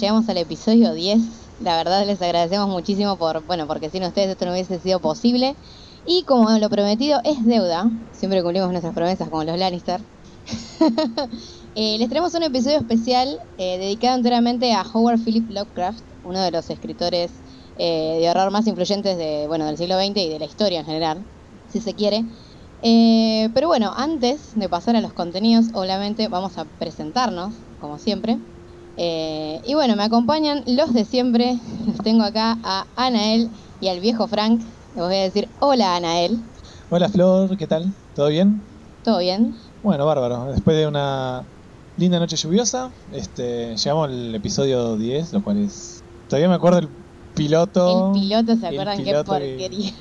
llegamos al episodio 10. La verdad les agradecemos muchísimo por, bueno, porque sin ustedes esto no hubiese sido posible. Y como lo prometido es deuda, siempre cumplimos nuestras promesas como los Lannister. Eh, les traemos un episodio especial eh, dedicado enteramente a Howard Philip Lovecraft, uno de los escritores eh, de horror más influyentes de, bueno, del siglo XX y de la historia en general, si se quiere. Eh, pero bueno, antes de pasar a los contenidos, obviamente vamos a presentarnos, como siempre. Eh, y bueno, me acompañan los de siempre. Los tengo acá a Anael y al viejo Frank. Les voy a decir hola Anael. Hola Flor, ¿qué tal? ¿Todo bien? ¿Todo bien? Bueno, bárbaro. Después de una linda noche lluviosa, este, llegamos al episodio 10, lo cual es... Todavía me acuerdo del piloto. El piloto, ¿se el acuerdan qué piloto y- porquería?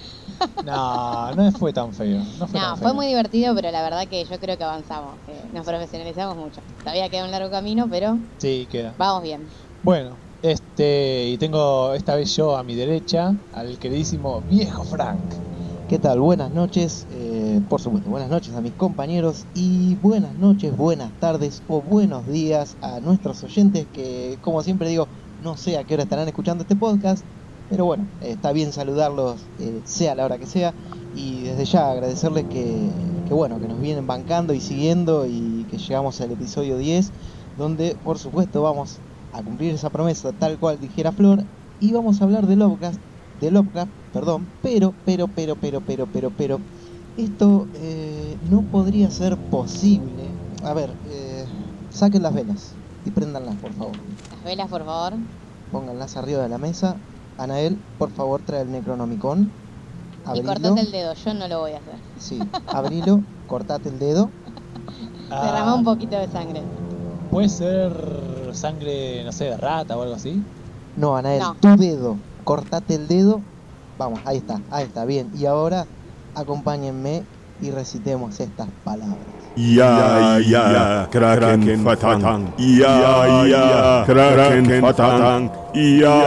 No, no fue tan feo. No fue, No, tan fue feo. muy divertido, pero la verdad que yo creo que avanzamos, que nos profesionalizamos mucho. Todavía queda un largo camino, pero Sí, queda. vamos bien. Bueno, este, y tengo esta vez yo a mi derecha al queridísimo viejo Frank. ¿Qué tal? Buenas noches, eh, por supuesto, buenas noches a mis compañeros y buenas noches, buenas tardes o buenos días a nuestros oyentes que, como siempre digo, no sé a qué hora estarán escuchando este podcast, pero bueno, está bien saludarlos, eh, sea la hora que sea, y desde ya agradecerles que, que, bueno, que nos vienen bancando y siguiendo y que llegamos al episodio 10, donde por supuesto vamos a cumplir esa promesa tal cual dijera Flor y vamos a hablar de Lovecraft de Lovecraft, perdón, pero, pero, pero, pero, pero, pero, pero, esto eh, no podría ser posible. A ver, eh, saquen las velas y préndanlas, por favor. Las velas, por favor. Pónganlas arriba de la mesa. Anael, por favor, trae el Necronomicon. Y Abrilo. cortate el dedo, yo no lo voy a hacer. Sí, abrilo, cortate el dedo. Derramá un poquito de sangre. Puede ser sangre, no sé, de rata o algo así. No, Anael, No. tu dedo. Cortate el dedo. Vamos, ahí está, ahí está, bien. Y ahora acompáñenme y recitemos estas palabras. Ya ya Kraken Fatang Ya ya Kraken Fatang Ya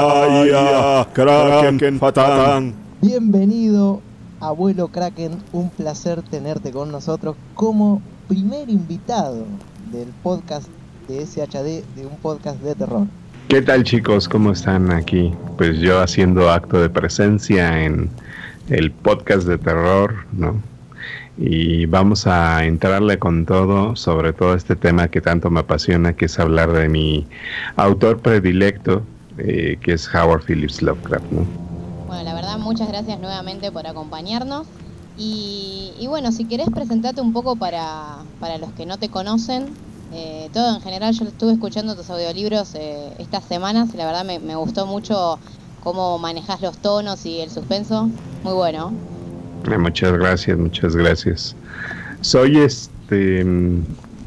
ya Kraken Fatang Bienvenido, abuelo Kraken. Un placer tenerte con nosotros como primer invitado del podcast de SHD, de un podcast de terror. ¿Qué tal chicos? ¿Cómo están aquí? Pues yo haciendo acto de presencia en el podcast de terror, ¿no? Y vamos a entrarle con todo sobre todo este tema que tanto me apasiona, que es hablar de mi autor predilecto, eh, que es Howard Phillips Lovecraft, ¿no? Bueno, la verdad, muchas gracias nuevamente por acompañarnos. Y, y bueno, si querés presentarte un poco para, para los que no te conocen, eh, todo en general, yo estuve escuchando tus audiolibros eh, estas semanas y la verdad me, me gustó mucho cómo manejas los tonos y el suspenso. Muy bueno. Muchas gracias, muchas gracias. Soy este,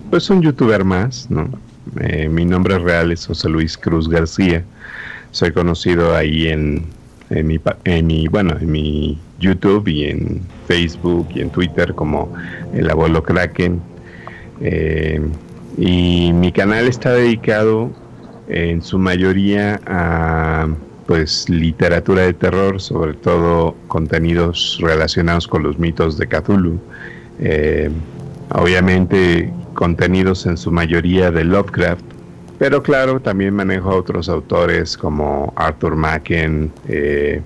pues un youtuber más, ¿no? Eh, mi nombre real es José Luis Cruz García. Soy conocido ahí en, en mi, en mi, bueno, en mi YouTube y en Facebook y en Twitter como el abuelo Kraken. Eh, y mi canal está dedicado en su mayoría a pues literatura de terror, sobre todo contenidos relacionados con los mitos de Cthulhu. Eh, obviamente contenidos en su mayoría de Lovecraft, pero claro, también manejo a otros autores como Arthur Machen, eh,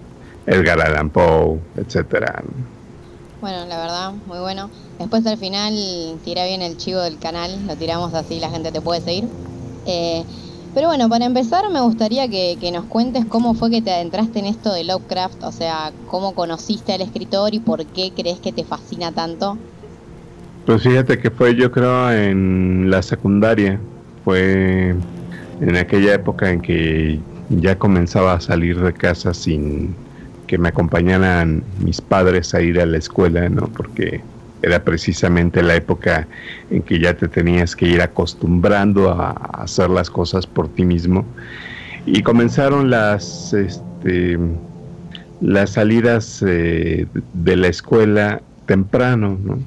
Edgar Allan Poe, etcétera. Bueno, la verdad, muy bueno. Después al final tira bien el chivo del canal, lo tiramos así, la gente te puede seguir. Eh, pero bueno, para empezar me gustaría que, nos cuentes cómo fue que te adentraste en esto de Lovecraft, o sea, cómo conociste al escritor y por qué crees que te fascina tanto. Pues fíjate que fue yo creo en la secundaria, fue en aquella época en que ya comenzaba a salir de casa sin que me acompañaran mis padres a ir a la escuela, ¿no? Porque era precisamente la época en que ya te tenías que ir acostumbrando a hacer las cosas por ti mismo. Y comenzaron las, este, las salidas eh, de la escuela temprano, ¿no?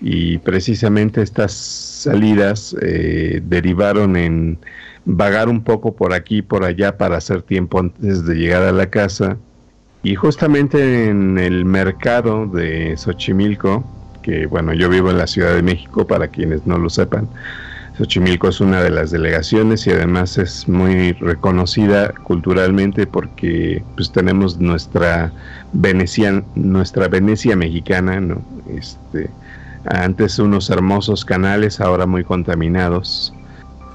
Y precisamente estas salidas eh, derivaron en vagar un poco por aquí y por allá para hacer tiempo antes de llegar a la casa. Y justamente en el mercado de Xochimilco, bueno, yo vivo en la Ciudad de México, para quienes no lo sepan, Xochimilco es una de las delegaciones y además es muy reconocida culturalmente porque pues tenemos nuestra Venecia, nuestra Venecia mexicana, ¿no? Este, antes unos hermosos canales, ahora muy contaminados.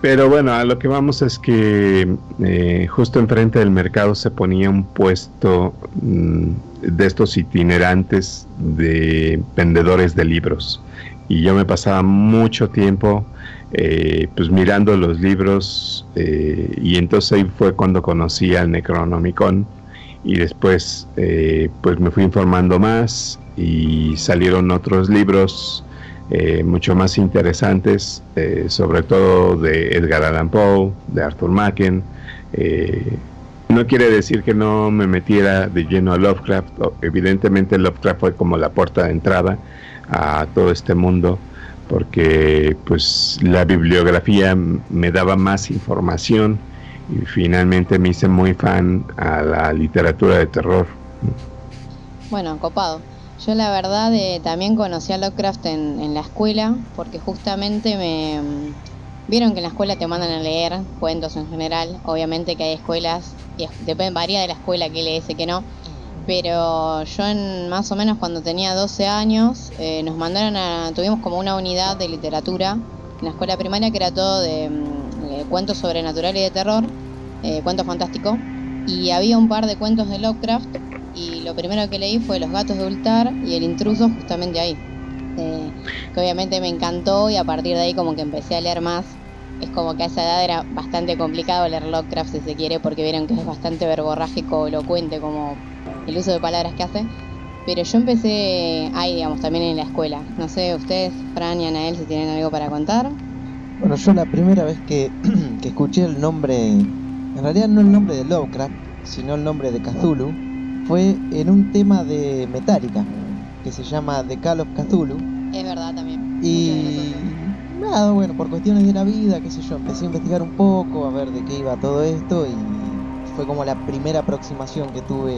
Pero bueno, a lo que vamos es que eh, justo enfrente del mercado se ponía un puesto mm, de estos itinerantes de vendedores de libros. Y yo me pasaba mucho tiempo eh, pues mirando los libros eh, y entonces ahí fue cuando conocí al Necronomicon y después pues me fui informando más y salieron otros libros eh, mucho más interesantes, eh, sobre todo de Edgar Allan Poe, de Arthur Machen. Eh, no quiere decir que no me metiera de lleno a Lovecraft, evidentemente Lovecraft fue como la puerta de entrada a todo este mundo, porque pues la bibliografía me daba más información y finalmente me hice muy fan a la literatura de terror. Bueno, copado. Yo la verdad eh, también conocí a Lovecraft en, la escuela porque justamente me... Mm, vieron que en la escuela te mandan a leer cuentos en general. Obviamente que hay escuelas, y depende, varía de la escuela que lees y que no. Pero yo en más o menos cuando tenía 12 años eh, nos mandaron a... Tuvimos como una unidad de literatura en la escuela primaria que era todo de, mm, cuentos sobrenatural y de terror, eh, cuentos fantásticos. Y había un par de cuentos de Lovecraft y lo primero que leí fue Los gatos de Ultar y El intruso justamente ahí. Eh, que obviamente me encantó y a partir de ahí como que empecé a leer más. Es como que a esa edad era bastante complicado leer Lovecraft si se quiere porque vieron que es bastante verborrágico, elocuente como el uso de palabras que hace. Pero yo empecé ahí, digamos, también en la escuela. No sé, ustedes, Fran y Anael, si tienen algo para contar. Bueno, yo la primera vez que, que escuché el nombre, en realidad no el nombre de Lovecraft, sino el nombre de Cthulhu, fue en un tema de Metallica, que se llama The Call of Cthulhu. Es verdad también. Y nada, bueno, por cuestiones de la vida, qué sé yo, empecé a investigar un poco, a ver de qué iba todo esto y fue como la primera aproximación que tuve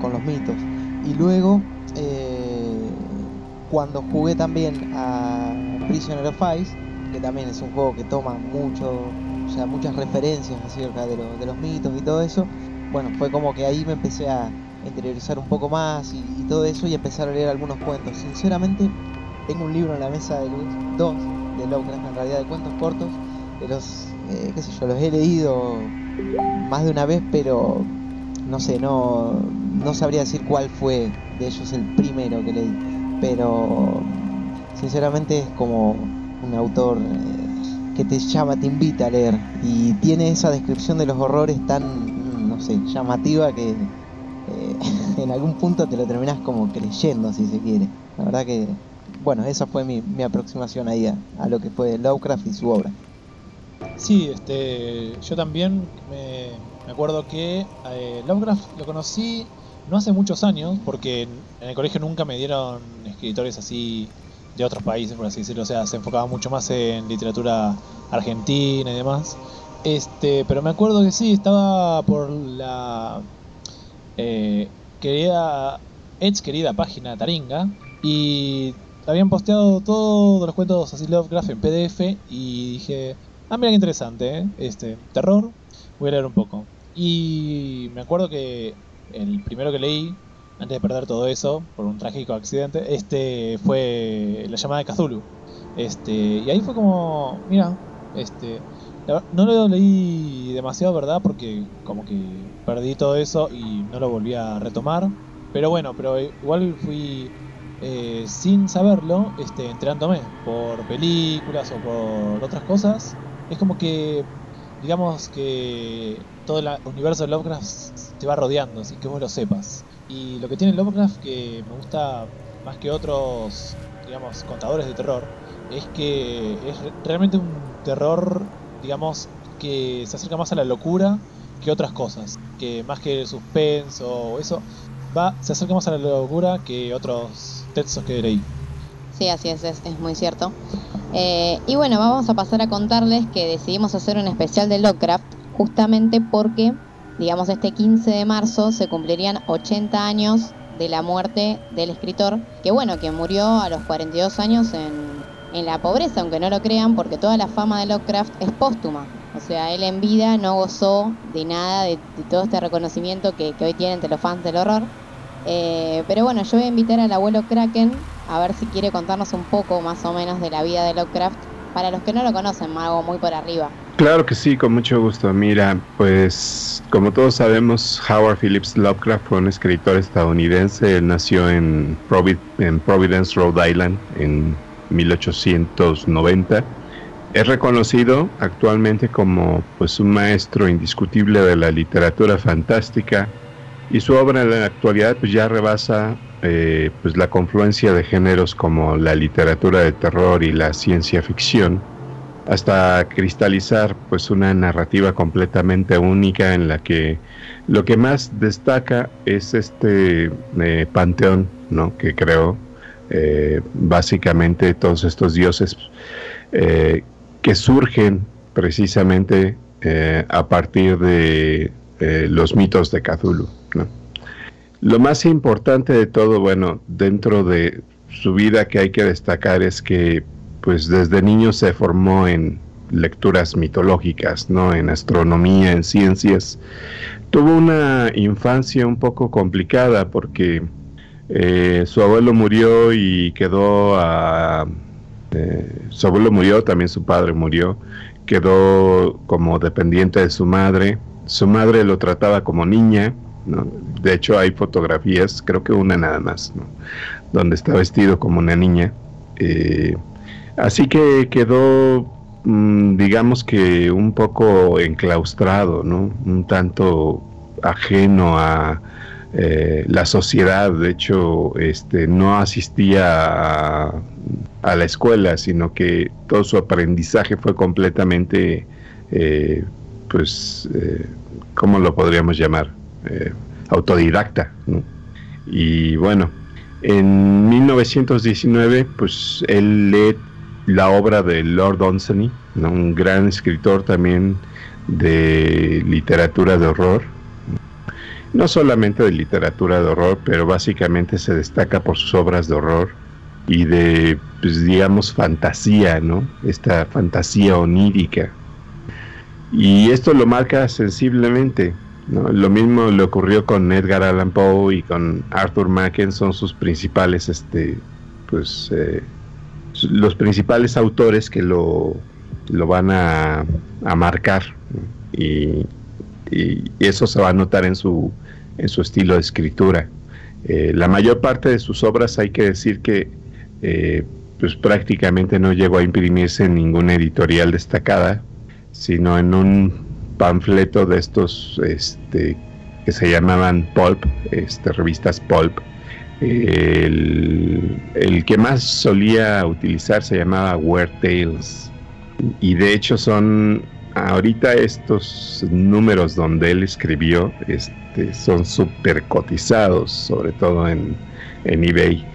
con los mitos. Y luego, eh, cuando jugué también a Prisoner of Ice, que también es un juego que toma mucho, o sea, muchas referencias acerca de, de los mitos y todo eso, bueno, fue como que ahí me empecé a, interiorizar un poco más y, todo eso y empezar a leer algunos cuentos. Sinceramente, tengo un libro en la mesa de luz, dos de Lovecraft, en realidad de cuentos cortos, de los, eh, qué sé yo, los he leído más de una vez, pero no sé, no, no sabría decir cuál fue de ellos el primero que leí, pero sinceramente es como un autor eh, que te llama, te invita a leer y tiene esa descripción de los horrores tan, no sé, llamativa que eh, en algún punto te lo terminas como creyendo, si se quiere. La verdad que, bueno, esa fue mi, aproximación ahí a, lo que fue Lovecraft y su obra. Sí, este, yo también me, acuerdo que eh, Lovecraft lo conocí no hace muchos años, porque en, el colegio nunca me dieron escritores así de otros países, por así decirlo, o sea, se enfocaba mucho más en literatura argentina y demás. Este, pero me acuerdo que sí, estaba por la eh, querida, ex querida página Taringa y habían posteado todos los cuentos así Lovecraft en PDF y dije, ah mira qué interesante, ¿eh? este, terror, voy a leer un poco. Y me acuerdo que el primero que leí, antes de perder todo eso, por un trágico accidente, este fue La llamada de Cthulhu. Este, y ahí fue como, mira, este, no lo leí demasiado, ¿verdad? Porque como que perdí todo eso y no lo volví a retomar. Pero bueno, pero igual fui eh, sin saberlo, este, enterándome por películas o por otras cosas. Es como que, digamos que todo el universo de Lovecraft te va rodeando, sin que vos lo sepas. Y lo que tiene Lovecraft que me gusta más que otros, digamos, contadores de terror, es que es realmente un terror digamos, que se acerca más a la locura que otras cosas. Que más que el suspenso o eso, va, se acerca más a la locura que otros textos que leí. Sí, así es, es, muy cierto. Eh, y bueno, vamos a pasar a contarles que decidimos hacer un especial de Lovecraft justamente porque, digamos, este 15 de marzo se cumplirían 80 años de la muerte del escritor, que bueno, que murió a los 42 años en en la pobreza, aunque no lo crean, porque toda la fama de Lovecraft es póstuma. O sea, él en vida no gozó de nada, de, todo este reconocimiento que, hoy tienen entre los fans del horror. Eh, pero bueno, yo voy a invitar al abuelo Kraken a ver si quiere contarnos un poco más o menos de la vida de Lovecraft. Para los que no lo conocen, algo muy por arriba. Claro que sí, con mucho gusto. Mira, pues como todos sabemos, Howard Phillips Lovecraft fue un escritor estadounidense. Él nació en, en Providence, Rhode Island, en 1890. Es reconocido actualmente como pues, un maestro indiscutible de la literatura fantástica y su obra en la actualidad pues, ya rebasa eh, pues, la confluencia de géneros como la literatura de terror y la ciencia ficción hasta cristalizar pues una narrativa completamente única en la que lo que más destaca es este eh, panteón ¿no? que creó eh, básicamente todos estos dioses eh, que surgen precisamente eh, a partir de los mitos de Cthulhu. Lo más importante de todo, bueno, dentro de su vida que hay que destacar es que pues desde niño se formó en lecturas mitológicas, ¿no? En astronomía, en ciencias. Tuvo una infancia un poco complicada porque eh, su abuelo murió y quedó a... Eh, su abuelo murió, también su padre murió, quedó como dependiente de su madre. Su madre lo trataba como niña, De hecho hay fotografías, creo que una nada más, Donde está vestido como una niña. Eh, así que quedó, mm, digamos que un poco enclaustrado, ¿no? Un tanto ajeno a, eh, la sociedad, de hecho, este, no asistía a, la escuela, sino que todo su aprendizaje fue completamente, eh, pues, eh, ¿cómo lo podríamos llamar? autodidacta. Y bueno, en 1919, pues él lee la obra de Lord Dunsany, un gran escritor también de literatura de horror no solamente de literatura de horror, pero básicamente se destaca por sus obras de horror y de, pues, digamos, fantasía, ¿no? Esta fantasía onírica. Y esto lo marca sensiblemente. ¿no? Lo mismo le ocurrió con Edgar Allan Poe y con Arthur Machen, son sus principales, este, pues, eh, los principales autores que lo, lo van a, a marcar. Y y, eso se va a notar en su, en su estilo de escritura. Eh, la mayor parte de sus obras hay que decir que eh, pues prácticamente no llegó a imprimirse en ninguna editorial destacada, sino en un panfleto de estos este, que se llamaban pulp, este, revistas pulp. El, el, que más solía utilizar se llamaba Weird Tales y de hecho son ahorita estos números donde él escribió este, son súper cotizados, sobre todo en, eBay.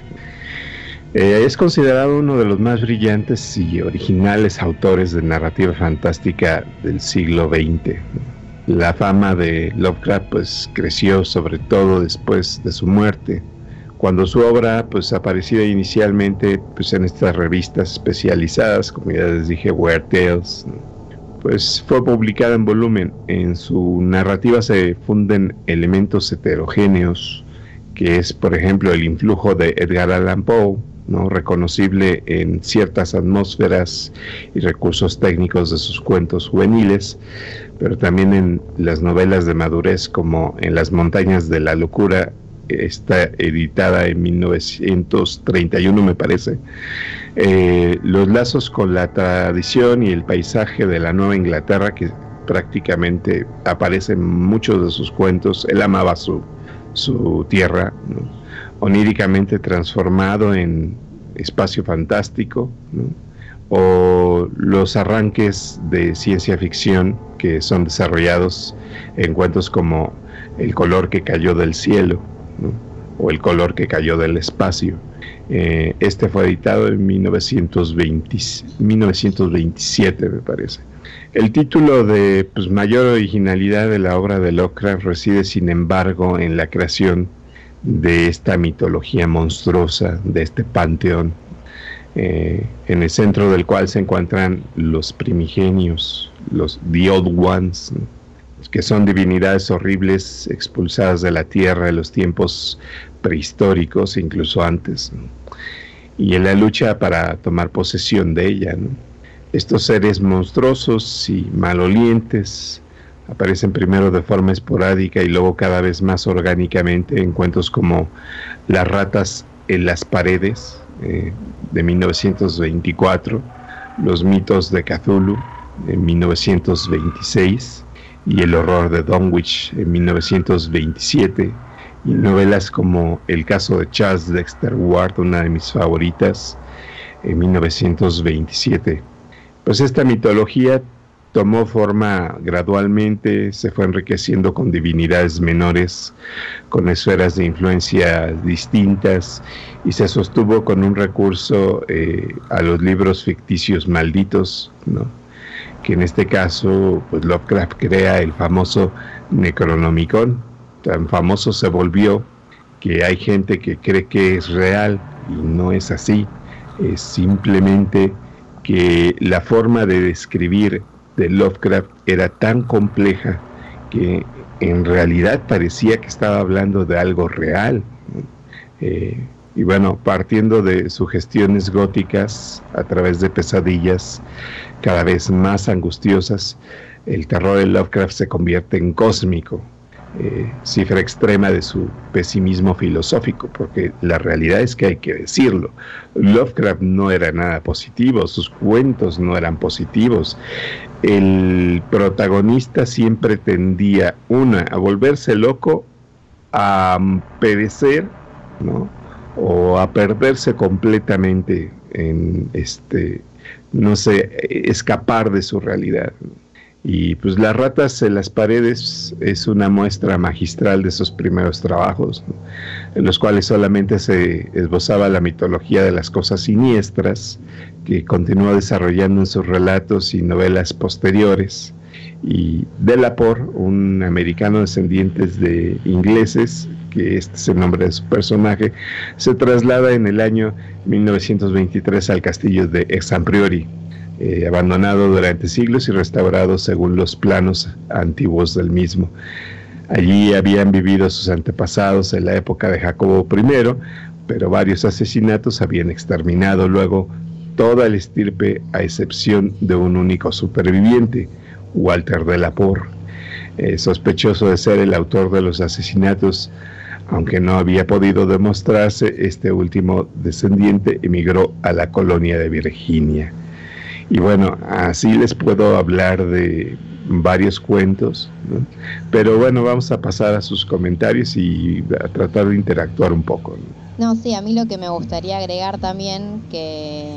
Eh, es considerado uno de los más brillantes y originales autores de narrativa fantástica del siglo XX. La fama de Lovecraft pues creció sobre todo después de su muerte, cuando su obra pues aparecía inicialmente pues en estas revistas especializadas, como ya les dije, Weird Tales, pues fue publicada en volumen. En su narrativa se funden elementos heterogéneos, que es, por ejemplo, el influjo de Edgar Allan Poe, ¿no? reconocible en ciertas atmósferas y recursos técnicos de sus cuentos juveniles, pero también en las novelas de madurez como En las montañas de la locura, está editada en 1931 me parece, eh, los lazos con la tradición y el paisaje de la Nueva Inglaterra que prácticamente aparece en muchos de sus cuentos. Él amaba su tierra, oníricamente transformado en espacio fantástico, o los arranques de ciencia ficción que son desarrollados en cuentos como El color que cayó del cielo o El color que cayó del espacio eh, este fue editado en 1920, 1927, me parece. El título de pues, mayor originalidad de la obra de Lovecraft reside, sin embargo, en la creación de esta mitología monstruosa, de este panteón. eh, en el centro del cual se encuentran los primigenios, los The Old Ones, que son divinidades horribles expulsadas de la tierra en los tiempos prehistóricos, incluso antes, y en la lucha para tomar posesión de ella. Estos seres monstruosos y malolientes aparecen primero de forma esporádica y luego cada vez más orgánicamente en cuentos como Las ratas en las paredes eh, de 1924, Los mitos de Cthulhu en 1926 y El horror de Dunwich en 1927 y novelas como El caso de Charles Dexter Ward, una de mis favoritas, en 1927. Pues esta mitología tomó forma gradualmente, se fue enriqueciendo con divinidades menores, con esferas de influencia distintas y se sostuvo con un recurso eh, a los libros ficticios malditos, que en este caso pues Lovecraft crea el famoso Necronomicon, tan famoso se volvió que hay gente que cree que es real y no es así, es simplemente que la forma de describir de Lovecraft era tan compleja que en realidad parecía que estaba hablando de algo real. Eh, y bueno, partiendo de sugestiones góticas a través de pesadillas cada vez más angustiosas, el terror de Lovecraft se convierte en cósmico, eh, cifra extrema de su pesimismo filosófico, porque la realidad es que hay que decirlo. Lovecraft no era nada positivo, sus cuentos no eran positivos. El protagonista siempre tendía, una, a volverse loco, a perecer, ¿no? O a perderse completamente en este, no sé, escapar de su realidad. Y pues las ratas en las paredes es una muestra magistral de esos primeros trabajos, en los cuales solamente se esbozaba la mitología de las cosas siniestras, que continuó desarrollando en sus relatos y novelas posteriores. Y Delapor, un americano descendiente de ingleses, que este es el nombre de su personaje, se traslada en el año 1923 al castillo de Exampriori eh, abandonado durante siglos y restaurado según los planos antiguos del mismo. Allí habían vivido sus antepasados en la época de Jacobo I, pero varios asesinatos habían exterminado luego toda la estirpe a excepción de un único superviviente, Walter de la Por. Eh, sospechoso de ser el autor de los asesinatos, aunque no había podido demostrarse, este último descendiente emigró a la colonia de Virginia. Y bueno, así les puedo hablar de varios cuentos, pero bueno, vamos a pasar a sus comentarios y a tratar de interactuar un poco. No, sí, a mí lo que me gustaría agregar también, que,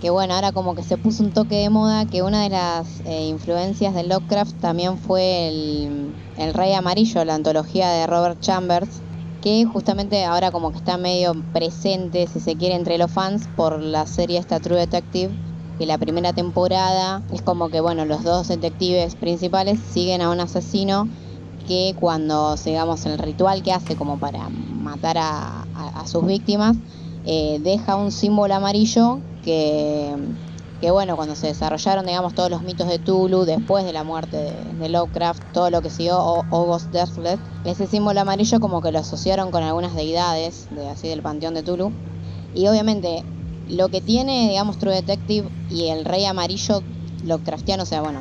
que bueno, ahora como que se puso un toque de moda, que una de las eh, influencias de Lovecraft también fue el, el Rey Amarillo, la antología de Robert Chambers, que justamente ahora como que está medio presente, si se quiere, entre los fans por la serie esta True Detective, que la primera temporada es como que, bueno, los dos detectives principales siguen a un asesino que cuando, digamos, el ritual que hace como para matar a, sus víctimas, eh, deja un símbolo amarillo que, que, bueno, cuando se desarrollaron, digamos, todos los mitos de Tulu, después de la muerte de, Lovecraft, todo lo que siguió August Deathless, ese símbolo amarillo como que lo asociaron con algunas deidades, de, así del panteón de Tulu. Y obviamente lo que tiene, digamos, True Detective y el Rey Amarillo, lo craftiano, o sea, bueno,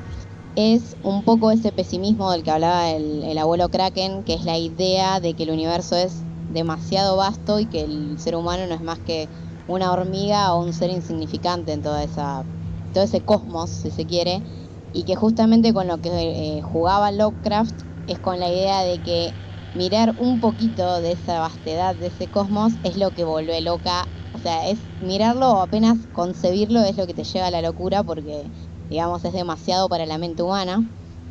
es un poco ese pesimismo del que hablaba el, abuelo Kraken, que es la idea de que el universo es demasiado vasto y que el ser humano no es más que una hormiga o un ser insignificante en toda esa, todo ese cosmos, si se quiere, y que justamente con lo que eh, jugaba Lovecraft es con la idea de que mirar un poquito de esa vastedad de ese cosmos es lo que vuelve loca o sea, es mirarlo o apenas concebirlo es lo que te lleva a la locura porque, digamos, es demasiado para la mente humana.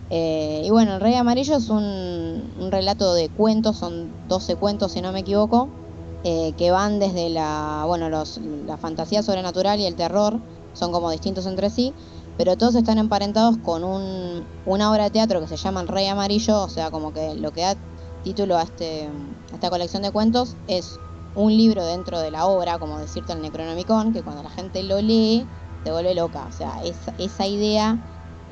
Eh, y bueno, El Rey Amarillo es un, relato de cuentos, son 12 cuentos si no me equivoco, eh, que van desde la, bueno, los, la fantasía sobrenatural y el terror, son como distintos entre sí, pero todos están emparentados con un, una obra de teatro que se llama El Rey Amarillo, o sea, como que lo que da título a, este, a esta colección de cuentos es un libro dentro de la obra, como decirte el Necronomicon, que cuando la gente lo lee te vuelve loca. O sea, esa, esa idea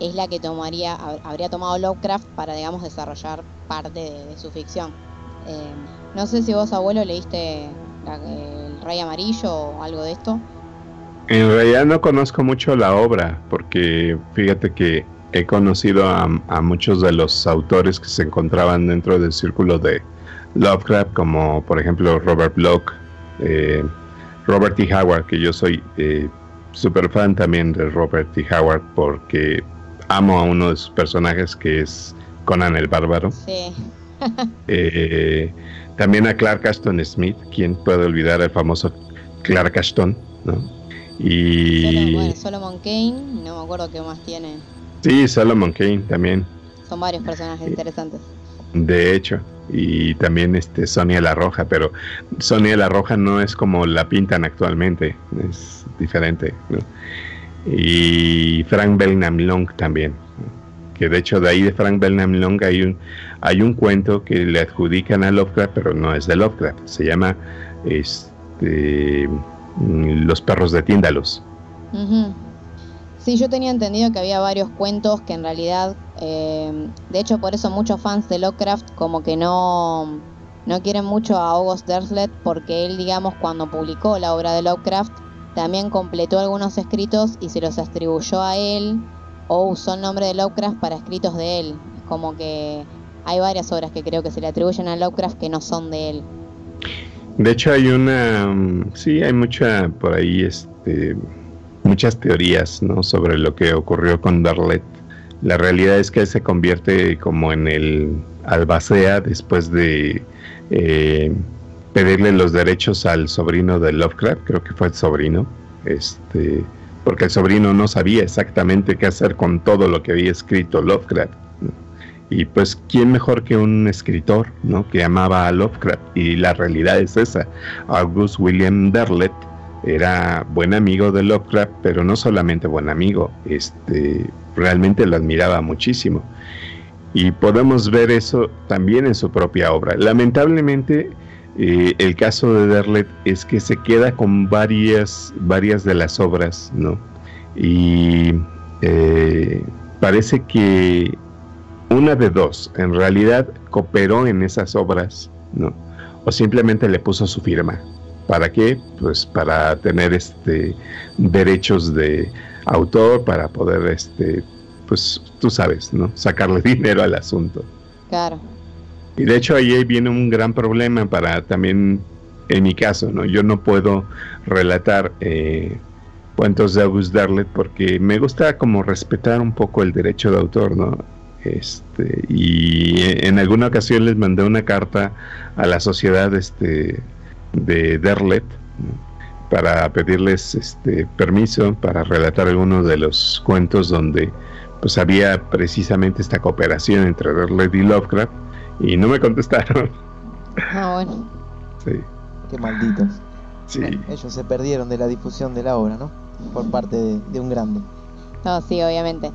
es la que tomaría, habría tomado Lovecraft para, digamos, desarrollar parte de, su ficción. Eh, no sé si vos, abuelo, leíste El Rey Amarillo o algo de esto. En realidad no conozco mucho la obra, porque fíjate que he conocido a, muchos de los autores que se encontraban dentro del círculo de Lovecraft, como por ejemplo Robert Bloch, eh, Robert T. Howard, que yo soy eh, súper fan también de Robert T. Howard, porque amo a uno de sus personajes que es Conan el Bárbaro. Sí. Eh, también a Clark Ashton Smith, quien puede olvidar al famoso Clark Ashton, ¿no? Y... Solomon Kane, no me acuerdo qué más tiene. Sí, Solomon Kane también. Son varios personajes interesantes. De hecho, y también este Sonia la Roja, pero Sonia la Roja no es como la pintan actualmente, es diferente. Y Frank Belknap Long también, que de hecho de ahí de Frank Belknap Long hay un hay un cuento que le adjudican a Lovecraft, pero no es de Lovecraft, se llama este Los perros de Tíndalos. Sí, yo tenía entendido que había varios cuentos que en realidad, eh, de hecho por eso muchos fans de Lovecraft como que no, no quieren mucho a August Derleth porque él, digamos, cuando publicó la obra de Lovecraft, también completó algunos escritos y se los atribuyó a él o usó el nombre de Lovecraft para escritos de él. Como que hay varias obras que creo que se le atribuyen a Lovecraft que no son de él. De hecho hay una, mm, sí, hay mucha por ahí, este muchas teorías ¿no? sobre lo que ocurrió con Darlet. La realidad es que él se convierte como en el albacea después de eh, pedirle los derechos al sobrino de Lovecraft, creo que fue el sobrino, este, porque el sobrino no sabía exactamente qué hacer con todo lo que había escrito Lovecraft. Y pues, ¿quién mejor que un escritor, ¿no? Que amaba a Lovecraft. Y la realidad es esa. August William Derlet era buen amigo de Lovecraft, pero no solamente buen amigo, este, realmente lo admiraba muchísimo. Y podemos ver eso también en su propia obra. Lamentablemente, eh, el caso de Derlet es que se queda con varias, varias de las obras, ¿no? Y eh, parece que una de dos, en realidad cooperó en esas obras, ¿no? O simplemente le puso su firma. ¿Para qué? Pues para tener este derechos de autor, para poder este, pues tú sabes, ¿no? Sacarle dinero al asunto. Claro. Y de hecho ahí viene un gran problema para también, en mi caso, ¿no? Yo no puedo relatar eh, cuentos de August Darlet porque me gusta como respetar un poco el derecho de autor, ¿no? Este, y en alguna ocasión les mandé una carta a la sociedad este, de Derlet para pedirles este permiso para relatar algunos de los cuentos donde pues había precisamente esta cooperación entre Derlet y Lovecraft y no me contestaron. Ah, bueno. Sí. Qué malditos. Sí. ellos se perdieron de la difusión de la obra, ¿no? Por parte de, un grande. No, sí, obviamente.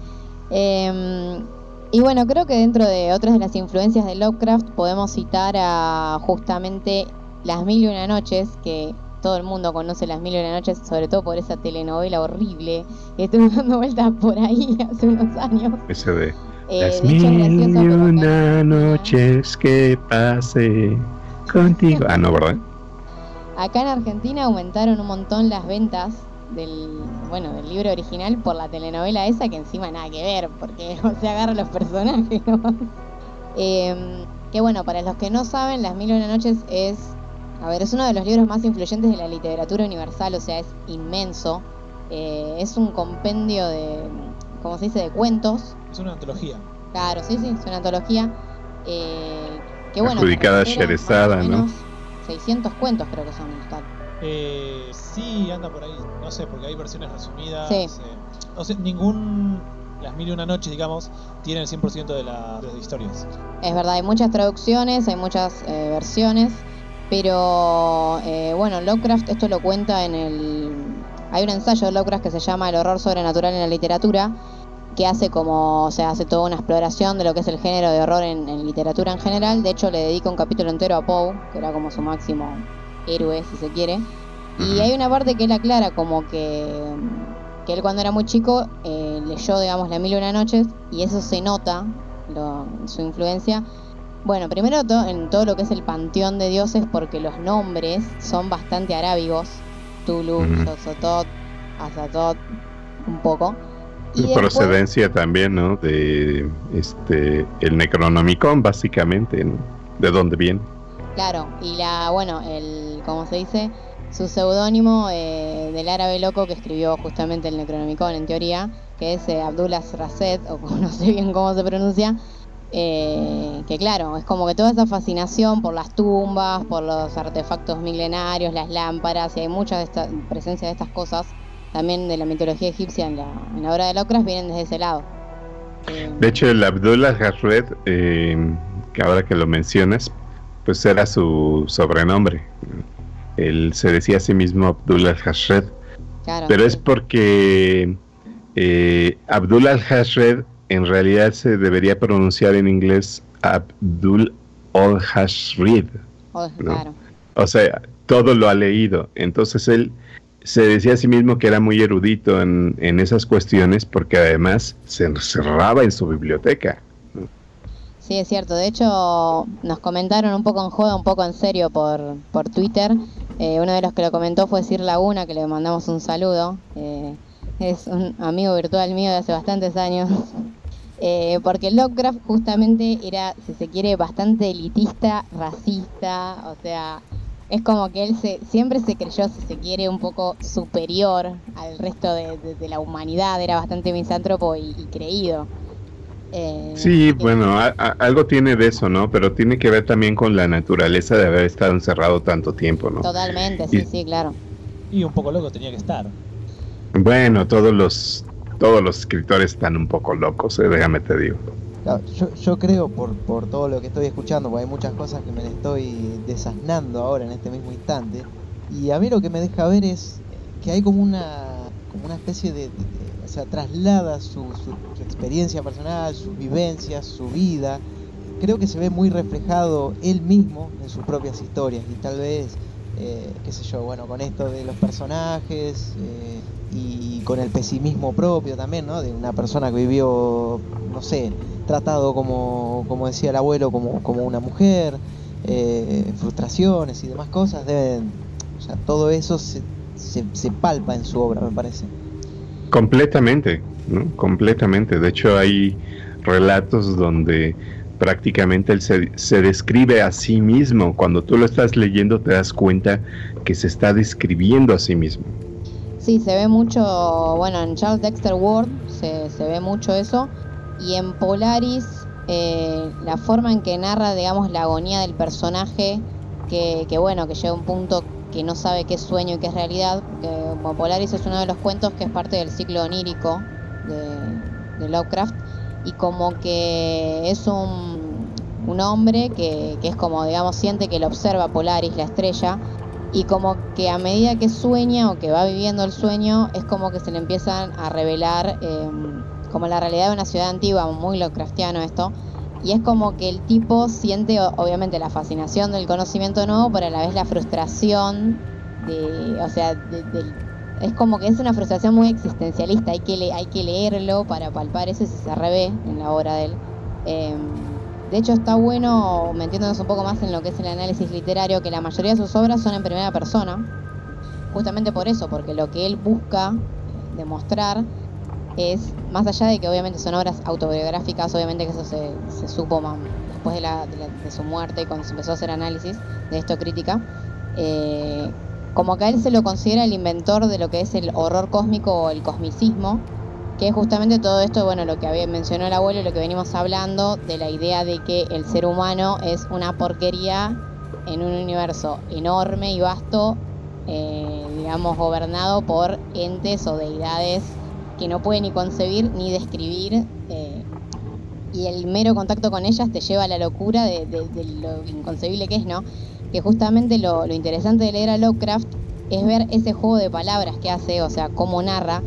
Em, y bueno, creo que dentro de otras de las influencias de Lovecraft podemos citar a justamente las Mil y Una Noches, que todo el mundo conoce Las Mil y Una Noches, sobre todo por esa telenovela horrible que estuvo dando vueltas por ahí hace unos años. Ese de, eh, Las Mil y Una Noches que pase contigo. Ah, no, ¿verdad? Acá en Argentina aumentaron un montón las ventas del bueno del libro original por la telenovela esa que encima nada que ver porque o sea agarra los personajes eh, que bueno para los que no saben las mil y una noches es a ver, es uno de los libros más influyentes de la literatura universal, o sea, es inmenso. Eh, es un compendio de, ¿cómo se dice?, de cuentos. Es una antología. Claro, sí, sí, es una antología. Eh, que bueno. Adjudicada a ¿no? 600 cuentos creo que son en total. Eh, sí, anda por ahí. No sé, porque hay versiones resumidas. Sí. no sé, ningún. Las mil y una noches, digamos, tiene el 100% de las historias. Es verdad, hay muchas traducciones, hay muchas eh, versiones. Pero eh, bueno, Lovecraft esto lo cuenta en el... Hay un ensayo de Lovecraft que se llama El horror sobrenatural en la literatura, que hace como, o sea, hace toda una exploración de lo que es el género de horror en, literatura en general. De hecho, le dedica un capítulo entero a Poe, que era como su máximo héroe, si se quiere. Y hay una parte que él aclara como que, que él cuando era muy chico eh, leyó, digamos, La Mil y Una Noches y eso se nota, lo- su influencia. Bueno, primero to- en todo lo que es el panteón de dioses porque los nombres son bastante arábigos. Tulu, Ujú. Xoxotot, Azatoth, un poco. Y La después- procedencia también, ¿no? De este el Necronomicon, básicamente, ¿no? ¿De dónde viene? Claro, y la, bueno, el, ¿cómo se dice? Su seudónimo eh, del árabe loco que escribió justamente el Necronomicon en teoría, que es eh, Abdullah Raset, o no sé bien cómo se pronuncia, eh, que claro, es como que toda esa fascinación por las tumbas, por los artefactos milenarios, las lámparas, y hay mucha de esta, presencia de estas cosas, también de la mitología egipcia en la, en la obra de Lovecraft, vienen desde ese lado. Eh, De hecho, el Abdullah Hasred, eh, que ahora que lo mencionas, pues era su sobrenombre. Él se decía a sí mismo Abdullah Hasred, claro, pero es sí. porque eh, Abdullah Hasred en realidad se debería pronunciar en inglés Abdul Ol Hashrid. Oh, no. claro. O sea, todo lo ha leído. Entonces él se decía a sí mismo que era muy erudito en, en esas cuestiones porque además se encerraba en su biblioteca. Sí, es cierto. De hecho, nos comentaron un poco en joda, un poco en serio por, por Twitter. Eh, uno de los que lo comentó fue Sir Laguna, que le mandamos un saludo. Eh, es un amigo virtual mío de hace bastantes años. Eh, porque Lovecraft justamente era, si se quiere, bastante elitista, racista. O sea, es como que él se, siempre se creyó, si se quiere, un poco superior al resto de, de- de la humanidad. Era bastante misántropo y, y creído. Eh, Sí, que- bueno, a- a- algo tiene de eso, ¿no? Pero tiene que ver también con la naturaleza de haber estado encerrado tanto tiempo, ¿no? Totalmente, sí, Y- sí, claro. Y un poco loco tenía que estar. Bueno, todos los todos los escritores están un poco locos, ¿eh? déjame te digo. Yo, creo, por, por todo lo que estoy escuchando, porque hay muchas cosas que me estoy desasnando ahora en este mismo instante, y a mí lo que me deja ver es que hay como una, como una especie de, o sea, traslada su experiencia personal, sus vivencias, su vida, creo que se ve muy reflejado él mismo en sus propias historias, y tal vez, eh, qué sé yo, bueno, con esto de los personajes, eh, y con el pesimismo propio también, ¿no? De una persona que vivió, no sé, tratado como, como decía el abuelo, como, como una mujer, eh, frustraciones y demás cosas, deben, todo eso se, se, se palpa en su obra, me parece. Completamente. Completamente. De hecho, hay relatos donde prácticamente él se, se describe a sí mismo. Cuando tú lo estás leyendo te das cuenta que se está describiendo a sí mismo. Sí, se ve mucho, bueno, en Charles Dexter Ward se, se ve mucho eso. Y en Polaris, eh, la forma en que narra, digamos, la agonía del personaje, que, que bueno, que llega a un punto que no sabe qué es sueño y qué es realidad. Que, bueno, Polaris es uno de los cuentos que es parte del ciclo onírico de, de Lovecraft. Y como que es un, un hombre que, que es como, digamos, siente que lo observa Polaris, la estrella, y como que a medida que sueña o que va viviendo el sueño, es como que se le empiezan a revelar eh, como la realidad de una ciudad antigua, muy Lovecraftiano esto, y es como que el tipo siente obviamente la fascinación del conocimiento nuevo, pero a la vez la frustración de, o sea, de- es como que es una frustración muy existencialista, hay que, le- hay que leerlo para palpar eso y se revé en la obra de él. Em, de hecho, está bueno, metiéndonos un poco más en lo que es el análisis literario, que la mayoría de sus obras son en primera persona, justamente por eso, porque lo que él busca demostrar es, más allá de que obviamente son obras autobiográficas, obviamente que eso se, se supo ma- después de, de la- de su muerte y cuando se empezó a hacer análisis de esto crítica, eh, como que a él se lo considera el inventor de lo que es el horror cósmico o el cosmicismo, que es justamente todo esto, bueno, lo que había mencionó el abuelo lo que venimos hablando de la idea de que el ser humano es una porquería en un universo enorme y vasto, eh, digamos, gobernado por entes o deidades que no puede ni concebir ni describir. eh, y el mero contacto con ellas te lleva a la locura de lo inconcebible que es, ¿no? Que justamente lo, lo interesante de leer a Lovecraft es ver ese juego de palabras que hace, o sea, cómo narra,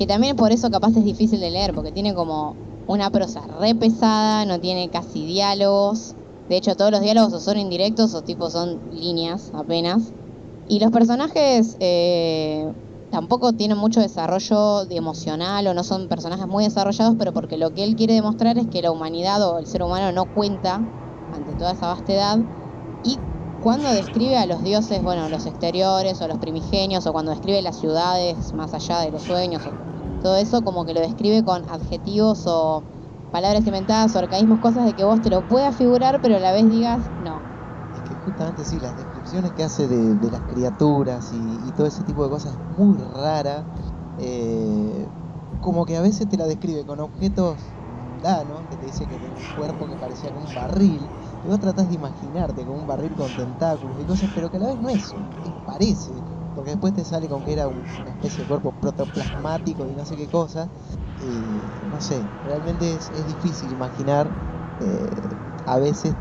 que también por eso capaz es difícil de leer, porque tiene como una prosa re pesada, no tiene casi diálogos. De hecho, todos los diálogos o son indirectos o tipo son líneas apenas. Y los personajes eh, tampoco tienen mucho desarrollo emocional o no son personajes muy desarrollados, pero porque lo que él quiere demostrar es que la humanidad o el ser humano no cuenta ante toda esa vastedad y cuando describe a los dioses, bueno, los exteriores o los primigenios, o cuando describe las ciudades más allá de los sueños, o todo eso como que lo describe con adjetivos o palabras inventadas o arcaísmos, cosas de que vos te lo puedas figurar, pero a la vez digas no. Es que justamente sí, las descripciones que hace de, las criaturas y, todo ese tipo de cosas es muy rara. Eh, como que a veces te la describe con objetos mundanos, que te dice que tiene un cuerpo que parecía como un barril y vos tratás de imaginarte como un barril con tentáculos y cosas, pero que a la vez no es, parece, porque después te sale con que era una especie de cuerpo protoplasmático y no sé qué cosa, y no sé, realmente es, difícil imaginar eh, a veces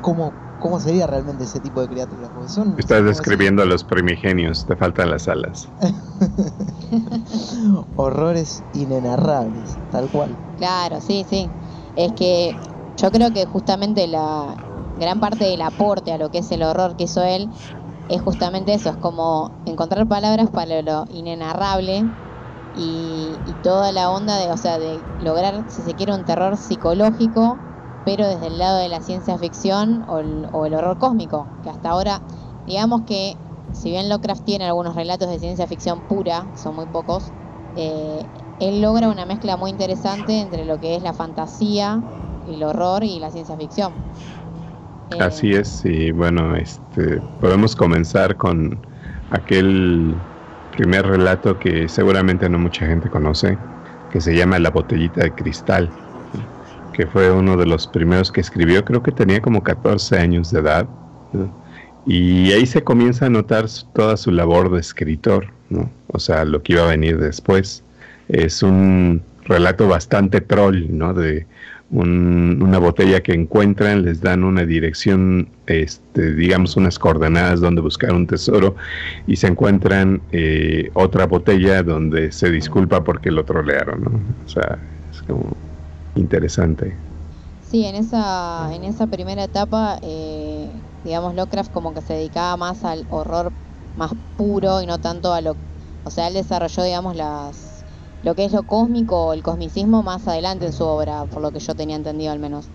cómo, cómo sería realmente ese tipo de criaturas. Porque son, Estás describiendo a los primigenios, te faltan las alas. Horrores inenarrables, tal cual. Claro, sí, sí. Es que yo creo que justamente la gran parte del aporte a lo que es el horror que hizo él es justamente eso, es como encontrar palabras para lo inenarrable y, toda la onda de, o sea, de lograr, si se quiere, un terror psicológico, pero desde el lado de la ciencia ficción o el, horror cósmico, que hasta ahora, digamos que si bien Lovecraft tiene algunos relatos de ciencia ficción pura, son muy pocos, eh, él logra una mezcla muy interesante entre lo que es la fantasía el horror y la ciencia ficción. Así es, y bueno, este, podemos comenzar con aquel primer relato que seguramente no mucha gente conoce, que se llama La botellita de cristal, que fue uno de los primeros que escribió, creo que tenía como 14 años de edad, y ahí se comienza a notar toda su labor de escritor, ¿no? o sea, lo que iba a venir después. Es un relato bastante troll, ¿no? De una botella que encuentran, les dan una dirección, este, digamos unas coordenadas donde buscar un tesoro y se encuentran eh, otra botella donde se disculpa porque lo trolearon, ¿no? O sea, es como interesante. Sí, en esa, en esa primera etapa, eh, digamos, Lovecraft como que se dedicaba más al horror más puro y no tanto a lo... O sea, él desarrolló, digamos, las lo que es lo cósmico o el cosmicismo más adelante en su obra, por lo que yo tenía entendido al menos.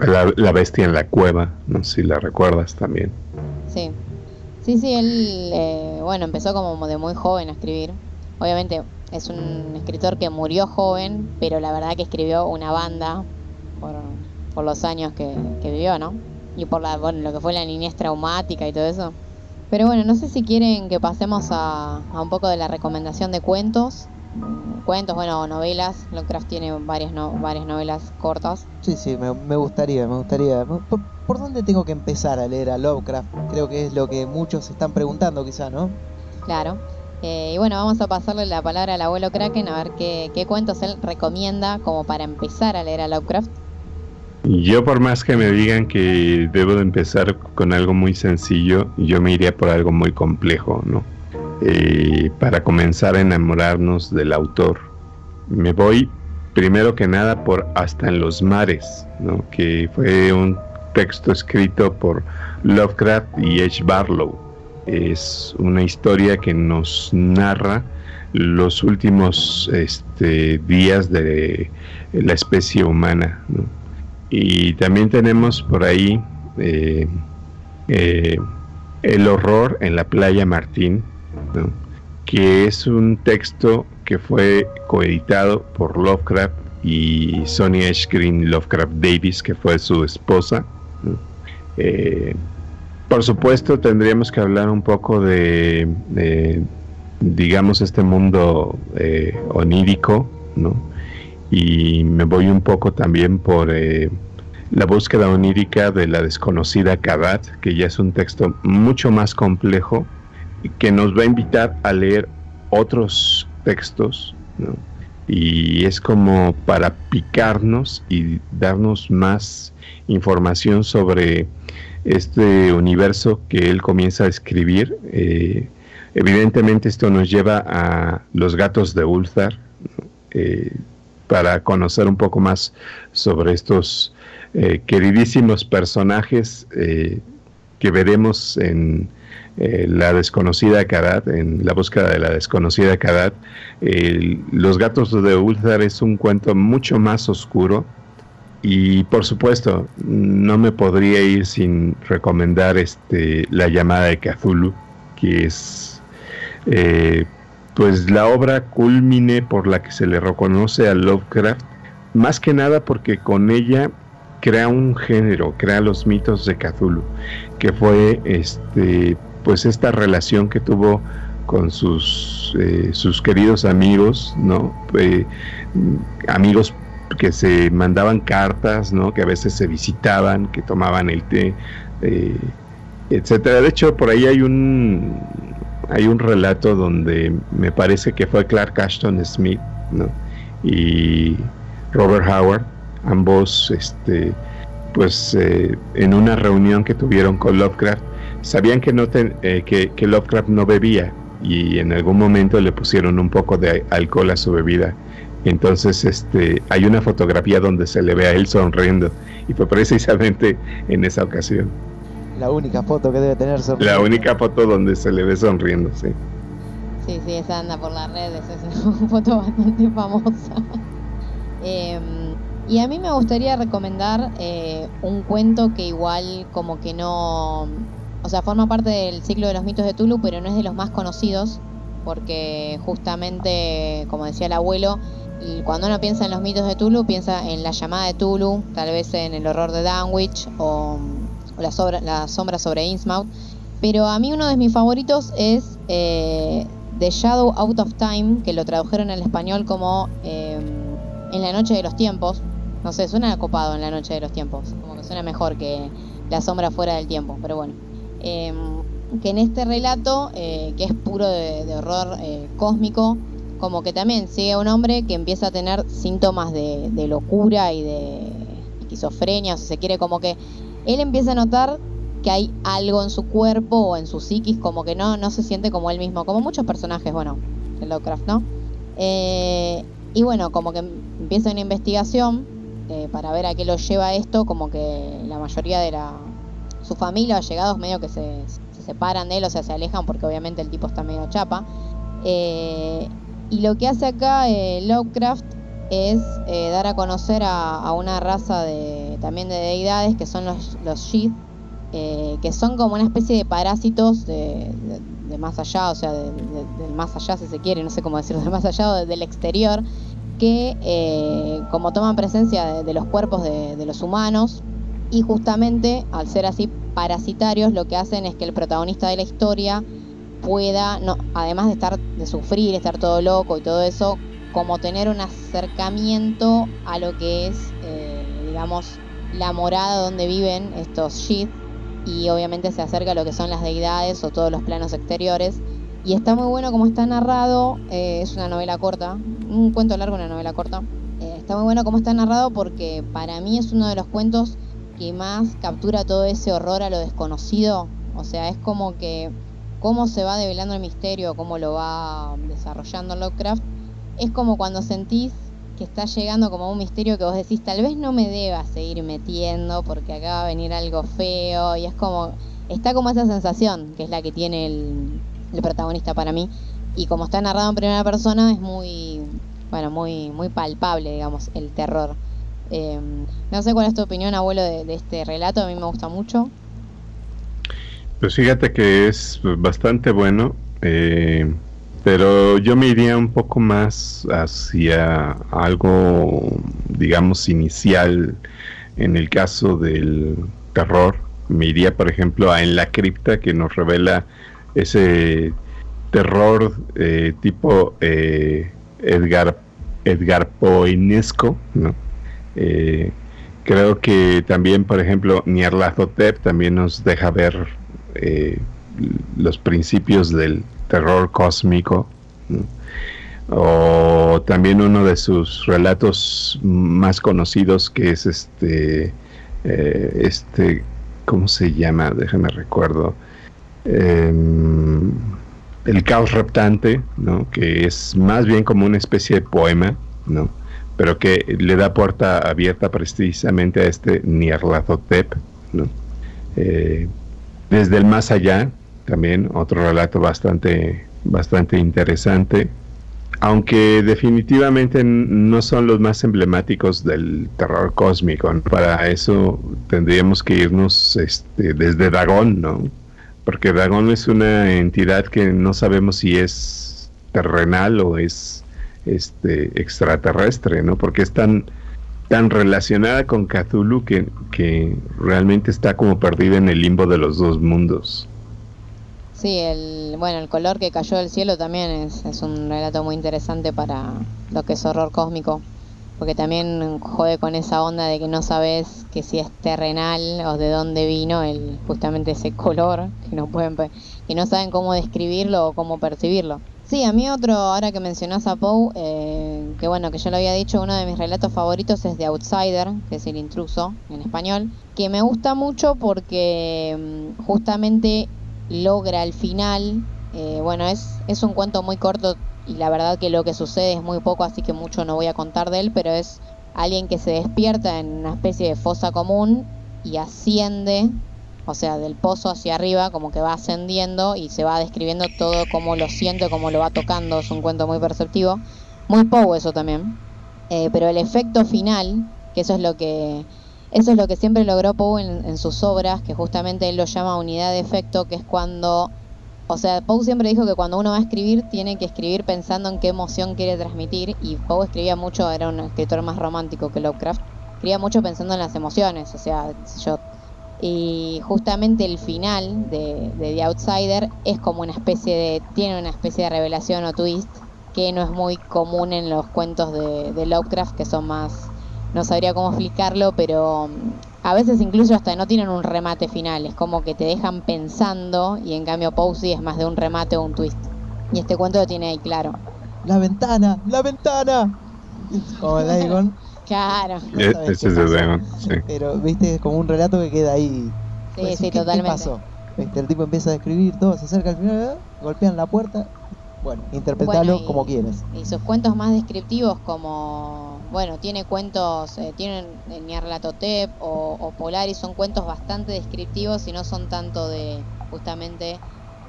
La, bestia en la cueva, no sé si la recuerdas también. Sí, sí, sí, él, eh, bueno, empezó como de muy joven a escribir. Obviamente es un escritor que murió joven, pero la verdad que escribió una banda por, por los años que, que, vivió, ¿no? Y por la, bueno, lo que fue la niñez traumática y todo eso. Pero bueno, no sé si quieren que pasemos a, a un poco de la recomendación de cuentos cuentos, bueno, novelas. Lovecraft tiene varias, no, varias novelas cortas. Sí, sí, me, gustaría, me gustaría. ¿Por, dónde tengo que empezar a leer a Lovecraft? Creo que es lo que muchos se están preguntando quizá, ¿no? Claro. Eh, y bueno, vamos a pasarle la palabra al abuelo Kraken a ver qué, qué cuentos él recomienda como para empezar a leer a Lovecraft. Yo por más que me digan que debo de empezar con algo muy sencillo, yo me iría por algo muy complejo, ¿no? Eh, para comenzar a enamorarnos del autor. Me voy primero que nada por Hasta en los mares, que fue un texto escrito por Lovecraft y H. Barlow. Es una historia que nos narra los últimos este, días de la especie humana. Y también tenemos por ahí eh, eh, El horror en la playa Martín, que es un texto que fue coeditado por Lovecraft y Sonia Green Lovecraft Davis, que fue su esposa. Eh, por supuesto, tendríamos que hablar un poco de, digamos, este mundo eh, onírico, ¿no? Y me voy un poco también por eh, la búsqueda onírica de la desconocida Kabat, que ya es un texto mucho más complejo que nos va a invitar a leer otros textos, y es como para picarnos y darnos más información sobre este universo que él comienza a escribir. Eh, evidentemente esto nos lleva a los gatos de Ulthar eh, para conocer un poco más sobre estos eh, queridísimos personajes que veremos en eh, La desconocida Karat, en La búsqueda de la desconocida Karat. Los gatos de Ulthar es un cuento mucho más oscuro y por supuesto no me podría ir sin recomendar este La llamada de Cthulhu, que es eh, pues la obra culmine por la que se le reconoce a Lovecraft, más que nada porque con ella crea un género, crea los mitos de Cthulhu, que fue este pues esta relación que tuvo con sus, eh, sus queridos amigos, ¿no? Eh, amigos que se mandaban cartas, ¿no? Que a veces se visitaban, que tomaban el té, eh, etcétera. De hecho, por ahí hay un hay un relato donde me parece que fue Clark Ashton Smith. Y Robert Howard, ambos, este, pues, en una reunión que tuvieron con Lovecraft, sabían que, no eh, que, Lovecraft no bebía y en algún momento le pusieron un poco de alcohol a su bebida. Entonces este, hay una fotografía donde se le ve a él sonriendo y fue precisamente en esa ocasión. La única foto que debe tener sonriendo. La única foto donde se le ve sonriendo, sí. Sí, sí, esa anda por las redes, es una foto bastante famosa. Em, y a mí me gustaría recomendar eh, un cuento que igual como que no, o sea, forma parte del ciclo de los mitos de Tulu, pero no es de los más conocidos, porque justamente, como decía el abuelo, cuando uno piensa en los mitos de Tulu, piensa en la llamada de Tulu, tal vez en el horror de Danwich o, la, sombra sobre Innsmouth. Pero a mí uno de mis favoritos es eh, The Shadow Out of Time, que lo tradujeron en español como eh, En la noche de los tiempos. No sé, suena copado en la noche de los tiempos, como que suena mejor que La sombra fuera del tiempo, pero bueno. Em, que en este relato, eh, que es puro de, horror eh, cósmico, como que también sigue a un hombre que empieza a tener síntomas de, locura y de esquizofrenia, o si se quiere, como que él empieza a notar que hay algo en su cuerpo o en su psiquis, como que no, no se siente como él mismo, como muchos personajes, bueno, en Lovecraft, ¿no? Eh, y bueno, como que empieza una investigación para ver a qué lo lleva esto, como que la mayoría de la, su familia o llegados medio que se, separan de él, o sea, se alejan porque obviamente el tipo está medio chapa. Eh, y lo que hace acá eh, Lovecraft es eh, dar a conocer a, una raza de, también de deidades que son los, los que son como una especie de parásitos de, más allá, o sea, del más allá si se quiere, no sé cómo decirlo, del más allá del exterior, que como toman presencia de, los cuerpos de los humanos, y justamente al ser así parasitarios lo que hacen es que el protagonista de la historia pueda, no, además de estar de sufrir, estar todo loco y todo eso, como tener un acercamiento a lo que es, eh, digamos, la morada donde viven estos Shith y obviamente se acerca a lo que son las deidades o todos los planos exteriores. Y está muy bueno como está narrado, eh, es una novela corta, un cuento largo, una novela corta. Eh, está muy bueno como está narrado porque para mí es uno de los cuentos que más captura todo ese horror a lo desconocido. O sea, es como que cómo se va develando el misterio, cómo lo va desarrollando Lovecraft, es como cuando sentís que está llegando como un misterio que vos decís, tal vez no me deba seguir metiendo porque acá va a venir algo feo y es como, está como esa sensación que es la que tiene el, el protagonista para mí y como está narrado en primera persona es muy, bueno, muy, muy palpable, digamos, el terror. Eh, no sé cuál es tu opinión, abuelo, de, este relato. A mí me gusta mucho. Pues fíjate que es bastante bueno, eh, pero yo me iría un poco más hacia algo, digamos, inicial en el caso del terror. Me iría, por ejemplo, a En la cripta, que nos revela ese terror eh, tipo Edgar, Edgar Poinesco, ¿no? Eh, creo que también, por ejemplo, Nyarlathotep también nos deja ver eh, los principios del terror cósmico. O también uno de sus relatos más conocidos que es este, eh, este, ¿cómo se llama? Déjame recuerdo. Em, el caos reptante, ¿no? que es más bien como una especie de poema, ¿no? Pero que le da puerta abierta precisamente a este Nierlazotep. Eh, Desde el más allá, también otro relato bastante, bastante interesante, aunque definitivamente no son los más emblemáticos del terror cósmico. Para eso tendríamos que irnos este, desde Dagón, ¿no? Porque Dagón es una entidad que no sabemos si es terrenal o es este, extraterrestre, ¿no? Porque es tan, tan relacionada con Cthulhu que, que realmente está como perdida en el limbo de los dos mundos. Sí, el, bueno, el color que cayó del cielo también es, es un relato muy interesante para lo que es horror cósmico, porque también jode con esa onda de que no sabes que si es terrenal o de dónde vino el justamente ese color, que no pueden que no saben cómo describirlo o cómo percibirlo. Sí, a mí otro, ahora que mencionás a Poe, eh, que bueno, que yo lo había dicho, uno de mis relatos favoritos es The Outsider, que es el intruso en español, que me gusta mucho porque mm, justamente logra al final, eh, bueno, es, es un cuento muy corto y la verdad que lo que sucede es muy poco, así que mucho no voy a contar de él, pero es alguien que se despierta en una especie de fosa común y asciende, o sea, del pozo hacia arriba, como que va ascendiendo y se va describiendo todo cómo lo siente, cómo lo va tocando, es un cuento muy perceptivo, muy Poe eso también, eh, pero el efecto final, que eso es lo que eso es lo que siempre logró Poe en, sus obras, que justamente él lo llama unidad de efecto, que es cuando, o sea, Poe siempre dijo que cuando uno va a escribir tiene que escribir pensando en qué emoción quiere transmitir, y Poe escribía mucho, era un escritor más romántico que Lovecraft, escribía mucho pensando en las emociones, o sea, yo y justamente el final de, The Outsider es como una especie de tiene una especie de revelación o twist que no es muy común en los cuentos de, de Lovecraft que son más no sabría cómo explicarlo, pero mm, a veces incluso hasta no tienen un remate final, es como que te dejan pensando y en cambio Posey es más de un remate o un twist. Y este cuento lo tiene ahí claro. La ventana, la ventana. Como Dagon. claro. E-, ese es de Dagon, sí. Pero, viste, es como un relato que queda ahí. Sí, pues, sí, totalmente. ¿qué pasó? El tipo empieza a escribir todo, se acerca al final, golpean la puerta. Bueno, interpretalo como quieres. Y sus cuentos más descriptivos como bueno, tiene cuentos, eh, tienen eh, Nyarlathotep o, o Polaris, son cuentos bastante descriptivos y no son tanto de justamente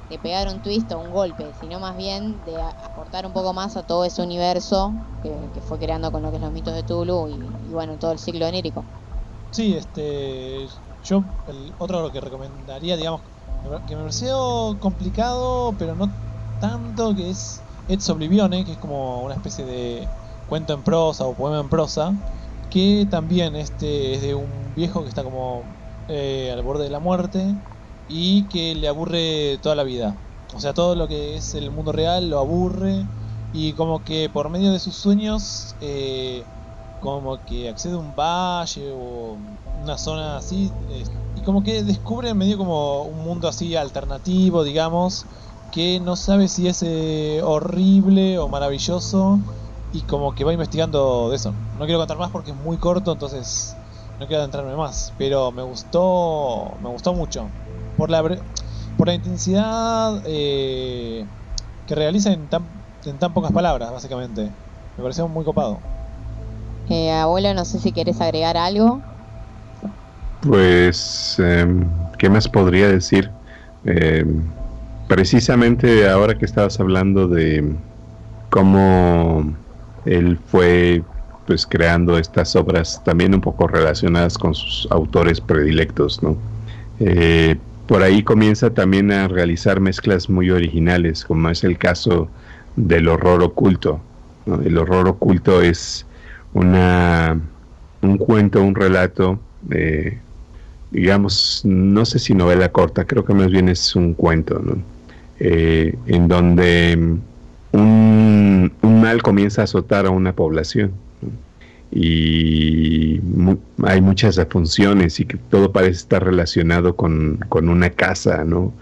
de pegar un twist o un golpe, sino más bien de aportar un poco más a todo ese universo que, fue creando con lo que es los mitos de Tulu y, bueno, todo el ciclo onírico. Sí, este, yo el otro que recomendaría, digamos, que me pareció complicado, pero no tanto, que es Ed Oblivione, que es como una especie de cuento en prosa o poema en prosa, que también este es de un viejo que está como eh, al borde de la muerte y que le aburre toda la vida. O sea, todo lo que es el mundo real lo aburre y como que por medio de sus sueños eh, como que accede a un valle o una zona así y como que descubre medio como un mundo así alternativo, digamos, que no sabe si es eh, horrible o maravilloso y como que va investigando de eso. No quiero contar más porque es muy corto, entonces no quiero adentrarme más, pero me gustó, me gustó mucho por la por la intensidad eh, que realiza en tan, en tan pocas palabras, básicamente. Me pareció muy copado. Eh, abuelo, no sé si quieres agregar algo. Pues, em, ¿qué más podría decir? Em, precisamente ahora que estabas hablando de cómo él fue pues creando estas obras también un poco relacionadas con sus autores predilectos, ¿no? Eh, por ahí comienza también a realizar mezclas muy originales, como es el caso del horror oculto. El horror oculto es una un cuento, un relato, eh, digamos, no sé si novela corta, creo que más bien es un cuento. Eh, en donde un, mal comienza a azotar a una población. Y hay muchas funciones y que todo parece estar relacionado con, una casa, ¿no?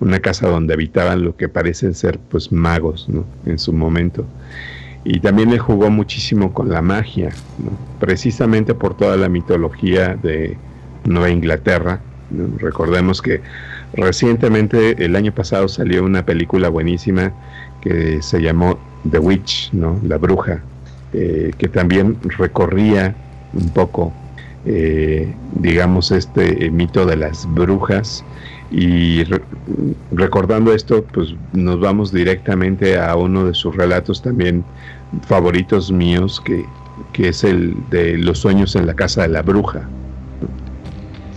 Una casa donde habitaban lo que parecen ser pues magos. En su momento. Y también él jugó muchísimo con la magia, precisamente por toda la mitología de Nueva Inglaterra. Recordemos que recientemente, el año pasado, salió una película buenísima que se llamó The Witch, ¿no? La bruja, eh, que también recorría un poco, eh, digamos, este mito de las brujas Y recordando esto, pues nos vamos directamente a uno de sus relatos también favoritos míos, que, que es el de los sueños en la casa de la bruja.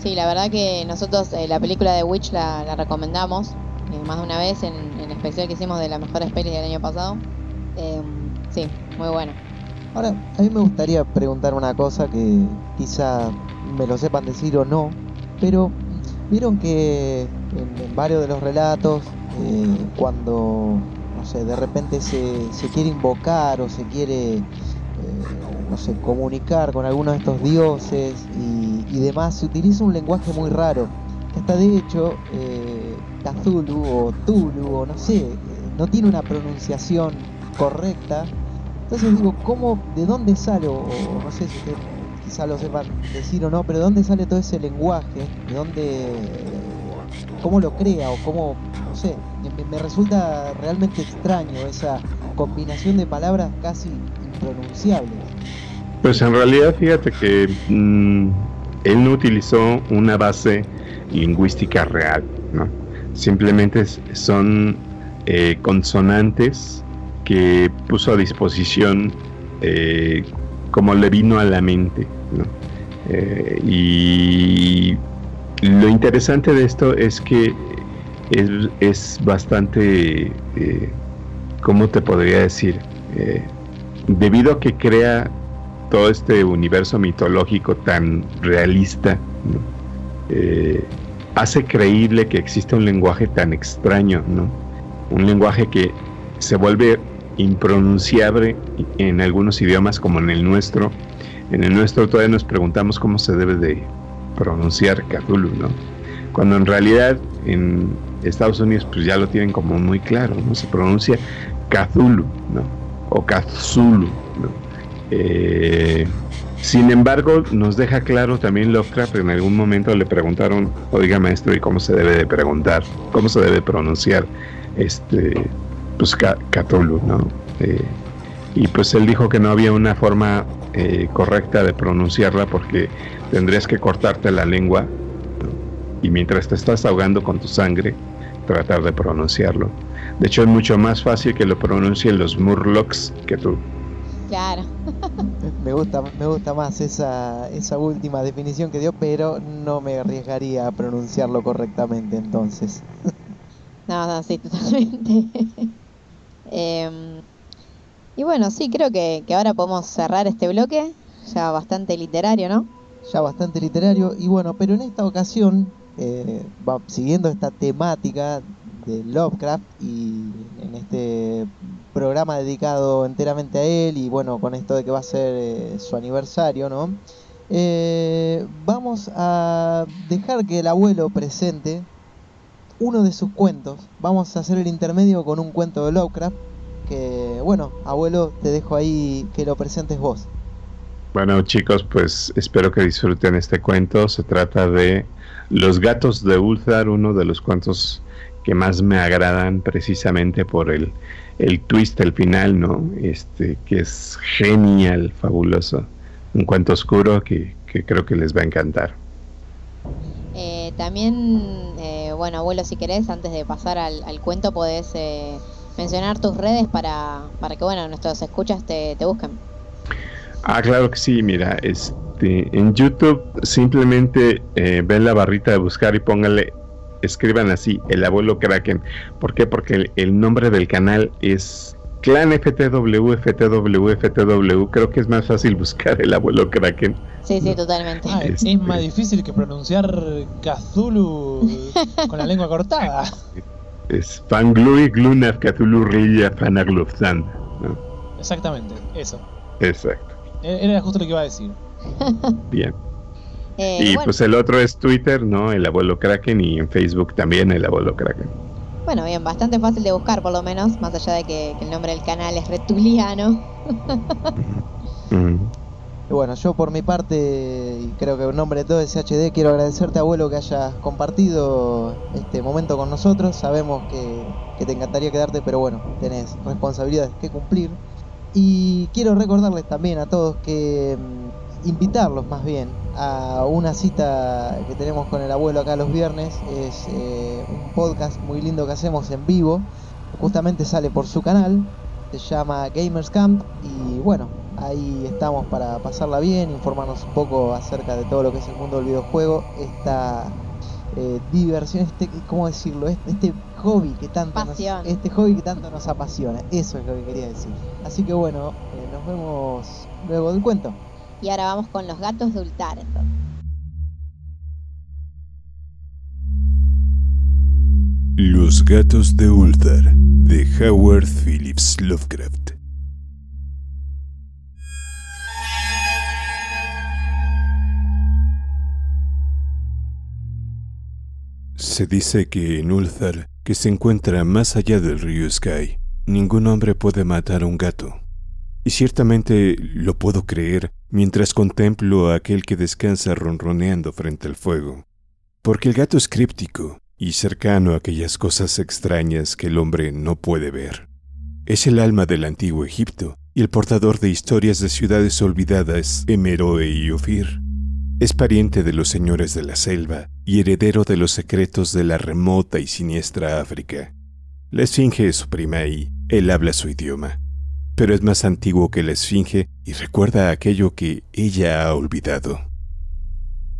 Sí, la verdad que nosotros eh, la película de Witch la, recomendamos eh, más de una vez en, especial que hicimos de las mejores pelis del año pasado. Eh, sí, muy bueno. Ahora, a mí me gustaría preguntar una cosa que quizá me lo sepan decir o no, pero vieron que en, varios de los relatos, cuando, no sé, de repente se, se, quiere invocar o se quiere no sé, comunicar con algunos de estos dioses y, demás, se utiliza un lenguaje muy raro. Que hasta de hecho, eh, Cthulhu o Tulu o no sé, no tiene una pronunciación correcta. Entonces digo, ¿cómo, de dónde sale, no sé si ustedes quizá lo sepan decir o no, pero de dónde sale todo ese lenguaje? ¿De dónde, cómo lo crea o cómo, no sé, me, me resulta realmente extraño esa combinación de palabras casi impronunciables. Pues en realidad fíjate que mm, él no utilizó una base lingüística real, ¿no? Simplemente son eh, consonantes que puso a disposición eh, como le vino a la mente. Eh, y lo interesante de esto es que es, bastante, ¿cómo te podría decir? debido a que crea todo este universo mitológico tan realista eh, hace creíble que existe un lenguaje tan extraño, ¿no? Un lenguaje que se vuelve impronunciable en algunos idiomas como en el nuestro. En el nuestro todavía nos preguntamos cómo se debe de pronunciar Cthulhu, ¿no? Cuando en realidad en Estados Unidos pues ya lo tienen como muy claro, ¿no? Se pronuncia Cthulhu, ¿no? O Cthulhu, ¿no? Eh, sin embargo, nos deja claro también Lovecraft, en algún momento le preguntaron, oiga maestro, ¿y cómo se debe de preguntar? ¿Cómo se debe pronunciar este, pues Cthulhu, ¿no? Eh, y pues él dijo que no había una forma eh, correcta de pronunciarla porque tendrías que cortarte la lengua y mientras te estás ahogando con tu sangre, tratar de pronunciarlo. De hecho, es mucho más fácil que lo pronuncien los Murlocs que tú. Claro. me gusta, me gusta más esa, esa última definición que dio, pero no me arriesgaría a pronunciarlo correctamente entonces. no, no, sí, totalmente. Em, y bueno, sí, creo que, ahora podemos cerrar este bloque, ya bastante literario, ¿no? Ya bastante literario, y bueno, pero en esta ocasión, eh, siguiendo esta temática de Lovecraft y en este programa dedicado enteramente a él y bueno, con esto de que va a ser eh, su aniversario, ¿no? Eh, vamos a dejar que el abuelo presente uno de sus cuentos. Vamos a hacer el intermedio con un cuento de Lovecraft. Que bueno, abuelo, te dejo ahí que lo presentes vos. Bueno chicos, pues espero que disfruten este cuento. Se trata de Los gatos de Ulthar, uno de los cuentos que más me agradan precisamente por el, el twist al final, ¿no? Este, que es genial, fabuloso. Un cuento oscuro que, creo que les va a encantar. Eh, también, eh, bueno, abuelo, si querés, antes de pasar al, cuento, podés eh, mencionar tus redes para, para que, bueno, nuestros escuchas te, busquen. Ah, claro que sí, mira, este, en YouTube simplemente ven la barrita de buscar y póngale escriban así, el abuelo Kraken. ¿Por qué? Porque el, nombre del canal es Clan FTW, FTW, FTW. Creo que es más fácil buscar el abuelo Kraken. Sí, sí, totalmente. Ah, es este, más difícil que pronunciar Cthulhu con la lengua cortada. Es Fanglui Glunaf Cthulhu Rilla Fanaglufzan. Exactamente, eso. Exacto. E-, era justo lo que iba a decir. Bien. Eh, y pues el otro es Twitter, ¿no? El abuelo Kraken y en Facebook también el abuelo Kraken. Bueno, bien, bastante fácil de buscar por lo menos, más allá de que, el nombre del canal es Retuliano. Y bueno, yo por mi parte, y creo que en nombre de todo SHD, quiero agradecerte, abuelo, que hayas compartido este momento con nosotros. Sabemos que, que te encantaría quedarte, pero bueno, tenés responsabilidades que cumplir. Y quiero recordarles también a todos que mm, invitarlos más bien a una cita que tenemos con el abuelo acá los viernes. Es eh, un podcast muy lindo que hacemos en vivo. Justamente sale por su canal. Se llama Gamers Camp. Y bueno, ahí estamos para pasarla bien, informarnos un poco acerca de todo lo que es el mundo del videojuego. Esta eh, diversión, este, ¿cómo decirlo? Este, este hobby que tanto nos, este hobby que tanto nos apasiona. Eso es lo que quería decir. Así que bueno, eh, nos vemos luego del cuento. Y ahora vamos con los gatos de Ultar. entonces. Los gatos de Ulthar de Howard Phillips Lovecraft. Se dice que en Ulthar, que se encuentra más allá del río Sky, ningún hombre puede matar a un gato. Y ciertamente lo puedo creer mientras contemplo a aquel que descansa ronroneando frente al fuego. Porque el gato es críptico y cercano a aquellas cosas extrañas que el hombre no puede ver. Es el alma del antiguo Egipto y el portador de historias de ciudades olvidadas Emeroe y Ofir. Es pariente de los señores de la selva y heredero de los secretos de la remota y siniestra África. La esfinge es su prima y él habla su idioma, pero es más antiguo que la esfinge y recuerda aquello que ella ha olvidado.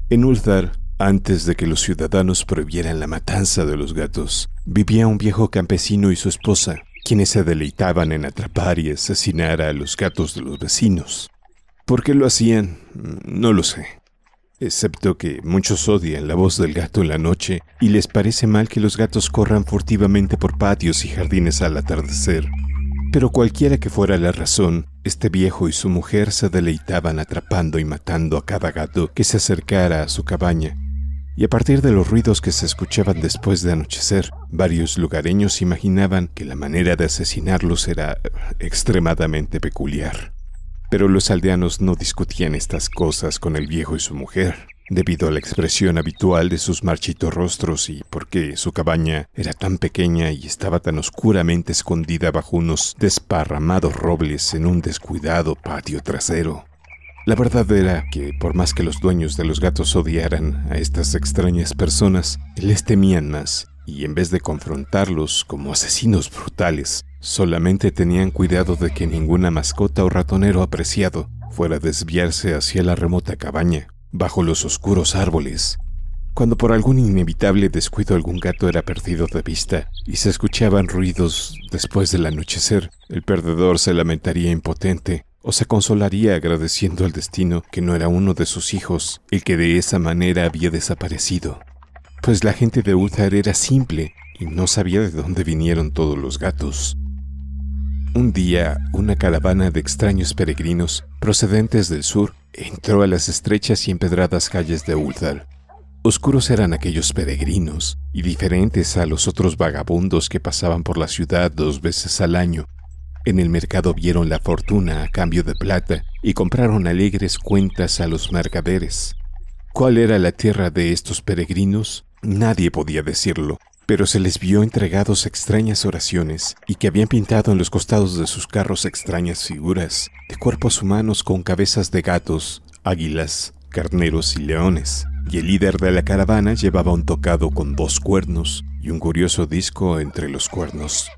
En Ulthar, antes de que los ciudadanos prohibieran la matanza de los gatos, vivía un viejo campesino y su esposa, quienes se deleitaban en atrapar y asesinar a los gatos de los vecinos. ¿Por qué lo hacían? No lo sé. Excepto que muchos odian la voz del gato en la noche y les parece mal que los gatos corran furtivamente por patios y jardines al atardecer. Pero cualquiera que fuera la razón, este viejo y su mujer se deleitaban atrapando y matando a cada gato que se acercara a su cabaña. Y a partir de los ruidos que se escuchaban después de anochecer, varios lugareños imaginaban que la manera de asesinarlos era extremadamente peculiar. Pero los aldeanos no discutían estas cosas con el viejo y su mujer, debido a la expresión habitual de sus marchitos rostros y porque su cabaña era tan pequeña y estaba tan oscuramente escondida bajo unos desparramados robles en un descuidado patio trasero. La verdad era que, por más que los dueños de los gatos odiaran a estas extrañas personas, les temían más, y en vez de confrontarlos como asesinos brutales, solamente tenían cuidado de que ninguna mascota o ratonero apreciado fuera a desviarse hacia la remota cabaña, bajo los oscuros árboles. Cuando por algún inevitable descuido algún gato era perdido de vista y se escuchaban ruidos después del anochecer, el perdedor se lamentaría impotente o se consolaría agradeciendo al destino que no era uno de sus hijos el que de esa manera había desaparecido. Pues la gente de Ulthar era simple y no sabía de dónde vinieron todos los gatos. Un día, una caravana de extraños peregrinos procedentes del sur entró a las estrechas y empedradas calles de Ulthar. Oscuros eran aquellos peregrinos y diferentes a los otros vagabundos que pasaban por la ciudad dos veces al año en el mercado vieron la fortuna a cambio de plata y compraron alegres cuentas a los mercaderes. ¿Cuál era la tierra de estos peregrinos? Nadie podía decirlo, pero se les vio entregados extrañas oraciones y que habían pintado en los costados de sus carros extrañas figuras de cuerpos humanos con cabezas de gatos, águilas, carneros y leones. Y el líder de la caravana llevaba un tocado con dos cuernos y un curioso disco entre los cuernos.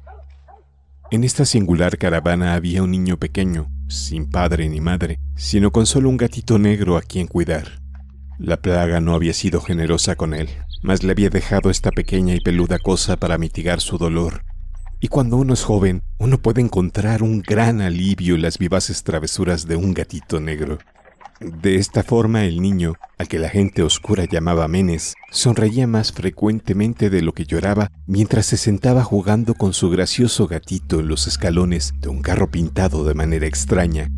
En esta singular caravana había un niño pequeño, sin padre ni madre, sino con solo un gatito negro a quien cuidar. La plaga no había sido generosa con él, mas le había dejado esta pequeña y peluda cosa para mitigar su dolor. Y cuando uno es joven, uno puede encontrar un gran alivio en las vivaces travesuras de un gatito negro. De esta forma el niño, al que la gente oscura llamaba Menes, sonreía más frecuentemente de lo que lloraba mientras se sentaba jugando con su gracioso gatito en los escalones de un carro pintado de manera extraña.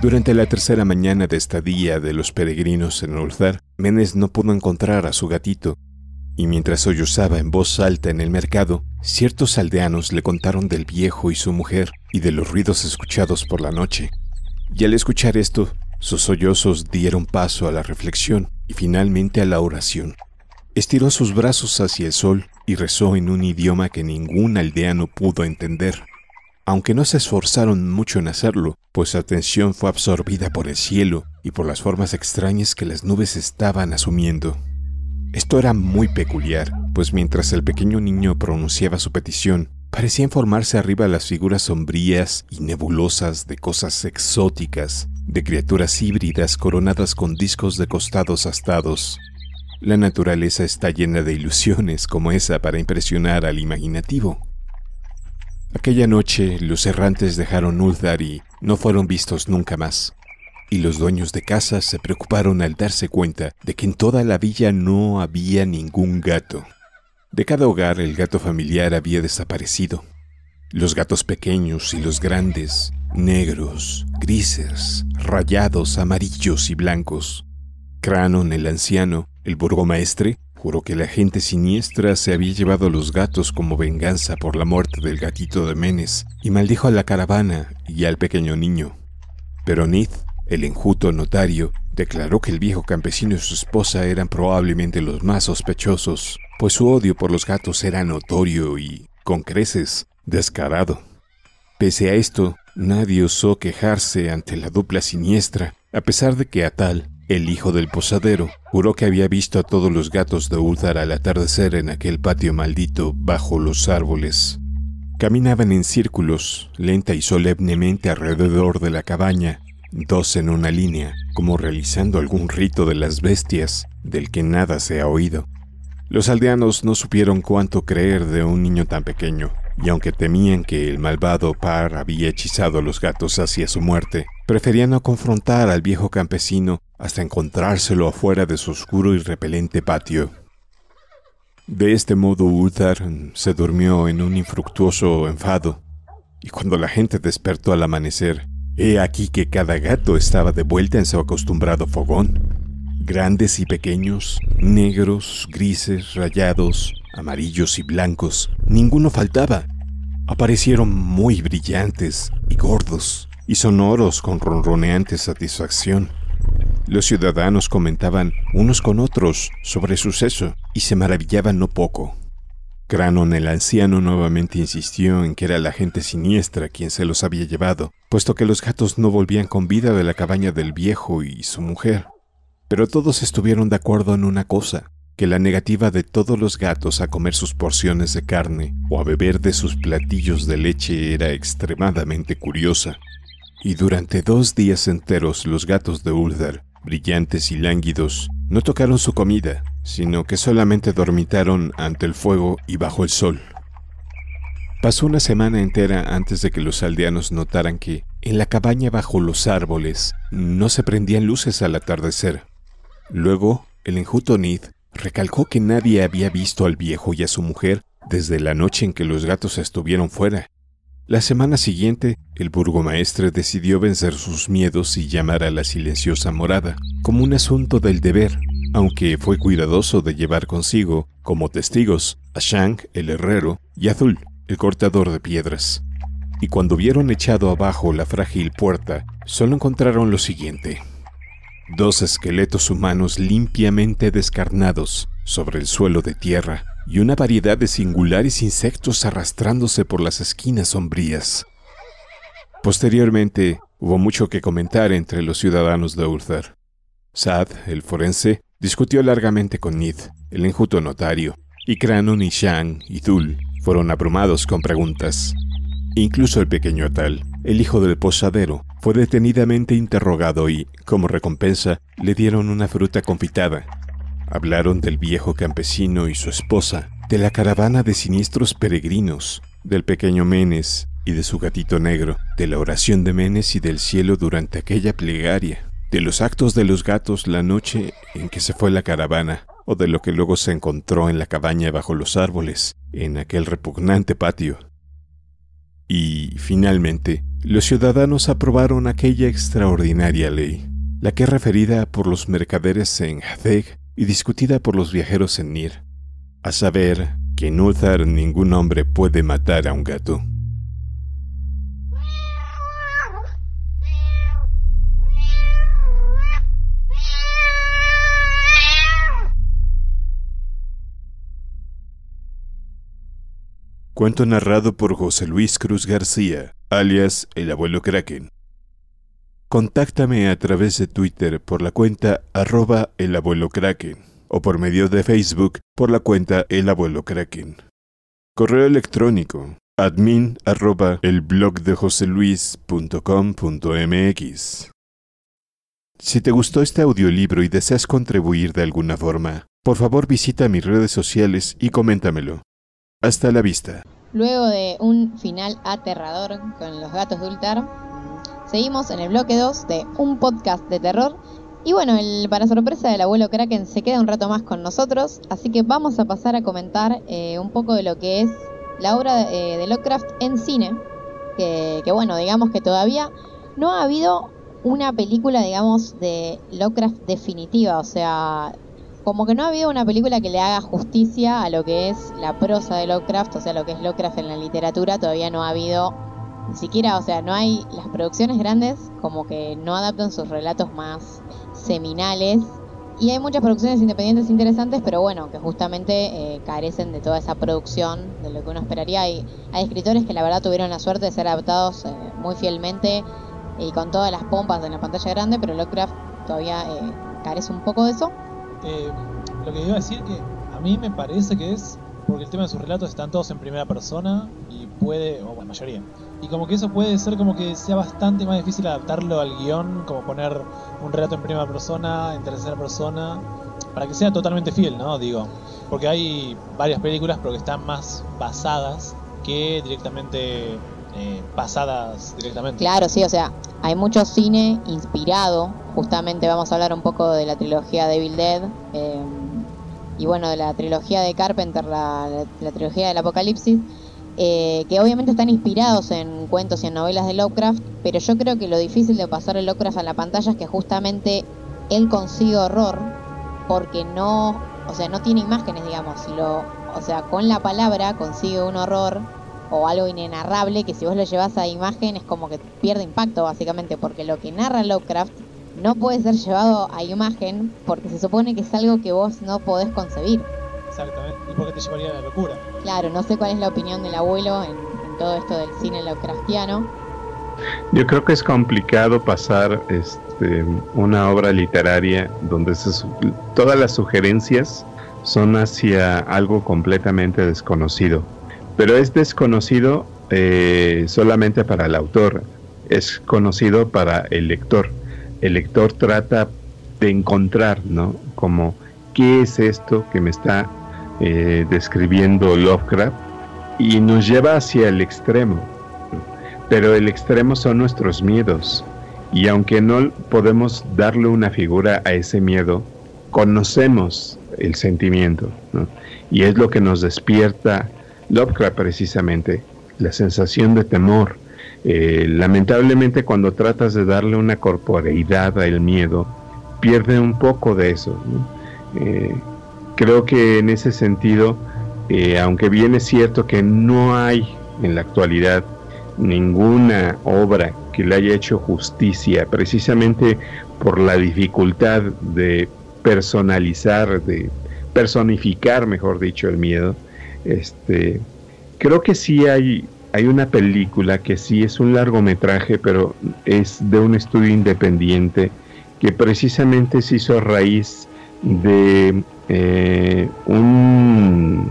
Durante la tercera mañana de estadía de los peregrinos en Ulthar, Menes no pudo encontrar a su gatito, y mientras sollozaba en voz alta en el mercado, ciertos aldeanos le contaron del viejo y su mujer y de los ruidos escuchados por la noche. Y al escuchar esto, sus sollozos dieron paso a la reflexión y finalmente a la oración. Estiró sus brazos hacia el sol y rezó en un idioma que ningún aldeano pudo entender. Aunque no se esforzaron mucho en hacerlo, pues su atención fue absorbida por el cielo y por las formas extrañas que las nubes estaban asumiendo. Esto era muy peculiar, pues mientras el pequeño niño pronunciaba su petición, parecían formarse arriba las figuras sombrías y nebulosas de cosas exóticas, de criaturas híbridas coronadas con discos de costados astados. La naturaleza está llena de ilusiones como esa para impresionar al imaginativo. Aquella noche los errantes dejaron Uldar y no fueron vistos nunca más. Y los dueños de casa se preocuparon al darse cuenta de que en toda la villa no había ningún gato. De cada hogar el gato familiar había desaparecido. Los gatos pequeños y los grandes, negros, grises, rayados, amarillos y blancos. Cranon, el anciano, el burgomaestre, Juró que la gente siniestra se había llevado los gatos como venganza por la muerte del gatito de Menes y maldijo a la caravana y al pequeño niño. Pero Nith, el enjuto notario, declaró que el viejo campesino y su esposa eran probablemente los más sospechosos, pues su odio por los gatos era notorio y, con creces, descarado. Pese a esto, nadie osó quejarse ante la dupla siniestra, a pesar de que a tal el hijo del posadero juró que había visto a todos los gatos de Uldar al atardecer en aquel patio maldito bajo los árboles. Caminaban en círculos, lenta y solemnemente alrededor de la cabaña, dos en una línea, como realizando algún rito de las bestias del que nada se ha oído. Los aldeanos no supieron cuánto creer de un niño tan pequeño, y aunque temían que el malvado par había hechizado a los gatos hacia su muerte, preferían no confrontar al viejo campesino hasta encontrárselo afuera de su oscuro y repelente patio. De este modo Uthar se durmió en un infructuoso enfado, y cuando la gente despertó al amanecer, he aquí que cada gato estaba de vuelta en su acostumbrado fogón. Grandes y pequeños, negros, grises, rayados, amarillos y blancos, ninguno faltaba. Aparecieron muy brillantes y gordos y sonoros con ronroneante satisfacción. Los ciudadanos comentaban unos con otros sobre suceso y se maravillaban no poco. Cranon el anciano nuevamente insistió en que era la gente siniestra quien se los había llevado, puesto que los gatos no volvían con vida de la cabaña del viejo y su mujer. Pero todos estuvieron de acuerdo en una cosa, que la negativa de todos los gatos a comer sus porciones de carne o a beber de sus platillos de leche era extremadamente curiosa. Y durante dos días enteros los gatos de Uldar, brillantes y lánguidos, no tocaron su comida, sino que solamente dormitaron ante el fuego y bajo el sol. Pasó una semana entera antes de que los aldeanos notaran que, en la cabaña bajo los árboles, no se prendían luces al atardecer. Luego, el enjuto Nid Recalcó que nadie había visto al viejo y a su mujer desde la noche en que los gatos estuvieron fuera. La semana siguiente, el burgomaestre decidió vencer sus miedos y llamar a la silenciosa morada, como un asunto del deber, aunque fue cuidadoso de llevar consigo, como testigos, a Shank, el herrero, y Azul, el cortador de piedras. Y cuando vieron echado abajo la frágil puerta, solo encontraron lo siguiente. Dos esqueletos humanos limpiamente descarnados sobre el suelo de tierra y una variedad de singulares insectos arrastrándose por las esquinas sombrías. Posteriormente, hubo mucho que comentar entre los ciudadanos de Ulthar. Sad, el forense, discutió largamente con Nid, el enjuto notario, y Cranon y Shang y Dul fueron abrumados con preguntas. Incluso el pequeño Atal, el hijo del posadero, fue detenidamente interrogado y, como recompensa, le dieron una fruta confitada. Hablaron del viejo campesino y su esposa, de la caravana de siniestros peregrinos, del pequeño Menes y de su gatito negro, de la oración de Menes y del cielo durante aquella plegaria, de los actos de los gatos la noche en que se fue la caravana, o de lo que luego se encontró en la cabaña bajo los árboles, en aquel repugnante patio. Y, finalmente, los ciudadanos aprobaron aquella extraordinaria ley, la que es referida por los mercaderes en Hadeg y discutida por los viajeros en Nir, a saber que en Ulthar ningún hombre puede matar a un gato. Cuento narrado por José Luis Cruz García alias el abuelo Kraken. Contáctame a través de Twitter por la cuenta arroba el abuelo Kraken o por medio de Facebook por la cuenta el abuelo Kraken. Correo electrónico admin arroba el blog de. Si te gustó este audiolibro y deseas contribuir de alguna forma, por favor visita mis redes sociales y coméntamelo. Hasta la vista. Luego de un final aterrador con los gatos de Ultar, seguimos en el bloque 2 de un podcast de terror. Y bueno, el, para sorpresa del abuelo Kraken se queda un rato más con nosotros, así que vamos a pasar a comentar eh, un poco de lo que es la obra eh, de Lovecraft en cine. Que, que bueno, digamos que todavía no ha habido una película, digamos, de Lovecraft definitiva, o sea, como que no ha habido una película que le haga justicia a lo que es la prosa de Lovecraft, o sea, lo que es Lovecraft en la literatura, todavía no ha habido ni siquiera, o sea, no hay las producciones grandes como que no adaptan sus relatos más seminales. Y hay muchas producciones independientes interesantes, pero bueno, que justamente eh, carecen de toda esa producción, de lo que uno esperaría. Hay, hay escritores que la verdad tuvieron la suerte de ser adaptados eh, muy fielmente y con todas las pompas en la pantalla grande, pero Lovecraft todavía eh, carece un poco de eso. Eh, lo que iba a decir que a mí me parece que es porque el tema de sus relatos están todos en primera persona y puede, o la mayoría, y como que eso puede ser como que sea bastante más difícil adaptarlo al guion, como poner un relato en primera persona, en tercera persona, para que sea totalmente fiel, ¿no? Digo, porque hay varias películas pero que están más basadas que directamente eh, pasadas directamente. Claro, sí, o sea, hay mucho cine inspirado, justamente vamos a hablar un poco de la trilogía de Evil Dead, eh, y bueno, de la trilogía de Carpenter, la, trilogía del Apocalipsis, eh, que obviamente están inspirados en cuentos y en novelas de Lovecraft, pero yo creo que lo difícil de pasar el Lovecraft a la pantalla es que justamente él consigue horror porque no, o sea, no tiene imágenes, digamos, o sea, con la palabra consigue un horror o algo inenarrable que si vos lo llevas a imagen es como que pierde impacto básicamente porque lo que narra Lovecraft no puede ser llevado a imagen porque se supone que es algo que vos no podés concebir. Exactamente, y porque te llevaría a la locura. Claro, no sé cuál es la opinión del abuelo en, en todo esto del cine Lovecraftiano. Yo creo que es complicado pasar este, una obra literaria donde se, todas las sugerencias son hacia algo completamente desconocido pero es desconocido eh, solamente para el autor, es conocido para el lector. El lector trata de encontrar, ¿no? Como, ¿qué es esto que me está eh, describiendo Lovecraft? Y nos lleva hacia el extremo. Pero el extremo son nuestros miedos. Y aunque no podemos darle una figura a ese miedo, conocemos el sentimiento. Y es lo que nos despierta Lovecraft precisamente, la sensación de temor. Eh, lamentablemente cuando tratas de darle una corporeidad al miedo, pierde un poco de eso. Eh, creo que en ese sentido, eh, aunque bien es cierto que no hay en la actualidad ninguna obra que le haya hecho justicia, precisamente por la dificultad de personalizar, de personificar, mejor dicho, el miedo, este, creo que sí hay, hay una película que sí es un largometraje, pero es de un estudio independiente que precisamente se hizo a raíz de eh, un,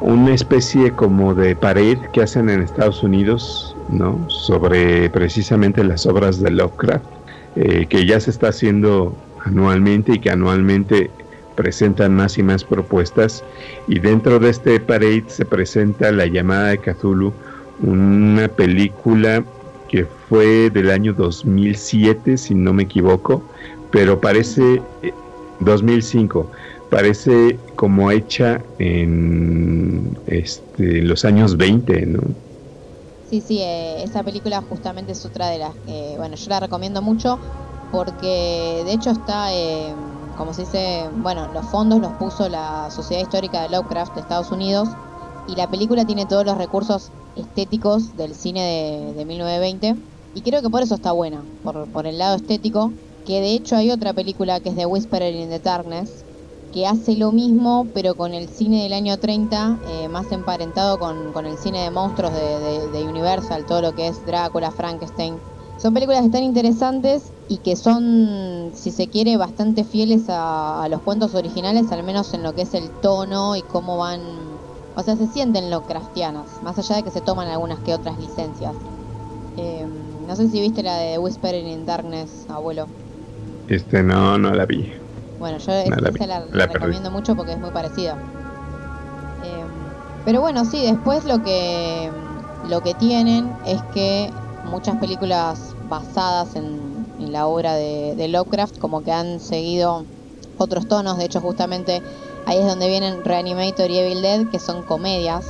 una especie como de pared que hacen en Estados Unidos, ¿no? Sobre precisamente las obras de Lovecraft, eh, que ya se está haciendo anualmente y que anualmente presentan más y más propuestas y dentro de este parade se presenta La llamada de Cthulhu, una película que fue del año 2007 si no me equivoco, pero parece 2005, eh, parece como hecha en este, los años 20, ¿no? Sí, sí, eh, esa película justamente es otra de las que, bueno, yo la recomiendo mucho porque de hecho está... Eh, como se dice, bueno, los fondos los puso la Sociedad Histórica de Lovecraft de Estados Unidos y la película tiene todos los recursos estéticos del cine de, de 1920 y creo que por eso está buena, por, por, el lado estético, que de hecho hay otra película que es de Whisperer in the Darkness, que hace lo mismo, pero con el cine del año 30, eh, más emparentado con, el cine de monstruos de, Universal, todo lo que es Drácula, Frankenstein. Son películas que están interesantes y que son, si se quiere, bastante fieles a, a los cuentos originales, al menos en lo que es el tono y cómo van o sea, se sienten Lovecraftianas, más allá de que se toman algunas que otras licencias. Eh, no sé si viste la de Whispering in Darkness, abuelo. Este no, no la vi. Bueno, yo esa la, recomiendo mucho porque es muy parecida. Eh, pero bueno, sí, después lo que lo que tienen es que muchas películas basadas en, la obra de, de Lovecraft como que han seguido otros tonos, de hecho justamente Ahí es donde vienen Reanimator y Evil Dead, que son comedias.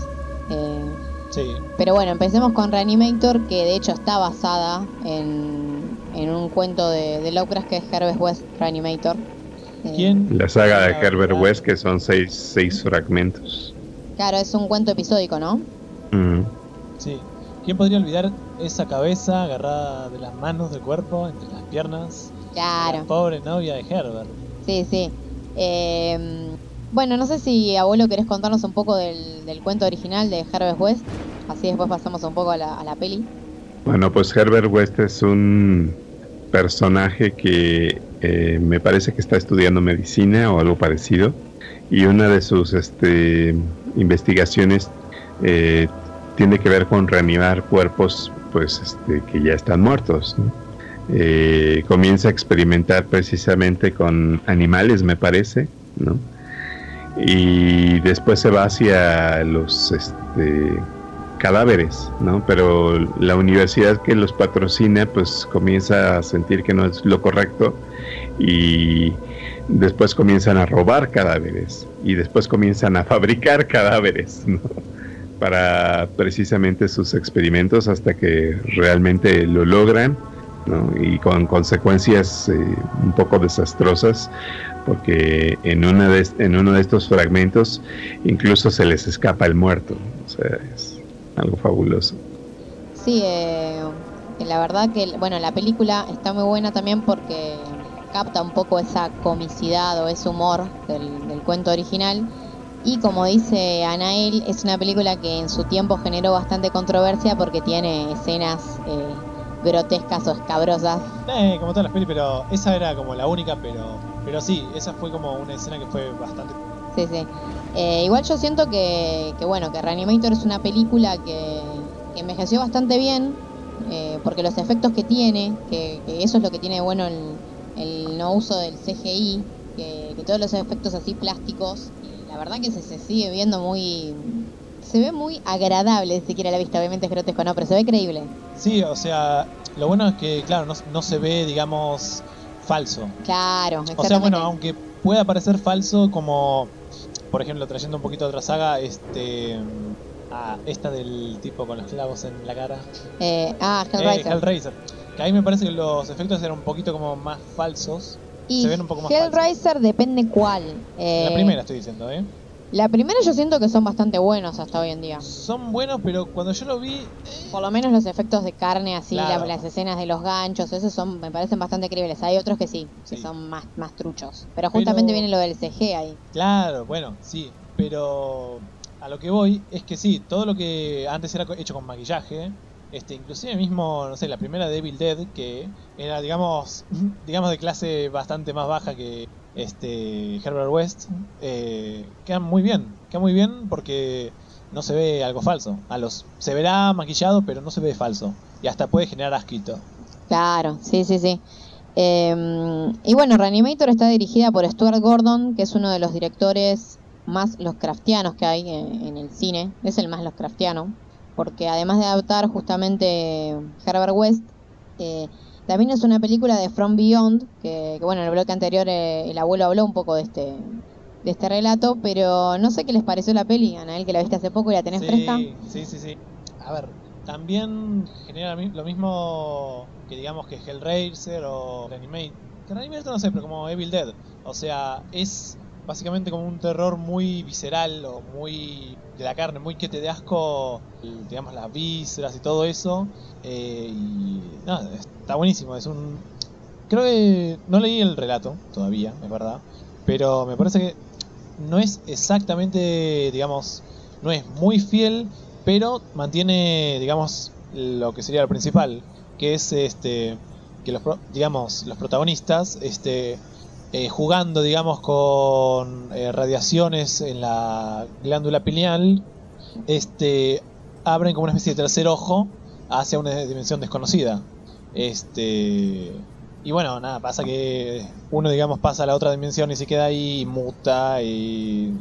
Eh, sí. Pero bueno, empecemos con Reanimator, que de hecho está basada en, en un cuento de, de Lovecraft que es Herbert West Reanimator. Eh, ¿Quién? La saga de Herbert West, que son seis, seis fragmentos. Claro, es un cuento episódico, ¿no? Sí. ¿Quién podría olvidar esa cabeza agarrada de las manos del cuerpo, entre las piernas? Claro. La pobre novia de Herbert. Sí, sí. Eh, bueno, no sé si abuelo querés contarnos un poco del, cuento original de Herbert West, así después pasamos un poco a la, a la peli. Bueno, pues Herbert West es un personaje que eh, me parece que está estudiando medicina o algo parecido y una de sus este, investigaciones eh, tiene que ver con reanimar cuerpos pues este, que ya están muertos. Eh, comienza a experimentar precisamente con animales, me parece, ¿no? y después se va hacia los este, cadáveres, ¿no? Pero la universidad que los patrocina pues comienza a sentir que no es lo correcto y después comienzan a robar cadáveres y después comienzan a fabricar cadáveres, ¿no? Para precisamente sus experimentos hasta que realmente lo logran. Y con consecuencias eh, un poco desastrosas porque en, una de, en uno de estos fragmentos incluso se les escapa el muerto. O sea, es algo fabuloso. Sí, eh, la verdad que, bueno, la película está muy buena también porque capta un poco esa comicidad o ese humor del, cuento original. Y como dice Anael, es una película que en su tiempo generó bastante controversia porque tiene escenas eh, grotescas o escabrosas. Eh, como todas las pelis, pero esa era como la única, pero pero sí, esa fue como una escena que fue bastante... Sí, sí. Eh, igual yo siento que, que, bueno, que Reanimator es una película que, que envejeció bastante bien, eh, porque los efectos que tiene, que, eso es lo que tiene bueno el, el no uso del CGI, que, todos los efectos así plásticos, la verdad que se, se sigue viendo muy se ve muy agradable si quiere a la vista, obviamente es grotesco, no, pero se ve creíble. Sí, o sea, lo bueno es que, claro, no, no se ve, digamos, falso. Claro, O sea, bueno, aunque pueda parecer falso, como por ejemplo, trayendo un poquito de otra saga, este. Ah, esta del tipo con los clavos en la cara. Eh, ah, Hellraiser. Eh, Hellraiser. Que ahí me parece que los efectos eran un poquito como más falsos. Y se ven un poco más Hellraiser depende cuál. Eh, la primera estoy diciendo, ¿eh? La primera yo siento que son bastante buenos hasta hoy en día. Son buenos, pero cuando yo lo vi... Eh, Por lo menos los efectos de carne así, las escenas de los ganchos, esos son, me parecen bastante creíbles. Hay otros que sí, que son más, más truchos. Pero justamente viene lo del CG ahí. Claro, bueno, sí. Pero a lo que voy es que sí, todo lo que antes era hecho con maquillaje, este, inclusive mismo, no sé, la primera Devil Dead, que era, digamos, digamos de clase bastante más baja que este Herbert West, eh, queda muy bien, queda muy bien porque no se ve algo falso. A los se verá maquillado, pero no se ve falso y hasta puede generar asquito. Claro, sí, sí, sí. Em, y bueno, Reanimator está dirigida por Stuart Gordon, que es uno de los directores más los craftianos que hay en, el cine. Es el más los craftiano, porque además de adaptar justamente Herbert West, eh, también es una película de From Beyond, que, bueno, en el bloque anterior eh, el abuelo habló un poco de este de este relato, pero no sé qué les pareció la peli, Anael, que la viste hace poco y la tenés fresca. Sí, sí, sí. A ver, también genera lo mismo que digamos que Hellraiser o Reanimate. Reanimate no sé, pero como Evil Dead. O sea, es básicamente como un terror muy visceral o muy de la carne, muy que te asco, digamos, las vísceras y todo eso. Eh, y nada, está buenísimo. Es un. Creo que no leí el relato todavía, es verdad. Pero me parece que no es exactamente, digamos, no es muy fiel, pero mantiene, digamos, lo que sería lo principal, que es este que los digamos los protagonistas este eh, jugando digamos con eh, radiaciones en la glándula pineal este abren como una especie de tercer ojo hacia una dimensión desconocida este y bueno nada pasa que uno digamos pasa a la otra dimensión y se queda ahí muta y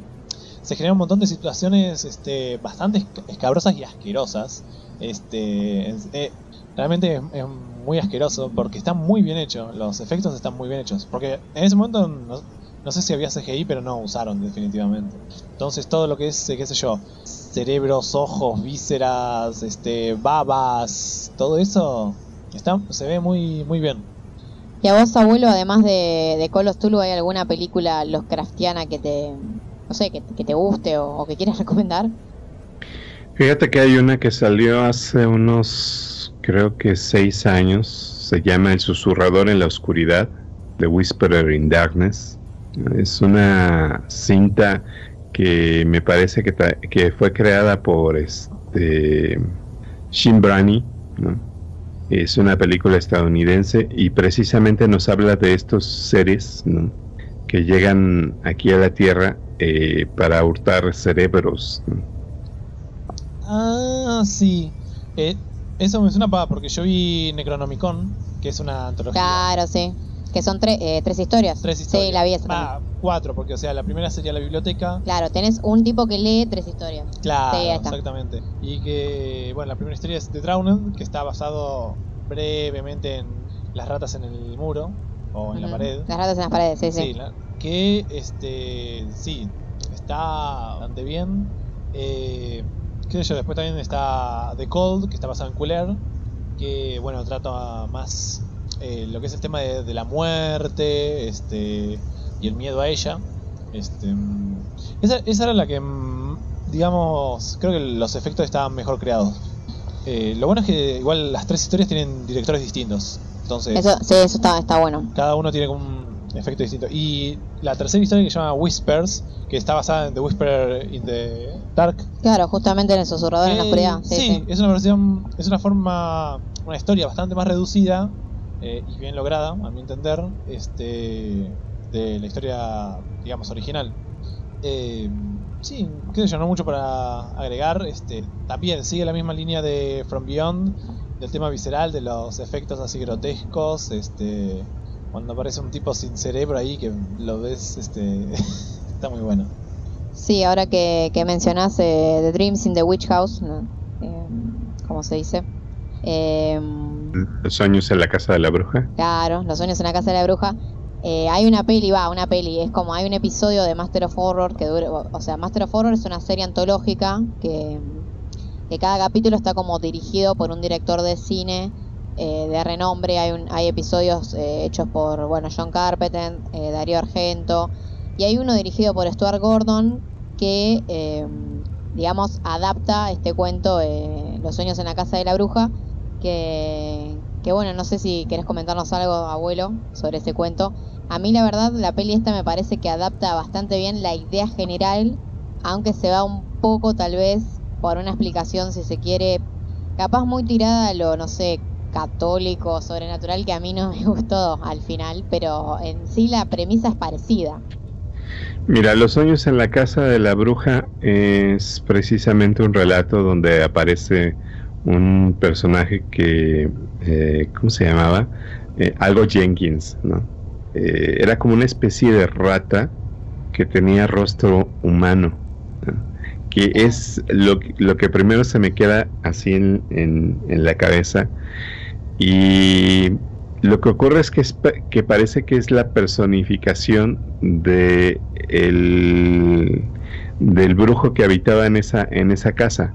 se generan un montón de situaciones este, bastante escabrosas y asquerosas. Este, eh, realmente es, muy asqueroso porque está muy bien hecho, los efectos están muy bien hechos. Porque en ese momento no, sé si había CGI, pero no usaron definitivamente. Entonces todo lo que es, qué sé yo, cerebros, ojos, vísceras, este, babas, todo eso está, se ve muy, muy bien. ¿Y a vos, abuelo, además de, de Call of Tulu, hay alguna película los craftiana que te, no sé, que, te guste o, que quieras recomendar? Fíjate que hay una que salió hace unos, creo que seis años. Se llama El susurrador en la oscuridad, The Whisperer in Darkness. Es una cinta que me parece que, que fue creada por este Shin Brani, Es una película estadounidense y precisamente nos habla de estos seres que llegan aquí a la Tierra eh, para hurtar cerebros. Ah, sí. Eh, eso me suena para porque yo vi Necronomicon, que es una antología. Claro, sí. Que son eh, tres historias. Tres historias. Sí, la vi esa Ah, cuatro, porque o sea, la primera sería la biblioteca. Claro, tenés un tipo que lee tres historias. Claro, exactamente. Y que, bueno, la primera historia es The Drowned, que está basado brevemente en las ratas en el muro o en la pared. Las ratas en las paredes, sí, sí. sí que este sí está bastante bien eh, qué sé yo después también está The Cold que está basado en Cooler que bueno trata más eh, lo que es el tema de, la muerte este y el miedo a ella. Este esa, esa era la que mm, digamos creo que los efectos estaban mejor creados. Eh, lo bueno es que igual las tres historias tienen directores distintos. Entonces eso sí eso está, está bueno. cada uno tiene como un efecto distinto. Y la tercera historia que se llama Whispers, que está basada en The Whisperer in the Dark. Claro, justamente en el susurrador en la oscuridad. Sí, es una versión, es una forma, una historia bastante más reducida eh, y bien lograda, a mi entender, este, de la historia, digamos, original. Eh, sí, qué sé yo, no mucho para agregar. Este, también sigue la misma línea de From Beyond, del tema visceral, de los efectos así grotescos, este cuando aparece un tipo sin cerebro ahí que lo ves, este, está muy bueno. Sí, ahora que, que mencionás eh, The Dreams in the Witch House, ¿no? Eh, ¿cómo se dice? Em, los sueños en la casa de la bruja. Claro, los sueños en la casa de la bruja. Eh, hay una peli, va, una peli, es como hay un episodio de Master of Horror que dura, o sea, Master of Horror es una serie antológica que, que cada capítulo está como dirigido por un director de cine eh, de renombre. Hay, un, hay episodios eh, hechos por bueno, John Carpenter, eh, Darío Argento, y hay uno dirigido por Stuart Gordon que, digamos, adapta este cuento, Los sueños en la casa de la bruja, que, que, bueno, no sé si querés comentarnos algo, abuelo, sobre ese cuento. A mí la verdad la peli esta me parece que adapta bastante bien la idea general, aunque se va un poco tal vez por una explicación, si se quiere, capaz muy tirada a lo, no sé, católico, sobrenatural, que a mí no me gustó al final, pero en sí la premisa es parecida. Mira, Los sueños en la casa de la bruja es precisamente un relato donde aparece un personaje que, eh, ¿cómo se llamaba? Eh, algo Jenkins, ¿no? Eh, era como una especie de rata que tenía rostro humano, que es lo, lo, que primero se me queda así en, en, en la cabeza y lo que ocurre es que, que parece que es la personificación de el, del brujo que habitaba en esa, en esa casa.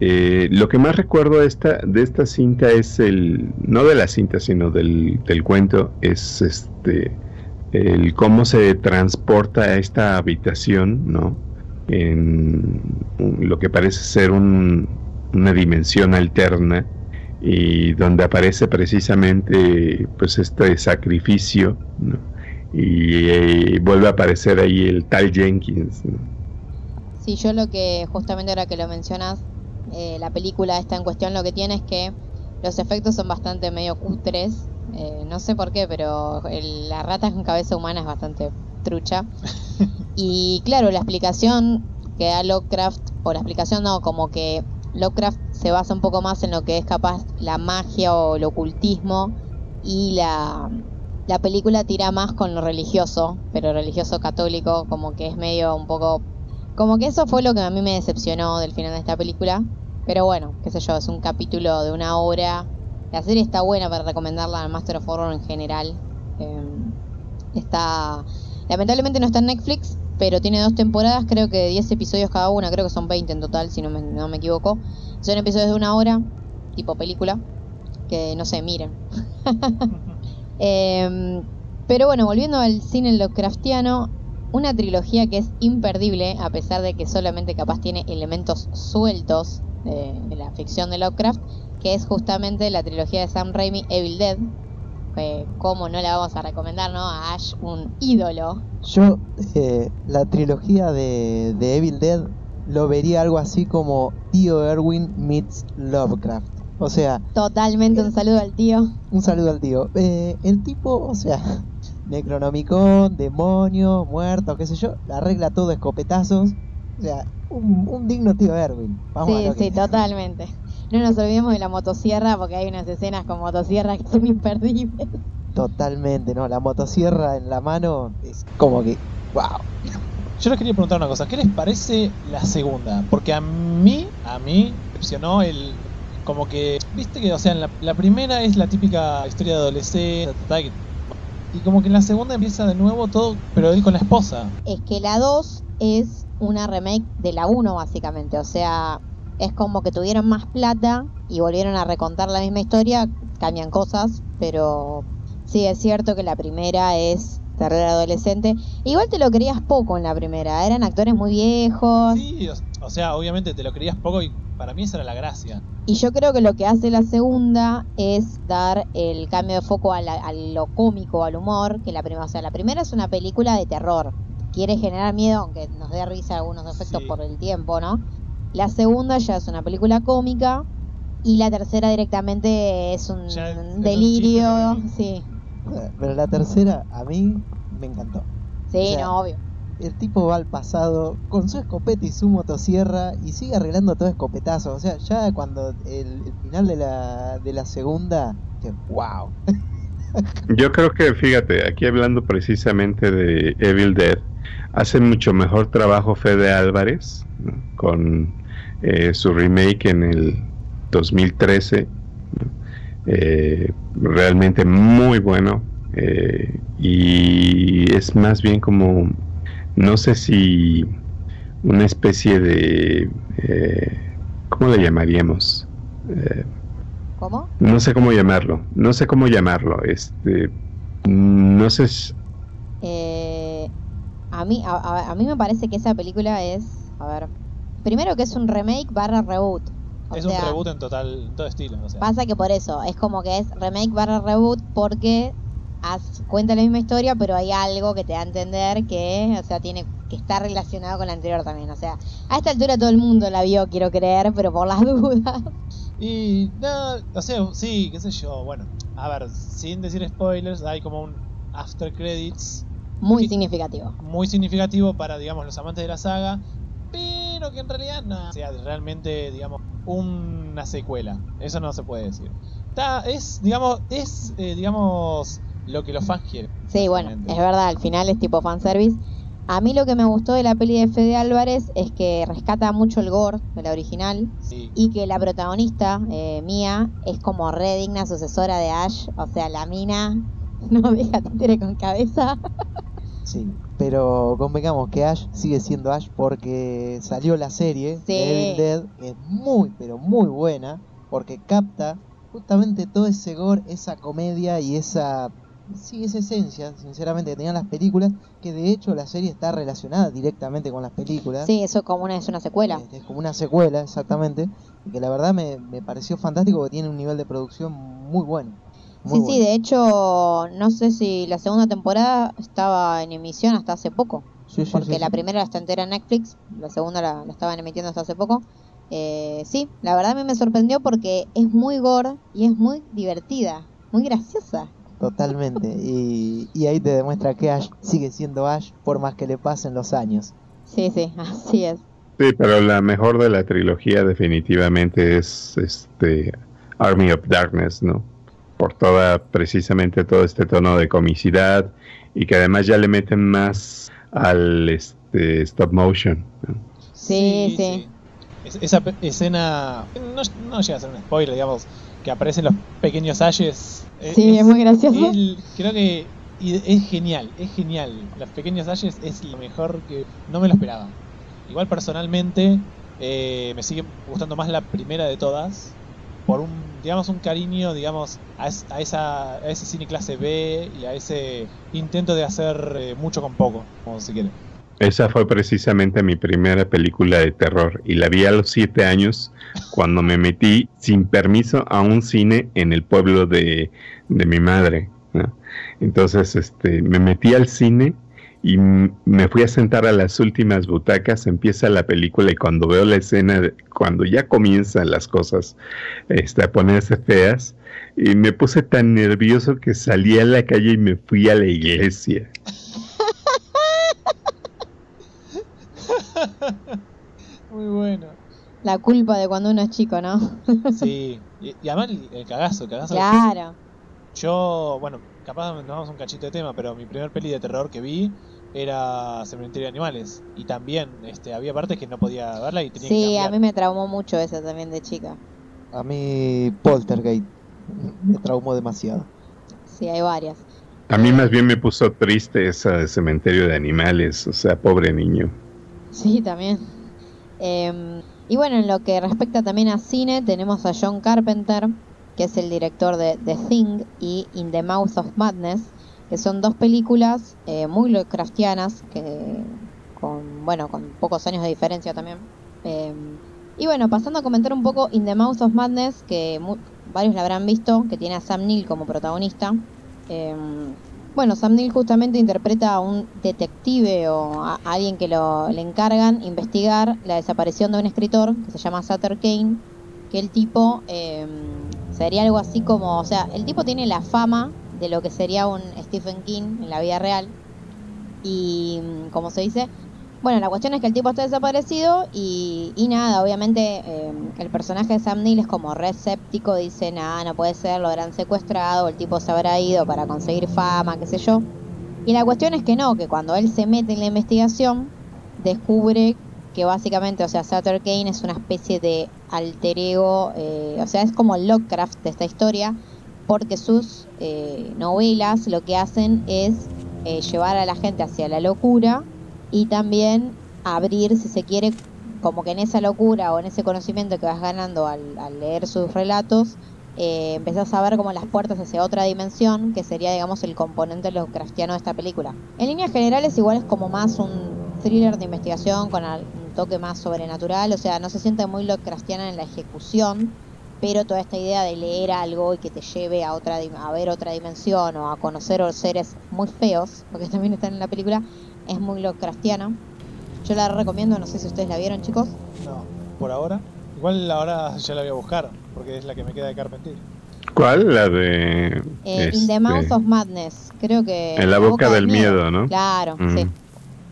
Eh, lo que más recuerdo de esta, de esta cinta es el, no de la cinta, sino del, del cuento, es este el cómo se transporta esta habitación, ¿no? En lo que parece ser un, una dimensión alterna y donde aparece precisamente pues este sacrificio y, eh, vuelve a aparecer ahí el tal Jenkins. Sí, yo lo que justamente ahora que lo mencionas, eh, la película está en cuestión, lo que tiene es que los efectos son bastante medio cutres. Eh, no sé por qué, pero la rata con cabeza humana es bastante trucha. y claro, la explicación que da Lovecraft, o la explicación no, como que Lovecraft se basa un poco más en lo que es capaz la magia o el ocultismo y la, la película tira más con lo religioso, pero religioso católico, como que es medio un poco... Como que eso fue lo que a mí me decepcionó del final de esta película. Pero bueno, qué sé yo, es un capítulo de una hora. La serie está buena para recomendarla al Master of Horror en general. Em, está... Lamentablemente no está en Netflix, pero tiene dos temporadas, creo que 10 episodios cada una, creo que son 20 en total, si no me, no me equivoco. Son episodios de una hora, tipo película, que no sé, miren. Em, pero bueno, volviendo al cine Lovecraftiano, una trilogía que es imperdible, a pesar de que solamente capaz tiene elementos sueltos de, la ficción de Lovecraft, que es justamente la trilogía de Sam Raimi, Evil Dead. ¿Cómo no la vamos a recomendar, no? A Ash, un ídolo. Yo, eh, la trilogía de, de Evil Dead lo vería algo así como Tío Erwin meets Lovecraft. O sea. Totalmente un saludo al tío. Un saludo al tío. Eh, el tipo, o sea, Necronomicon, demonio, muerto, qué sé yo, arregla todo escopetazos. O sea, un, digno tío Erwin. sí, sí, totalmente. No nos olvidemos de la motosierra porque hay unas escenas con motosierra que son imperdibles. Totalmente, ¿no? La motosierra en la mano es como que, wow. Yo les quería preguntar una cosa, ¿qué les parece la segunda? Porque a mí, a mí, decepcionó el, como que, viste que, o sea, la, la, primera es la típica historia de adolescente, y como que en la segunda empieza de nuevo todo, pero él con la esposa. Es que la 2 es una remake de la 1 básicamente, o sea, es como que tuvieron más plata y volvieron a recontar la misma historia, cambian cosas, pero sí es cierto que la primera es terror adolescente. Igual te lo creías poco en la primera, eran actores muy viejos. Sí, o sea, obviamente te lo creías poco y para mí esa era la gracia. Y yo creo que lo que hace la segunda es dar el cambio de foco a, lo cómico, al humor, que la primera, o sea, la primera es una película de terror. Quiere generar miedo, aunque nos dé risa algunos efectos por el tiempo, ¿no? La segunda ya es una película cómica y la tercera directamente es un delirio, sí. Pero la tercera a mí me encantó. Sí, no, obvio el tipo va al pasado con su escopeta y su motosierra y sigue arreglando todo escopetazo. O sea, ya cuando el, final de la, de la segunda, wow. Yo creo que, fíjate, aquí hablando precisamente de Evil Dead, hace mucho mejor trabajo Fede Álvarez con eh, su remake en el 2013. Eh, realmente muy bueno. Eh, y es más bien como no sé si una especie de... Eh, ¿Cómo le llamaríamos? ¿Cómo? No sé cómo llamarlo. No sé cómo llamarlo. Este, no sé. A mí, a, mí me parece que esa película es, a ver, primero que es un remake barra reboot. es un reboot en total, todo estilo. Pasa que por eso es como que es remake barra reboot porque cuenta la misma historia, pero hay algo que te da a entender que, o sea, tiene que estar relacionado con la anterior también. O sea, a esta altura todo el mundo la vio, quiero creer, pero por las dudas. Y, no, o sea, sí, qué sé yo, bueno, a ver, sin decir spoilers, hay como un after credits. Muy significativo. Muy significativo para, digamos, los amantes de la saga, pero que en realidad no sea realmente, digamos, una secuela. Eso no se puede decir. Está, es, digamos, es, eh, digamos, lo que los fans quieren. Sí, bueno, es verdad, al final es tipo fanservice. A mí lo que me gustó de la peli de Fede Álvarez es que rescata mucho el gore de la original y que la protagonista, eh, Mía, es como re digna sucesora de Ash. O sea, la mina no deja títere con cabeza. Sí, pero convengamos que Ash sigue siendo Ash porque salió la serie Evil Dead, que es muy, pero muy buena, porque capta justamente todo ese gore, esa comedia y esa sí, esa esencia, sinceramente, que tenían las películas, que de hecho la serie está relacionada directamente con las películas. Sí, eso como una, es una secuela. Es, como una secuela, exactamente, y que la verdad me, me pareció fantástico porque tiene un nivel de producción muy bueno. Muy sí, sí, de hecho, no sé si la segunda temporada estaba en emisión hasta hace poco. Sí, sí, porque sí, la primera está entera en Netflix, la segunda la, la estaban emitiendo hasta hace poco. Eh, sí, la verdad a mí me sorprendió porque es muy gore y es muy divertida, muy graciosa. Totalmente. Y, y ahí te demuestra que Ash sigue siendo Ash por más que le pasen los años. Sí, sí, así es. Sí, pero la mejor de la trilogía definitivamente es este Army of Darkness, ¿no? Por toda, precisamente todo este tono de comicidad y que además ya le meten más al este stop motion. ¿no? Sí, sí. Es- esa pe- escena no, no llega a ser un spoiler, digamos, que aparecen los pequeños Ashes. eh, Sí, es muy gracioso. el- creo que es genial, es genial. Los pequeños Ashes es lo mejor que no me lo esperaba. Igual personalmente eh, me sigue gustando más la primera de todas por un digamos un cariño digamos a, es- a esa a ese cine clase B y a ese intento de hacer eh, mucho con poco, como se quiere. Esa fue precisamente mi primera película de terror y la vi a los siete años cuando me metí sin permiso a un cine en el pueblo de, de mi madre. Entonces este, me metí al cine y me fui a sentar a las últimas butacas, empieza la película y cuando veo la escena, de- cuando ya comienzan las cosas este, a ponerse feas, y me puse tan nervioso que salí a la calle y me fui a la iglesia. Muy bueno. La culpa de cuando uno es chico, ¿no? Sí, y, y además el, el cagazo, el cagazo. claro. Yo, bueno, capaz nos vamos a un cachito de tema, pero mi primer peli de terror que vi era Cementerio de Animales. Y también este, había partes que no podía verla y tenía que Sí, a mí me traumó mucho esa también de chica. A mí Poltergeist me traumó demasiado. Sí, hay varias. A mí más bien me puso triste esa de cementerio de animales, o sea, pobre niño. Sí, también. Em, y bueno, en lo que respecta también a cine, tenemos a John Carpenter, que es el director de The Thing y In the Mouth of Madness, son dos películas eh, muy Lovecraftianas, que con, bueno, con pocos años de diferencia también. Em, y bueno, pasando a comentar un poco In the Mouth of Madness, que mu- varios la habrán visto, que tiene a Sam Neill como protagonista. Em, bueno, Sam Neill justamente interpreta a un detective o a alguien que lo, le encargan investigar la desaparición de un escritor que se llama Sutter Kane, que el tipo em, sería algo así como, o sea, el tipo tiene la fama de lo que sería un Stephen King en la vida real. Y, mm, como se dice, bueno, la cuestión es que el tipo está desaparecido y, y nada, obviamente eh, el personaje de Sam Neill es como re escéptico, dice, nada, no puede ser, lo habrán secuestrado, el tipo se habrá ido para conseguir fama, qué sé yo. Y la cuestión es que no, que cuando él se mete en la investigación, descubre que básicamente, o sea, Sutter Kane es una especie de alter ego, eh, o sea, es como Lovecraft de esta historia, porque sus eh, novelas lo que hacen es eh, llevar a la gente hacia la locura y también abrir, si se quiere, como que en esa locura o en ese conocimiento que vas ganando al, al leer sus relatos, eh, empezás a ver como las puertas hacia otra dimensión, que sería, digamos, el componente Lovecraftiano de esta película. En líneas generales, igual es como más un thriller de investigación con un toque más sobrenatural, o sea, no se siente muy Lovecraftiana en la ejecución, pero toda esta idea de leer algo y que te lleve a otra dim- a ver otra dimensión o a conocer seres muy feos, porque también están en la película, es muy Lovecraftiana. Yo la recomiendo, no sé si ustedes la vieron, chicos. No, por ahora. Igual ahora ya la voy a buscar, porque es la que me queda de Carpenter. ¿Cuál? La de... Eh, In the este, Mouth of Madness, creo que... En la boca del miedo, ¿no? Claro, Mm. sí.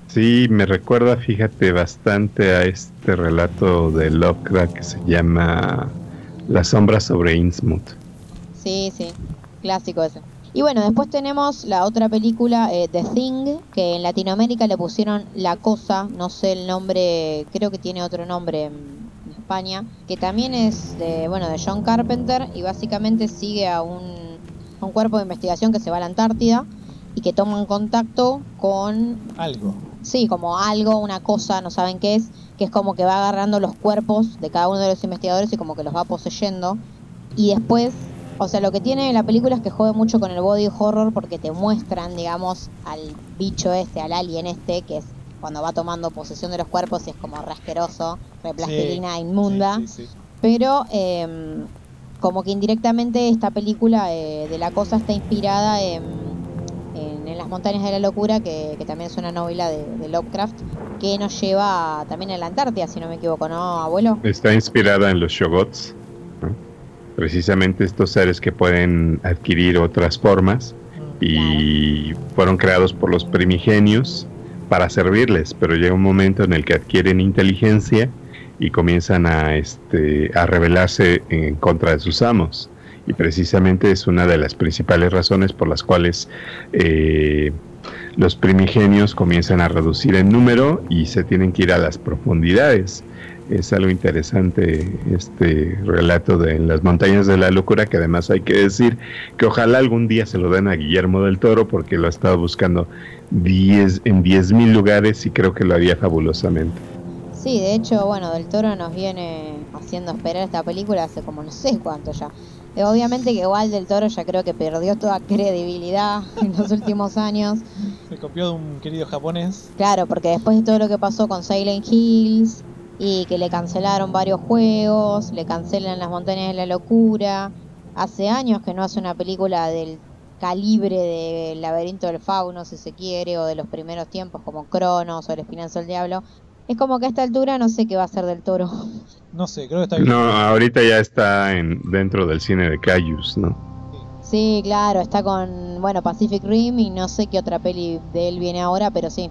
Sí, me recuerda, fíjate, bastante a este relato de Lovecraft que se llama La sombra sobre Innsmouth. Sí, sí, clásico ese. Y bueno, después tenemos la otra película, eh, The Thing, que en Latinoamérica le pusieron La Cosa, no sé el nombre, creo que tiene otro nombre en España, que también es de, bueno, de John Carpenter y básicamente sigue a un, a un cuerpo de investigación que se va a la Antártida y que toman contacto con Algo. Sí, como algo, una cosa, no saben qué es, que es como que va agarrando los cuerpos de cada uno de los investigadores y como que los va poseyendo. Y después, o sea, lo que tiene la película es que juega mucho con el body horror porque te muestran, digamos, al bicho este, al alien este, que es cuando va tomando posesión de los cuerpos y es como re asqueroso, re plastilina Sí, inmunda. Sí, sí, sí. Pero, eh, como que indirectamente esta película eh, de la cosa está inspirada en, montañas de la locura, que, que también es una novela de, de Lovecraft, que nos lleva también a la Antártida, si no me equivoco, ¿no, abuelo? Está inspirada en los Shogots, ¿no? precisamente estos seres que pueden adquirir otras formas y fueron creados por los primigenios para servirles, pero llega un momento en el que adquieren inteligencia y comienzan a, este, a rebelarse en contra de sus amos. Y precisamente es una de las principales razones por las cuales eh, los primigenios comienzan a reducir en número y se tienen que ir a las profundidades. Es algo interesante este relato de las montañas de la locura, que además hay que decir que ojalá algún día se lo den a Guillermo del Toro, porque lo ha estado buscando diez, en 10.000 lugares y creo que lo haría fabulosamente. Sí, de hecho, bueno, Del Toro nos viene haciendo esperar esta película hace como no sé cuánto ya. Eh, obviamente que igual Del Toro ya creo que perdió toda credibilidad en los últimos años. Se copió de un querido japonés. Claro, porque después de todo lo que pasó con Silent Hills y que le cancelaron varios juegos, le cancelan las montañas de la locura, hace años que no hace una película del calibre de Laberinto del Fauno, si se quiere, o de los primeros tiempos como Cronos o El Espinazo del Diablo. Es como que a esta altura no sé qué va a ser del toro. No sé, creo que está bien. No, ahorita ya está en, dentro del cine de Cayus, ¿no? Sí, claro, está con, bueno, Pacific Rim y no sé qué otra peli de él viene ahora, pero sí.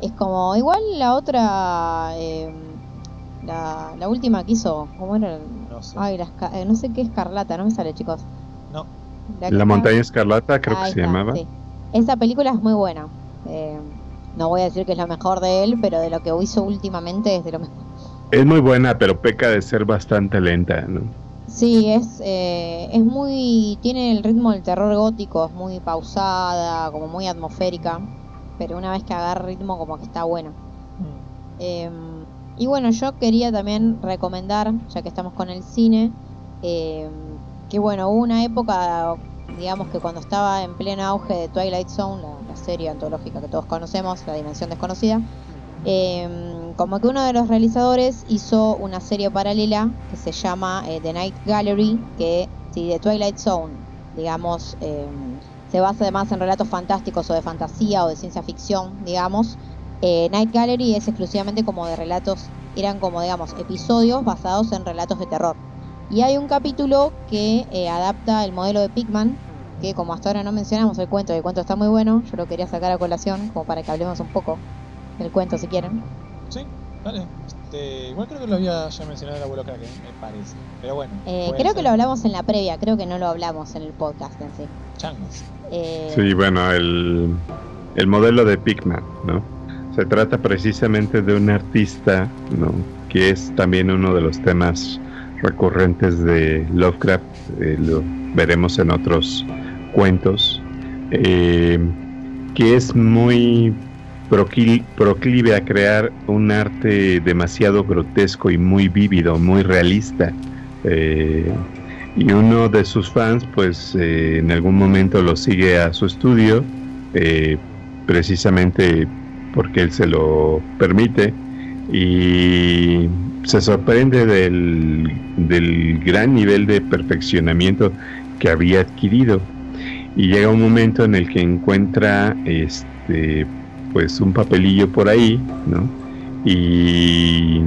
Es como, igual la otra, eh, la, la última que hizo, ¿cómo era? No sé. Ay, la eh, no sé qué escarlata, no me sale, chicos. No. La montaña escarlata creo que se está, llamaba. sí. Esa película es muy buena. Eh, no voy a decir que es la mejor de él, pero de lo que hizo últimamente es de lo mejor. Es muy buena, pero peca de ser bastante lenta, ¿no? Sí, es, eh, es muy. Tiene el ritmo del terror gótico, es muy pausada, como muy atmosférica. Pero una vez que agarra ritmo, como que está bueno. Mm. Eh, y bueno, yo quería también recomendar, ya que estamos con el cine, eh, que bueno, hubo una época, digamos que cuando estaba en pleno auge de Twilight Zone, la, serie antológica que todos conocemos, La Dimensión Desconocida, eh, como que uno de los realizadores hizo una serie paralela que se llama eh, The Night Gallery, que si de Twilight Zone, digamos, eh, se basa además en relatos fantásticos o de fantasía o de ciencia ficción, digamos, eh, Night Gallery es exclusivamente como de relatos, eran como digamos episodios basados en relatos de terror. Y hay un capítulo que eh, adapta el modelo de Pigman, que como hasta ahora no mencionamos el cuento, el cuento está muy bueno, yo lo quería sacar a colación como para que hablemos un poco del cuento si quieren. Sí, vale. Este, igual creo que lo había ya mencionado el abuelo Kraken, me parece. Pero bueno. Eh, creo que ser. lo hablamos en la previa, creo que no lo hablamos en el podcast en sí. Changos. Eh, Sí, bueno, el, el modelo de Pigman, ¿no? Se trata precisamente de un artista, ¿no? Que es también uno de los temas recurrentes de Lovecraft, eh, lo veremos en otros cuentos, eh, que es muy proclive a crear un arte demasiado grotesco y muy vívido, muy realista. Eh, y uno de sus fans, pues eh, en algún momento lo sigue a su estudio, precisamente porque él se lo permite, y se sorprende del, del gran nivel de perfeccionamiento que había adquirido. Y llega un momento en el que encuentra este pues un papelillo por ahí, ¿no? Y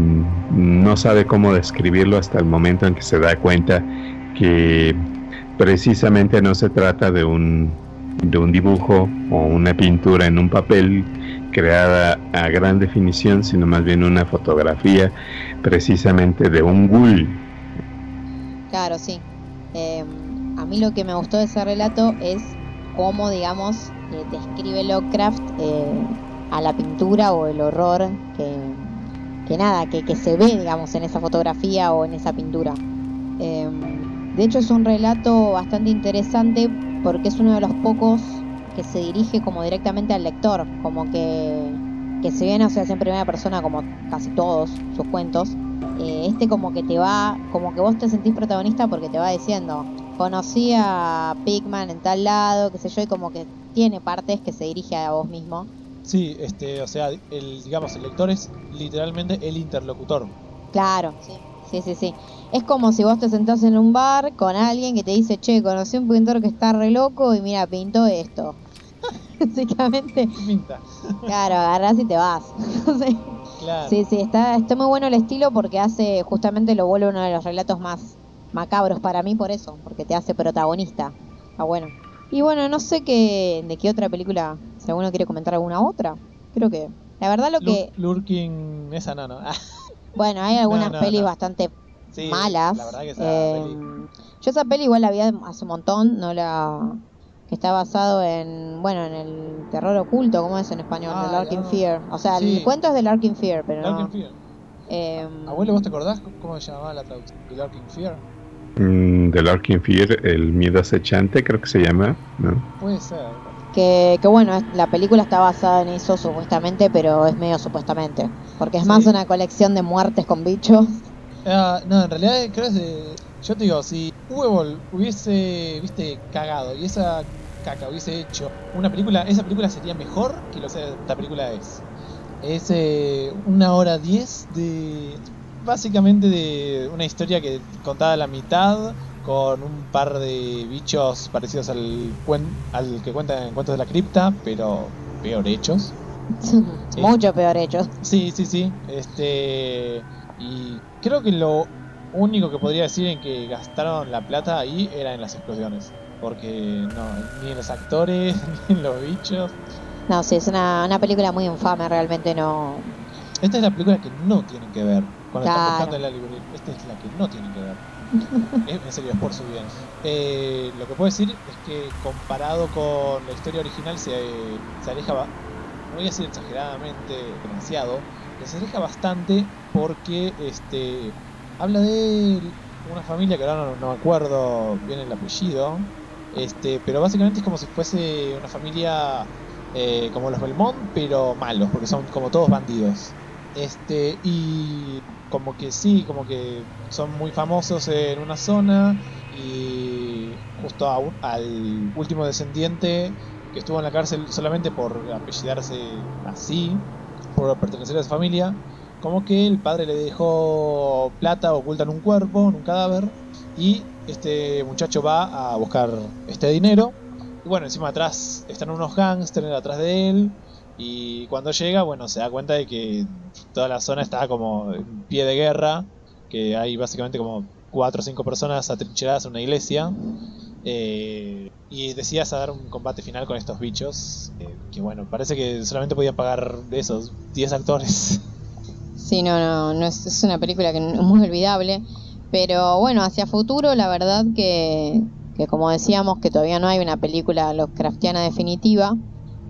no sabe cómo describirlo hasta el momento en que se da cuenta que precisamente no se trata de un, de un dibujo o una pintura en un papel creada a gran definición, sino más bien una fotografía precisamente de un ghoul. Claro, sí. A mí lo que me gustó de ese relato es cómo, digamos, eh, describe Lovecraft eh, a la pintura o el horror que, nada, que, se ve, digamos, en esa fotografía o en esa pintura. Eh, de hecho, es un relato bastante interesante porque es uno de los pocos que se dirige como directamente al lector, como que, que si bien no se hace en primera persona como casi todos sus cuentos, eh, este como que te va, como que vos te sentís protagonista porque te va diciendo, conocí a Pigman en tal lado, qué sé yo, y como que tiene partes que se dirige a vos mismo. Sí, este, o sea, el, digamos, el lector es literalmente el interlocutor. Claro, sí. Sí, sí, sí. Es como si vos te sentás en un bar con alguien que te dice, che, conocí un pintor que está re loco y mira, pintó esto. Básicamente, Pinta. claro, agarrás y te vas. Sí. Claro. Sí, sí, está, está muy bueno el estilo porque hace, justamente lo vuelve uno de los relatos más macabros para mí por eso, porque te hace protagonista. Está bueno. Y bueno, no sé qué, de qué otra película, si alguno quiere comentar alguna otra. Creo que, la verdad lo que, Lu- Lurking, esa no, no. Ah, bueno, hay algunas no, pelis no. bastante sí, malas. La verdad que esa Eh, peli- yo esa peli igual la vi hace un montón, no la que está basado en, bueno, en el terror oculto, ¿cómo es en español? Ah. Fear. O sea, Sí. el cuento es de Larkin Fear, pero Larkin no. Fear. eh, Abuelo, ¿vos te acordás cómo se llamaba la traducción? Fear. Mm, The Larkin Fear, el miedo acechante, creo que se llama, ¿no? Puede ser. que, que bueno, la película está basada en eso supuestamente, pero es medio supuestamente. Porque es Sí. más una colección de muertes con bichos. Ah, no, en realidad creo que es de... Yo te digo, si Huevol hubiese, viste, cagado y esa caca hubiese hecho una película, esa película sería mejor que lo que esta película es. Es eh, una hora diez de... Básicamente de una historia que contada a la mitad con un par de bichos parecidos al, cuen- al que cuentan en Cuentos de la Cripta, pero peor hechos. Mucho peor hechos. Sí, sí, sí. Este. Y creo que lo único que podría decir en que gastaron la plata ahí era en las explosiones. Porque no, ni en los actores, ni en los bichos. No, sí, es una, una película muy infame, realmente no. Esta es la película que no tienen que ver. Cuando Claro. están buscando en la librería. Esta es la que no tienen que ver. Es- en serio, es por su bien. Eh, lo que puedo decir es que comparado con la historia original se, se aleja, no voy a decir exageradamente, demasiado, pero se aleja bastante porque este habla de una familia que ahora no, no me acuerdo bien el apellido, este, pero básicamente es como si fuese una familia eh, como los Belmont, pero malos, porque son como todos bandidos. Este, y como que sí, como que son muy famosos en una zona y justo al último descendiente que estuvo en la cárcel solamente por apellidarse así, por pertenecer a esa familia, como que el padre le dejó plata oculta en un cuerpo, en un cadáver, y este muchacho va a buscar este dinero. Y bueno, encima atrás están unos gángsters atrás de él. Y cuando llega, bueno, se da cuenta de que toda la zona está como en pie de guerra. Que hay básicamente como cuatro o cinco personas atrincheradas en una iglesia. Eh, y decidas dar un combate final con estos bichos. eh, que bueno, parece que solamente podían pagar de esos 10 actores. Sí, no, no, no es, una película que es muy olvidable. Pero bueno, hacia futuro, la verdad que, que como decíamos, que todavía no hay una película Lovecraftiana definitiva.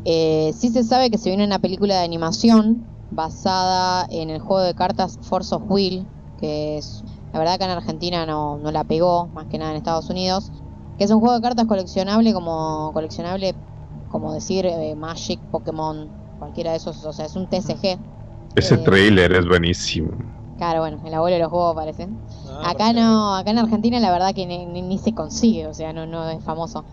Eh, sí se sabe que se viene una película de animación basada en el juego de cartas Force of Will, que es, la verdad que en Argentina no, no la pegó, más que nada en Estados Unidos, que es un juego de cartas coleccionable como coleccionable, como decir eh, Magic, Pokémon, cualquiera de esos, o sea, es un TCG. Ese Eh, trailer es buenísimo. Claro, bueno, el abuelo de los juegos parece. Ah, Acá no, acá en Argentina la verdad que ni, ni- ni se consigue, o sea, no, no es famoso.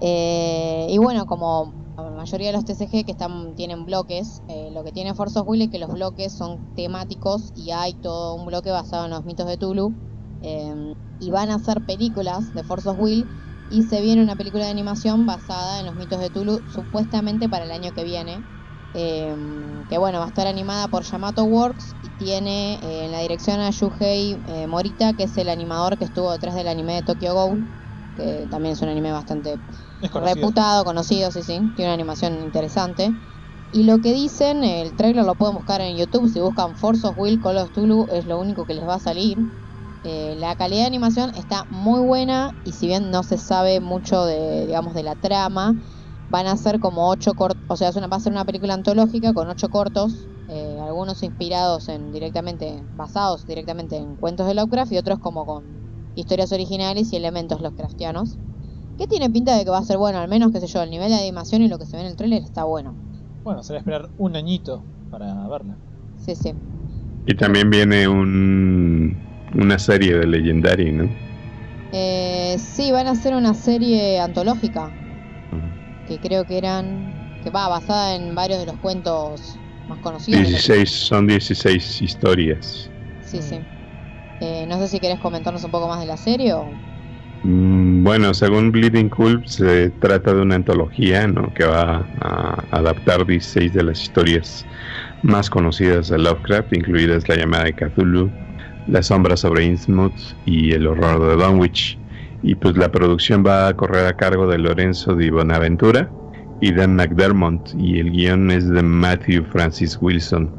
Eh, y bueno, como la mayoría de los TCG que están tienen bloques, eh, lo que tiene Force of Will es que los bloques son temáticos y hay todo un bloque basado en los mitos de Tulu. eh, y van a hacer películas de Force of Will y se viene una película de animación basada en los mitos de Tulu supuestamente para el año que viene. eh, que bueno, va a estar animada por Yamato Works y tiene en la dirección a Yuhei Morita, que es el animador que estuvo detrás del anime de Tokyo Ghoul, que también es un anime bastante conocido. reputado, conocido, sí, sí, tiene una animación interesante. Y lo que dicen, el trailer lo pueden buscar en YouTube, si buscan Force of Will Call of Tulu es lo único que les va a salir. Eh, la calidad de animación está muy buena y si bien no se sabe mucho de, digamos, de la trama, van a ser como ocho cortos, o sea, es una, va a ser una película antológica con ocho cortos, eh, algunos inspirados en directamente, basados directamente en cuentos de Lovecraft y otros como con historias originales y elementos Lovecraftianos. Que tiene pinta de que va a ser bueno, al menos, qué sé yo, el nivel de animación y lo que se ve en el tráiler está bueno. Bueno, será esperar un añito para verla. Sí, sí. Y también viene un, una serie de Legendary, ¿no? Eh, sí, van a hacer una serie antológica, que creo que eran, que va basada en varios de los cuentos más conocidos. de los- 16, son 16 historias. Sí, sí. Eh, no sé si querés comentarnos un poco más de la serie o... Mm, Bueno, según Bleeding Cool, se trata de una antología que va a adaptar 16 de las historias más conocidas de Lovecraft, incluidas La llamada de Cthulhu, La sombra sobre Innsmouth y El horror de Dunwich. Y pues la producción va a correr a cargo de Lorenzo Di Bonaventura y Dan McDermott, y el guion es de Matthew Francis Wilson,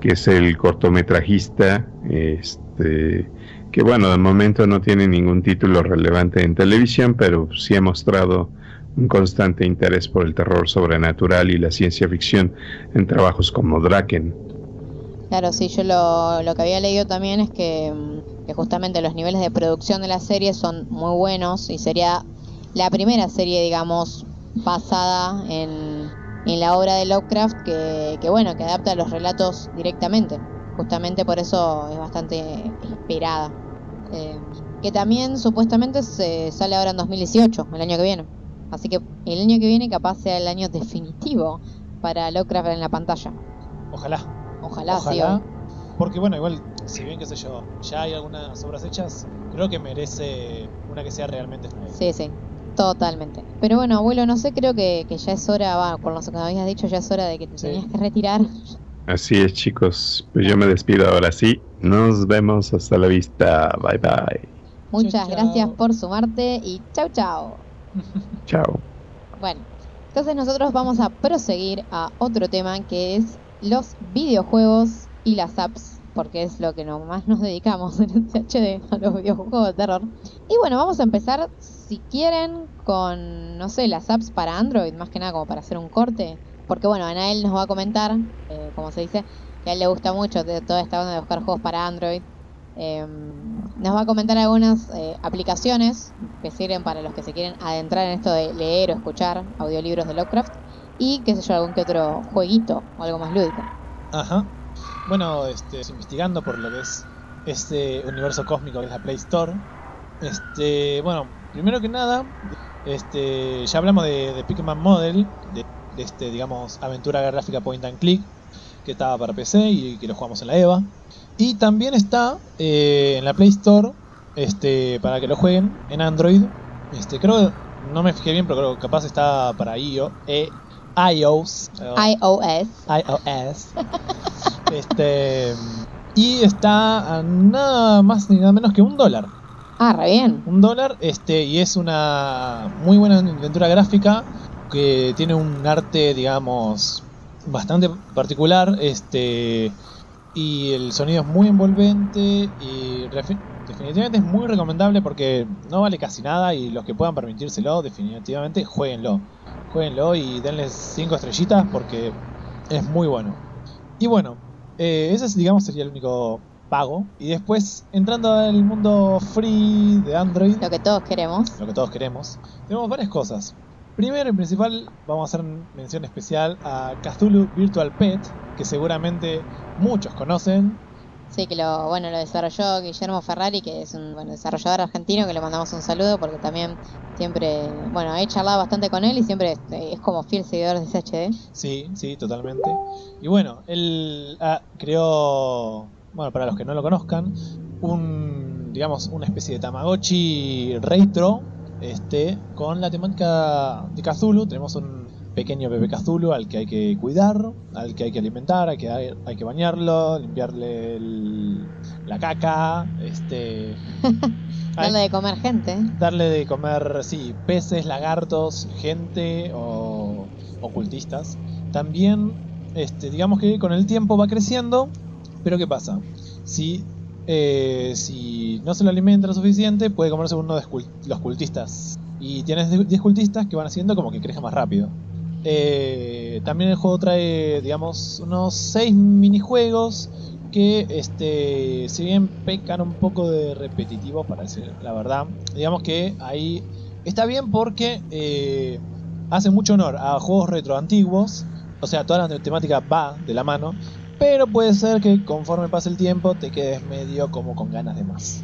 que es el cortometrajista, este, que bueno, de momento no tiene ningún título relevante en televisión, pero sí ha mostrado un constante interés por el terror sobrenatural y la ciencia ficción en trabajos como Draken. Claro, sí, yo lo, lo que había leído también es que, mm, justamente los niveles de producción de la serie son muy buenos y sería la primera serie, digamos, basada en, en la obra de Lovecraft que, que, bueno, que adapta los relatos directamente. Justamente por eso es bastante esperada. Eh, que también supuestamente se sale ahora en 2018, el año que viene. Así que el año que viene capaz sea el año definitivo para Lovecraft en la pantalla. Ojalá. Ojalá, sí. Ojalá. obvio. Porque bueno, igual, si bien, qué sé yo, ya hay algunas obras hechas, creo que merece una que sea realmente nueva. Sí, sí, totalmente. Pero bueno, abuelo, no sé, creo que, que ya es hora, va, con lo que habías dicho, ya es hora de que te Sí. tenías que retirar. Así es, chicos. Pues yo me despido ahora sí. Nos vemos hasta la vista. Bye bye. Muchas chao. gracias por sumarte y chau, chau. Chao. Bueno, entonces nosotros vamos a proseguir a otro tema que es los videojuegos y las apps, porque es lo que nomás nos dedicamos en el HD, a los videojuegos de terror. Y bueno, vamos a empezar, si quieren, con, no sé, las apps para Android, más que nada como para hacer un corte. Porque bueno, Anael nos va a comentar, eh, como se dice, que a él le gusta mucho de toda esta onda de buscar juegos para Android. Eh, nos va a comentar algunas eh, aplicaciones que sirven para los que se quieren adentrar en esto de leer o escuchar audiolibros de Lovecraft y qué sé yo, algún que otro jueguito o algo más lúdico. Ajá. Bueno, este, investigando por lo que es este universo cósmico que es la Play Store. Este, bueno, primero que nada, este, ya hablamos de, de Pikmin Model, de, de este, digamos, aventura gráfica point and click, que estaba para PC y que lo jugamos en la EVA. Y también está eh, en la Play Store, este, para que lo jueguen en Android. Este, creo, no me fijé bien, pero creo que capaz está para iO, eh, iOS. iOS. iOS. este. Y está a nada más ni nada menos que un dólar. Ah, re bien. Un dólar, este, y es una muy buena aventura gráfica que tiene un arte, digamos, bastante particular. Este. Y el sonido es muy envolvente y definitivamente es muy recomendable porque no vale casi nada y los que puedan permitírselo, definitivamente jueguenlo. Jueguenlo y denle 5 estrellitas porque es muy bueno. Y bueno, eh, ese es, digamos sería el único pago. Y después, entrando al mundo free de Android, Lo que todos queremos. lo que todos queremos, tenemos varias cosas. Primero y principal, vamos a hacer mención especial a Cthulhu Virtual Pet, que seguramente muchos conocen. Sí, que lo, bueno, lo desarrolló Guillermo Ferrari, que es un bueno, desarrollador argentino, que le mandamos un saludo porque también siempre, bueno, he charlado bastante con él y siempre es como fiel seguidor de SHD. Sí, sí, totalmente. Y bueno, él ah, creó, bueno, para los que no lo conozcan, un, digamos, una especie de Tamagotchi retro, este, con la temática de Cthulhu. Tenemos un pequeño bebé Cthulhu al que hay que cuidar, al que hay que alimentar, hay que, hay, que bañarlo, limpiarle el- la caca, este... Darle de comer gente. darle de comer, sí, peces, lagartos, gente o ocultistas. También, este, digamos que con el tiempo va creciendo, pero ¿qué pasa? Si, eh, si no se lo alimenta lo suficiente, puede comerse uno de los cultistas. Y tienes 10 cultistas que van haciendo como que crezca más rápido. Eh, también el juego trae, digamos, unos 6 minijuegos que, este, si bien pecan un poco de repetitivos, para decir la verdad, digamos que ahí está bien porque eh, hace mucho honor a juegos retro antiguos, o sea, toda la temática va de la mano, pero puede ser que conforme pase el tiempo te quedes medio como con ganas de más.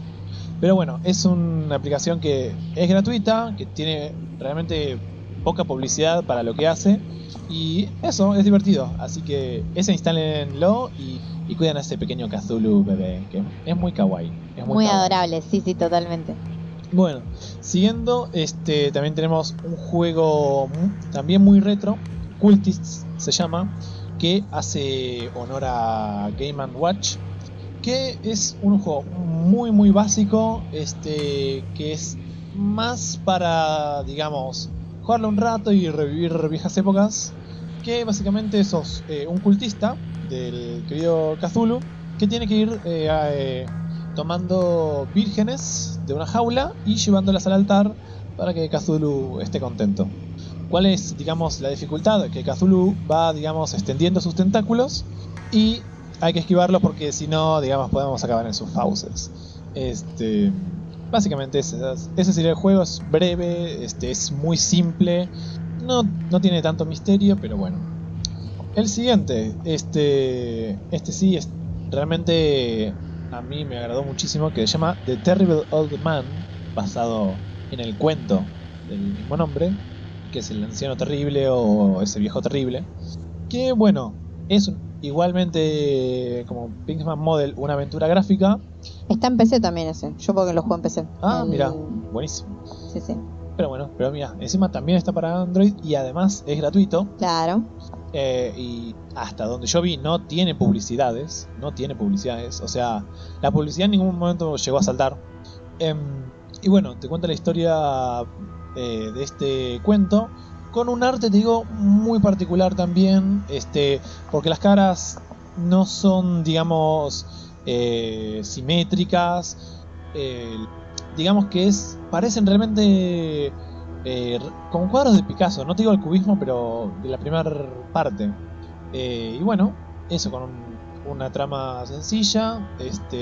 Pero bueno, es una aplicación que es gratuita, que tiene realmente poca publicidad para lo que hace. Y eso, es divertido. Así que ese instálenlo y, y cuiden a ese pequeño Cthulhu bebé, que es muy kawaii. Es Muy kawaii. adorable, sí, sí, totalmente. Bueno, siguiendo, este también tenemos un juego también muy retro, Cultists se llama, que hace honor a Game Watch, que es un juego muy muy básico, este que es más para, digamos, jugarlo un rato y revivir viejas épocas, que básicamente sos eh, un cultista del querido Cthulhu que tiene que ir eh, eh, tomando vírgenes de una jaula y llevándolas al altar para que Cthulhu esté contento. ¿Cuál es, digamos, la dificultad? Que Cthulhu va, digamos, extendiendo sus tentáculos y hay que esquivarlos porque si no, digamos, podemos acabar en sus fauces. Este, básicamente ese, ese sería el juego, es breve, este, es muy simple, no, no tiene tanto misterio, pero bueno. El siguiente, este, este sí es realmente a mí me agradó muchísimo, que se llama The Terrible Old Man, basado en el cuento del mismo nombre, que es el anciano terrible o ese viejo terrible, que bueno, es igualmente como Pinkman Model, una aventura gráfica. Está en PC también ese, yo porque lo juego en PC. Ah, El- mira, buenísimo. Sí, sí, Pero bueno, pero mira, encima también está para Android y además es gratuito. claro. Eh, y hasta donde yo vi no tiene publicidades, no tiene publicidades, o sea, la publicidad en ningún momento llegó a saltar. Em, y bueno, te cuenta la historia eh, de este cuento con un arte, te digo, muy particular también, este, porque las caras no son, digamos, eh, simétricas, eh, digamos que es, parecen realmente como cuadros de Picasso, no te digo el cubismo, pero de la primera parte. Y bueno, eso con un- una trama sencilla este,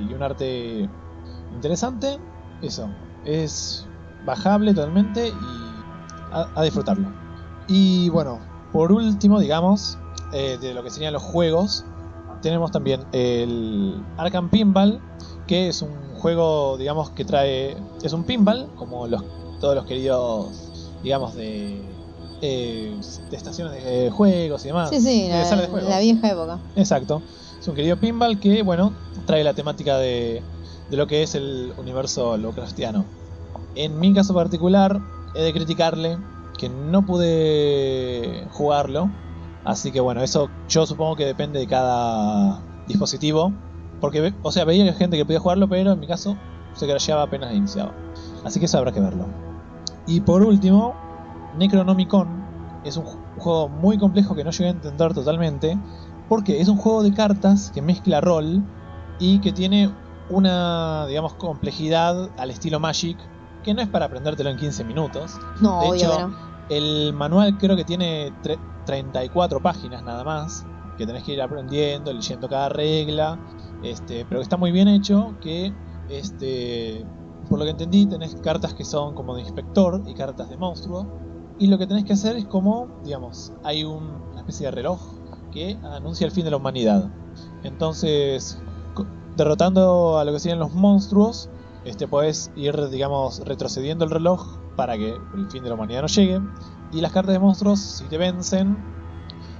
y un arte interesante, eso, es bajable totalmente y a, a disfrutarlo. Y bueno, por último, digamos, eh, de lo que serían los juegos, tenemos también el Arkham Pinball, que es un juego, digamos, que trae, es un pinball, como los todos los queridos, digamos, de, eh, de estaciones de juegos y demás. Sí, sí, de la, de la vieja época. Exacto. Es un querido pinball que, bueno, trae la temática de, de lo que es el universo Lovecraftiano. En mi caso particular, he de criticarle que no pude jugarlo. Así que bueno, eso yo supongo que depende de cada dispositivo. Porque, o sea, veía gente que podía jugarlo, pero en mi caso se crasheaba apenas iniciaba. Así que eso habrá que verlo. Y por último, Necronomicon es un ju- juego muy complejo que no llegué a entender totalmente. Porque es un juego de cartas que mezcla rol y que tiene una, digamos, complejidad al estilo Magic, que no es para aprendértelo en 15 minutos. No, De obvio hecho, no. El manual creo que tiene tre- 34 páginas nada más, que tenés que ir aprendiendo, leyendo cada regla, este, pero que está muy bien hecho, que este, por lo que entendí tenés cartas que son como de inspector y cartas de monstruo, y lo que tenés que hacer es como, digamos, hay un- una especie de reloj que anuncia el fin de la humanidad. Entonces, derrotando a lo que serían los monstruos, este, podés ir, digamos, retrocediendo el reloj para que el fin de la humanidad no llegue. Y las cartas de monstruos, si te vencen,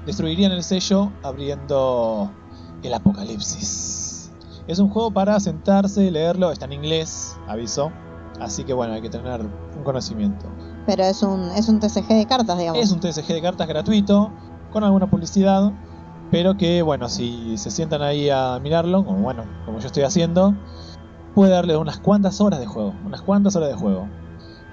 destruirían el sello abriendo el apocalipsis. Es un juego para sentarse, leerlo, está en inglés, aviso. Así que bueno, hay que tener un conocimiento. Pero es un, es un TCG de cartas, digamos. Es un TSG de cartas gratuito, con alguna publicidad, pero que bueno, si se sientan ahí a mirarlo, como bueno, como yo estoy haciendo, puede darle unas cuantas horas de juego, unas cuantas horas de juego.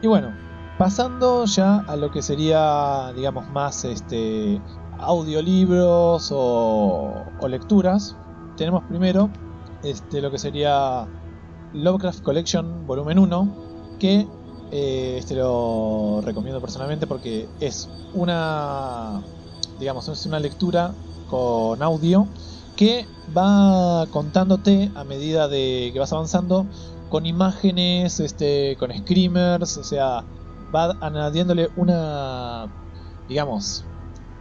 Y bueno, pasando ya a lo que sería, digamos, más este audiolibros o, o lecturas, tenemos primero este, lo que sería Lovecraft Collection Volumen 1, que eh, este lo recomiendo personalmente porque es una, digamos, es una lectura con audio que va contándote a medida de que vas avanzando con imágenes, este, con screamers, o sea, va añadiéndole una, digamos,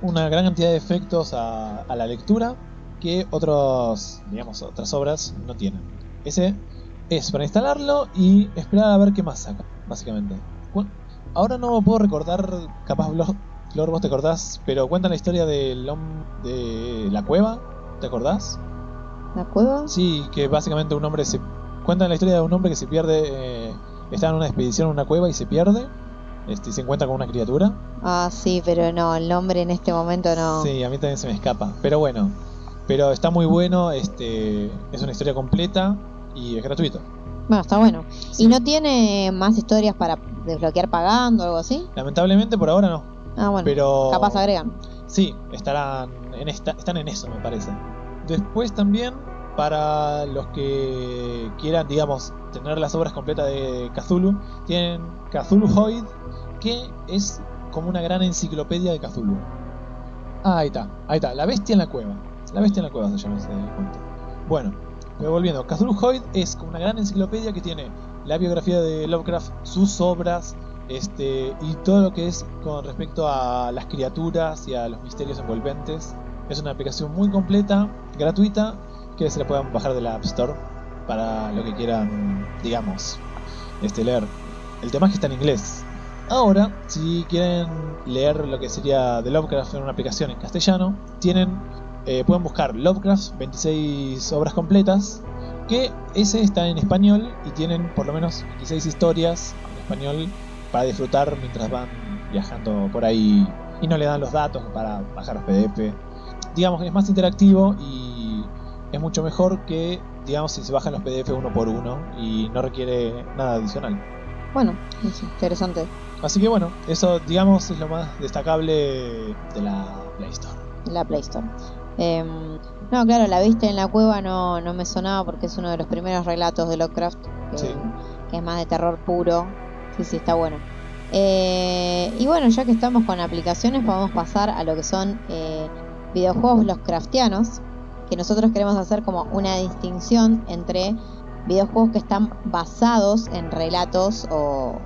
una gran cantidad de efectos a, la lectura que otros, digamos, otras obras no tienen. Ese es para instalarlo y esperar a ver qué más saca, básicamente. Ahora no puedo recordar, capaz Flor, vos te acordás, pero cuentan la historia de la cueva, ¿te acordás? ¿La cueva? Sí, que básicamente un hombre se... Cuentan la historia de un hombre que se pierde, eh, está en una expedición en una cueva y se pierde, este, y se encuentra con una criatura. Ah, sí, pero no, el nombre en este momento no. Sí, a mí también se me escapa, pero bueno, pero está muy bueno, este, es una historia completa y es gratuito. Bueno, está bueno. ¿Y no tiene más historias para desbloquear pagando o algo así? Lamentablemente por ahora no. Ah, bueno. Pero capaz agregan. Sí, estarán están en eso, me parece. Después también para los que quieran, digamos, tener las obras completas de Cthulhu, tienen Cthulhu Hoid, que es como una gran enciclopedia de Cthulhu. Ah, ahí está, ahí está, la bestia en la cueva. La bestia en la cueva se llama ese cuento. Bueno, pero volviendo, Cthulhu Hoyd es como una gran enciclopedia que tiene la biografía de Lovecraft, sus obras, este, y todo lo que es con respecto a las criaturas y a los misterios envolventes. Es una aplicación muy completa, gratuita, que se la puedan bajar de la App Store para lo que quieran, digamos, este, leer. El tema es que está en inglés. Ahora, si quieren leer lo que sería de Lovecraft en una aplicación en castellano, tienen eh, pueden buscar Lovecraft 26 obras completas, que ese está en español y tienen por lo menos 26 historias en español para disfrutar mientras van viajando por ahí y no le dan los datos para bajar los PDF. Digamos que es más interactivo y es mucho mejor que, digamos, si se bajan los PDF uno por uno y no requiere nada adicional. Bueno, es interesante. Así que bueno, eso digamos es lo más destacable de la Play Store. La Play Store. Em, no, claro, la viste en la cueva no, no me sonaba porque es uno de los primeros relatos de Lovecraft, que, es más de terror puro. Sí, sí, está bueno. Eh, y bueno, ya que estamos con aplicaciones, podemos pasar a lo que son eh, videojuegos Lovecraftianos, que nosotros queremos hacer como una distinción entre videojuegos que están basados en relatos o,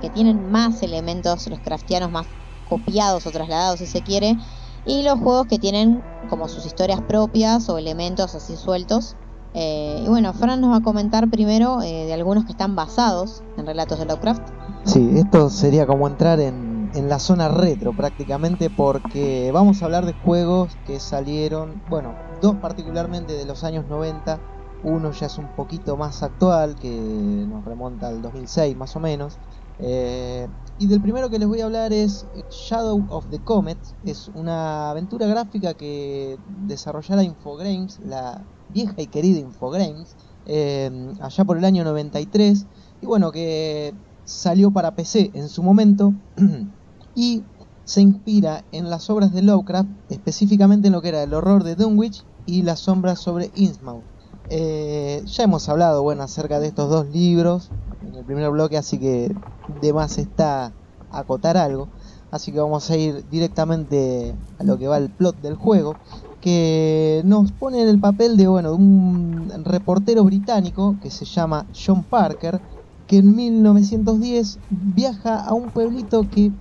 que tienen más elementos Lovecraftianos, más copiados o trasladados si se quiere, y los juegos que tienen como sus historias propias o elementos así sueltos. Eh, y bueno, Fran nos va a comentar primero eh, de algunos que están basados en relatos de Lovecraft. Sí, esto sería como entrar en, en la zona retro prácticamente porque vamos a hablar de juegos que salieron, bueno, dos particularmente de los años 90, uno ya es un poquito más actual que nos remonta al 2006 más o menos, eh, y del primero que les voy a hablar es Shadow of the Comet. Es una aventura gráfica que desarrollara Infogrames, la vieja y querida Infogrames, eh, allá por el año 93. Y bueno, que salió para PC en su momento. y se inspira en las obras de Lovecraft, específicamente en lo que era el horror de Dunwich y las sombras sobre Innsmouth. Eh, ya hemos hablado bueno, acerca de estos dos libros en el primer bloque, así que de más está acotar algo. Así que vamos a ir directamente a lo que va el plot del juego, que nos pone en el papel de, bueno, un reportero británico que se llama John Parker, que en 1910 viaja a un pueblito que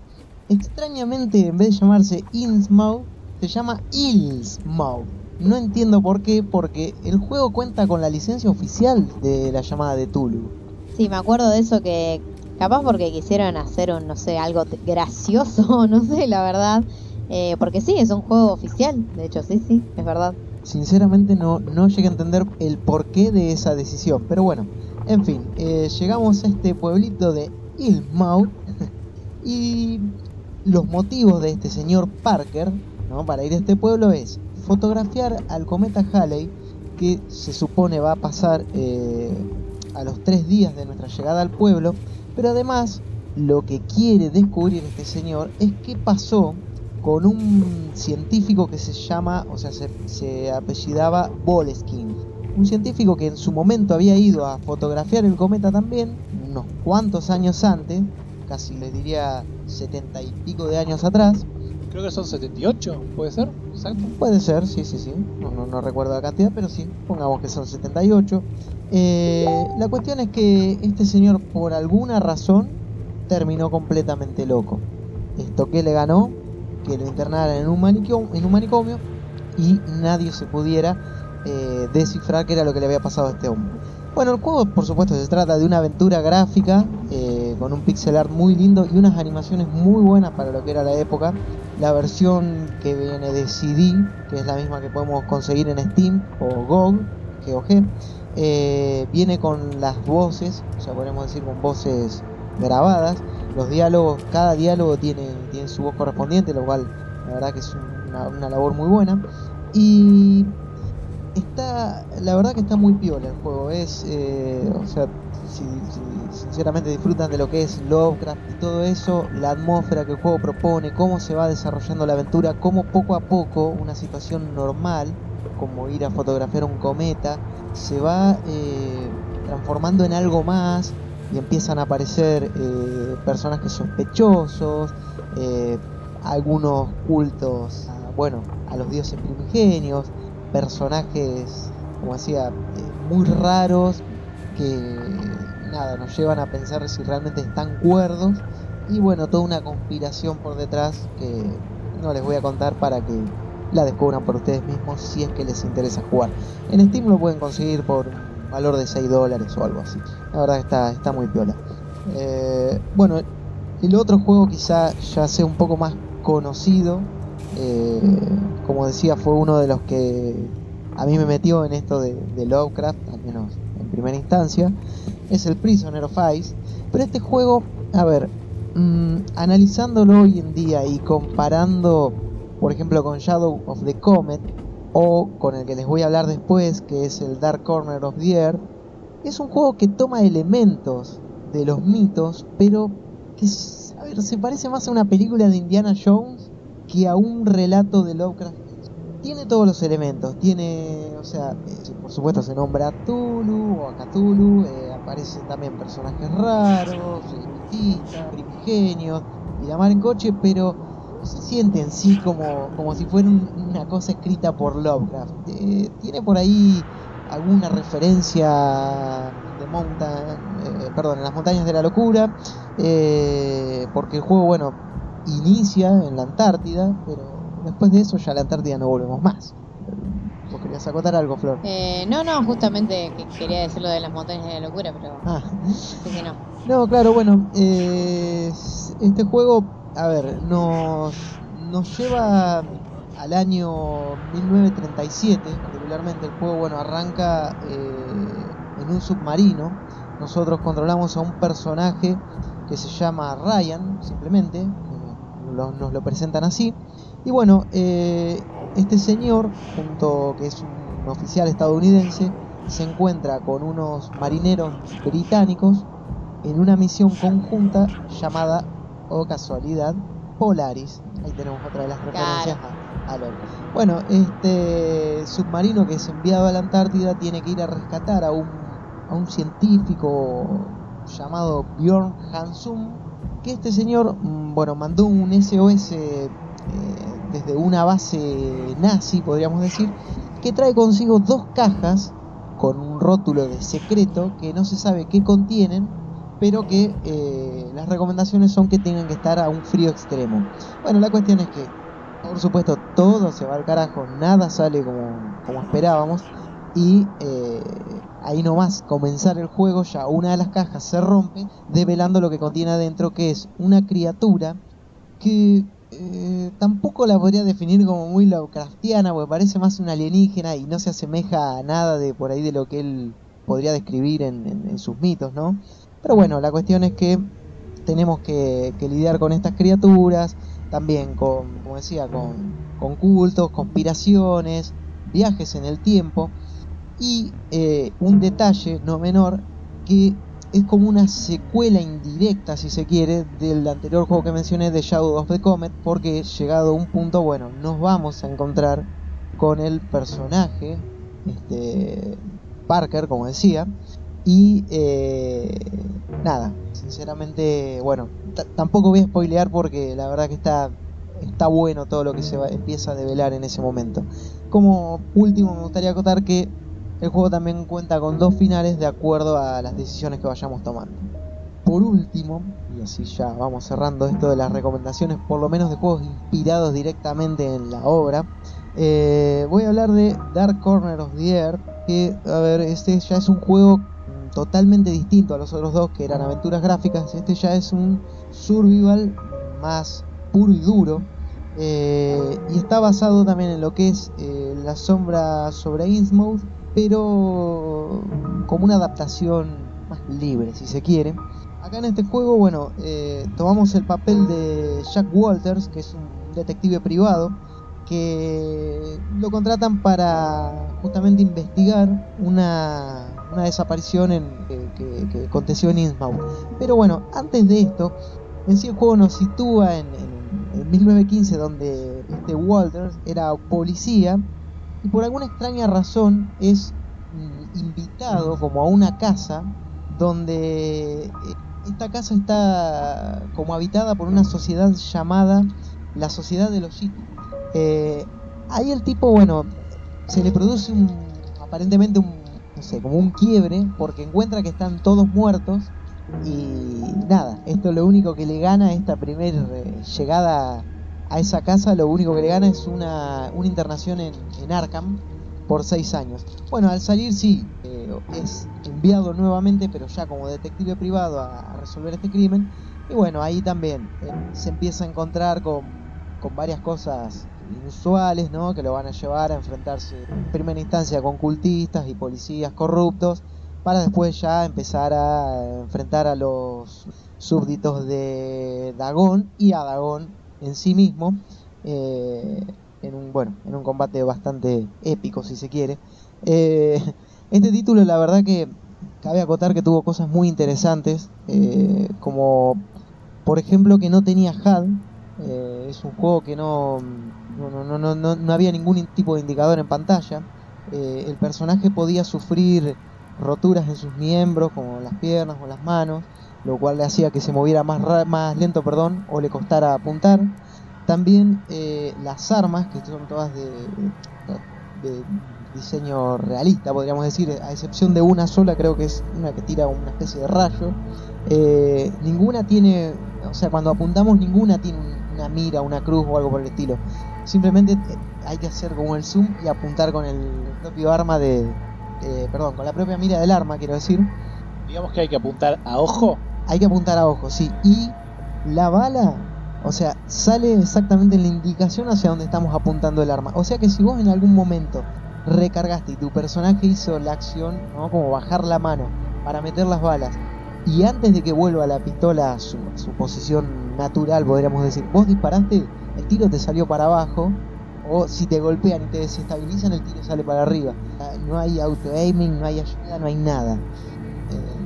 extrañamente en vez de llamarse Innsmouth, se llama Illsmouth. No entiendo por qué, porque el juego cuenta con la licencia oficial de la llamada de Tulu. Sí, me acuerdo de eso que capaz porque quisieron hacer un, no sé, algo gracioso, no sé, la verdad. Eh, porque sí, es un juego oficial, de hecho, sí, sí, es verdad. Sinceramente no, no llegué a entender el porqué de esa decisión, pero bueno, en fin, eh, llegamos a este pueblito de Ilmouth y los motivos de este señor Parker ¿no? para ir a este pueblo es fotografiar al cometa Halley que se supone va a pasar eh, a los tres días de nuestra llegada al pueblo, pero además lo que quiere descubrir este señor es qué pasó con un científico que se llama, o sea, se, apellidaba Boleskin. Un científico que en su momento había ido a fotografiar el cometa también, unos cuantos años antes, casi les diría setenta y pico de años atrás, creo que son 78, ¿puede ser? ¿Exacto? Puede ser, sí, sí, sí. No, no, recuerdo la cantidad, pero sí, pongamos que son 78. Eh, la cuestión es que este señor, por alguna razón, terminó completamente loco. Esto que le ganó, que lo internaran en un manicomio, en un manicomio y nadie se pudiera eh, descifrar qué era lo que le había pasado a este hombre. Bueno, el juego, por supuesto, se trata de una aventura gráfica. Eh, con un pixel art muy lindo y unas animaciones muy buenas para lo que era la época. La versión que viene de CD, que es la misma que podemos conseguir en Steam o GOG, GOG, eh, viene con las voces, o sea, podemos decir con voces grabadas. Los diálogos, cada diálogo tiene, tiene su voz correspondiente, lo cual la verdad que es una, una labor muy buena. Y está, la verdad que está muy piola el juego. Es, eh, o sea, si, si sinceramente disfrutan de lo que es Lovecraft y todo eso, la atmósfera que el juego propone, cómo se va desarrollando la aventura, cómo poco a poco una situación normal, como ir a fotografiar un cometa, se va eh, transformando en algo más y empiezan a aparecer eh, personajes sospechosos, eh, algunos cultos, bueno, a los dioses primigenios, personajes, como decía, eh, muy raros que nada, nos llevan a pensar si realmente están cuerdos y bueno, toda una conspiración por detrás que no les voy a contar para que la descubran por ustedes mismos si es que les interesa jugar. En Steam lo pueden conseguir por valor de 6 dólares o algo así. La verdad está, está muy piola. Eh, bueno, el otro juego quizá ya sea un poco más conocido. Eh, como decía, fue uno de los que a mí me metió en esto de, Lovecraft, al menos en primera instancia. Es el Prisoner of Ice. Pero este juego, a ver, mm, analizándolo hoy en día y comparando, por ejemplo, con Shadow of the Comet o con el que les voy a hablar después, que es el Dark Corner of the Earth, es un juego que toma elementos de los mitos, pero que se parece más a una película de Indiana Jones que a un relato de Lovecraft. Tiene todos los elementos, tiene, o sea, eh, por supuesto se nombra a Tulu o a Cthulhu, eh, aparecen también personajes raros, espiritistas, primigenios y la mar en coche, pero se siente en sí como, como si fuera un- una cosa escrita por Lovecraft. Eh, tiene por ahí alguna referencia de Mountain, perdón, en las montañas de la locura, porque el juego, bueno, inicia en la Antártida, pero después de eso ya a la Antártida no volvemos más. ¿Vos querías acotar algo, Flor? Eh, no, no, justamente que quería decir lo de las montañas de la locura, pero Ah, sí que no. no, claro, bueno, eh, este juego, a ver, nos, nos lleva al año 1937, particularmente el juego, bueno, arranca eh, en un submarino. Nosotros controlamos a un personaje que se llama Ryan, simplemente, lo- nos lo presentan así. Y bueno, eh, este señor, junto que es un oficial estadounidense, se encuentra con unos marineros británicos en una misión conjunta llamada, o casualidad, Polaris. Ahí tenemos otra de las referencias a, a LOL. Bueno, este submarino que es enviado a la Antártida tiene que ir a rescatar a un, a un científico llamado Bjorn Hansum, que este señor, mm, bueno, mandó un SOS eh, desde una base nazi, podríamos decir, que trae consigo dos cajas con un rótulo de secreto que no se sabe qué contienen, pero que eh, las recomendaciones son que tengan que estar a un frío extremo. Bueno, la cuestión es que, por supuesto, todo se va al carajo, nada sale como, como esperábamos, y eh, ahí nomás comenzar el juego, ya una de las cajas se rompe, develando lo que contiene adentro, que es una criatura que eh, tampoco la podría definir como muy Lovecraftiana, porque parece más una alienígena y no se asemeja a nada de por ahí de lo que él podría describir en, sus mitos, ¿no? Pero bueno, la cuestión es que tenemos que, lidiar con estas criaturas, también con, como decía, con cultos, conspiraciones, viajes en el tiempo y eh, un detalle no menor que es como una secuela indirecta, si se quiere, del anterior juego que mencioné de Shadow of the Comet, porque llegado a un punto, bueno, nos vamos a encontrar con el personaje, este, Parker, como decía, y eh, nada, sinceramente, bueno, tampoco voy a spoilear porque la verdad que está, está bueno todo lo que se empieza a develar en ese momento. Como último me gustaría acotar que el juego también cuenta con dos finales de acuerdo a las decisiones que vayamos tomando. Por último, y así ya vamos cerrando esto de las recomendaciones, por lo menos de juegos inspirados directamente en la obra, eh, voy a hablar de Dark Corner of the Earth, que, a ver, este ya es un juego, totalmente distinto a los otros dos que eran aventuras gráficas. Este ya es un survival más puro y duro. Eh, y está basado también en lo que es eh, la sombra sobre Innsmouth, pero como una adaptación más libre, si se quiere. Acá en este juego, bueno, eh, tomamos el papel de Jack Walters, que es un detective privado, que lo contratan para justamente investigar una, desaparición en, que, aconteció en Innsmouth. Pero bueno, antes de esto, en sí el juego nos sitúa en, en 1915, donde este Walters era policía y por alguna extraña razón es mm, invitado como a una casa donde eh, esta casa está como habitada por una sociedad llamada la Sociedad de los Sitios. Eh, ahí el tipo, bueno, se le produce un, aparentemente un, no sé, como un quiebre, porque encuentra que están todos muertos y nada, esto lo único que le gana esta primera eh, llegada a esa casa, lo único que le gana es una, una internación en, en Arkham por seis años. Bueno, al salir sí, eh, es enviado nuevamente, pero ya como detective privado a, resolver este crimen. Y bueno, ahí también eh, se empieza a encontrar con, con varias cosas inusuales, ¿no? Que lo van a llevar a enfrentarse en primera instancia con cultistas y policías corruptos, para después ya empezar a enfrentar a los súbditos de Dagón y a Dagón en sí mismo. Eh, en un bueno en un combate bastante épico si se quiere eh, este título la verdad que cabe acotar que tuvo cosas muy interesantes eh, como por ejemplo que no tenía HUD es un juego que no había ningún tipo de indicador en pantalla el personaje podía sufrir roturas en sus miembros como las piernas o las manos lo cual le hacía que se moviera más, más lento perdón, o le costara apuntar. También eh, las armas, que son todas de, diseño realista, podríamos decir, a excepción de una sola, creo que es una que tira una especie de rayo. Eh, ninguna tiene, o sea, cuando apuntamos, ninguna tiene una mira, una cruz o algo por el estilo. Simplemente eh, hay que hacer como el zoom y apuntar con el propio arma de, perdón, con la propia mira del arma, quiero decir. Digamos que hay que apuntar a ojo hay que apuntar a ojo, sí. Y la bala, o sea, sale exactamente en la indicación hacia donde estamos apuntando el arma. O sea que si vos en algún momento recargaste y tu personaje hizo la acción, ¿no? Como bajar la mano para meter las balas. Y antes de que vuelva la pistola a su, posición natural, podríamos decir, vos disparaste, el tiro te salió para abajo, o si te golpean y te desestabilizan, el tiro sale para arriba. No hay auto-aiming, no hay ayuda, no hay nada.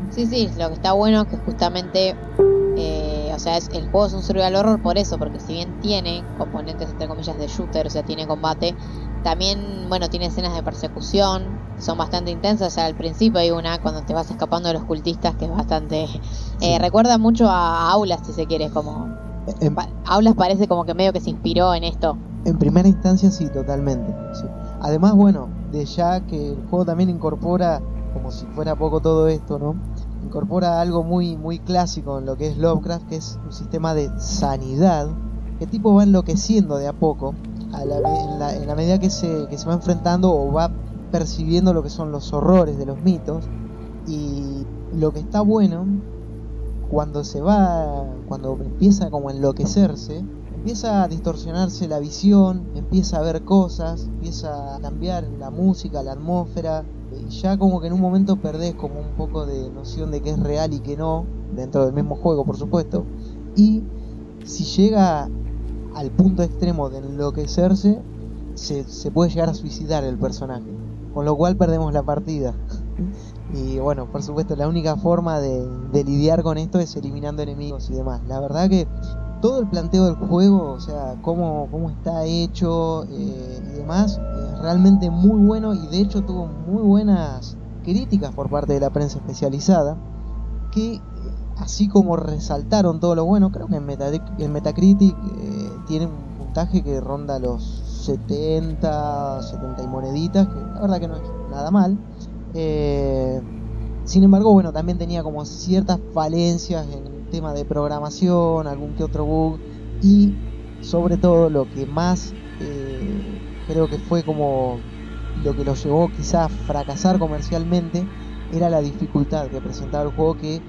Sí, sí, lo que está bueno es que justamente, eh, o sea, es, el juego es un survival horror por eso, porque si bien tiene componentes, entre comillas, de shooter, o sea, tiene combate, también, bueno, tiene escenas de persecución, son bastante intensas, o sea, al principio hay una cuando te vas escapando de los cultistas que es bastante... Eh, recuerda mucho a Aulas, si se quiere, como... En, Aulas parece como que medio que se inspiró en esto. En primera instancia sí, totalmente. Además, bueno, de ya que el juego también incorpora, como si fuera poco todo esto, ¿no? Incorpora algo muy, muy clásico en lo que es Lovecraft, que es un sistema de sanidad, que tipo va enloqueciendo de a poco, en, la, medida que se, que se va enfrentando o va percibiendo lo que son los horrores de los mitos. Y lo que está bueno, cuando se va, cuando empieza como a enloquecerse, empieza a distorsionarse la visión, empieza a ver cosas, empieza a cambiar la música, la atmósfera, ya como que en un momento perdés como un poco de noción de qué es real y qué no, dentro del mismo juego por supuesto, y si llega al punto extremo de enloquecerse, se, se puede llegar a suicidar el personaje, con lo cual perdemos la partida. Y bueno, por supuesto, la única forma de, de, lidiar con esto es eliminando enemigos y demás. La verdad que todo el planteo del juego, o sea, cómo, cómo está hecho eh, y demás, es realmente muy bueno y de hecho tuvo muy buenas críticas por parte de la prensa especializada, que así como resaltaron todo lo bueno, creo que en, Metacritic eh, tiene un puntaje que ronda los 70, 70 y moneditas, que la verdad que no es nada mal. Eh, sin embargo, bueno, también tenía como ciertas falencias en tema de programación, algún que otro bug y sobre todo lo que más eh, creo que fue como lo que lo llevó quizás a fracasar comercialmente era la dificultad que presentaba el juego que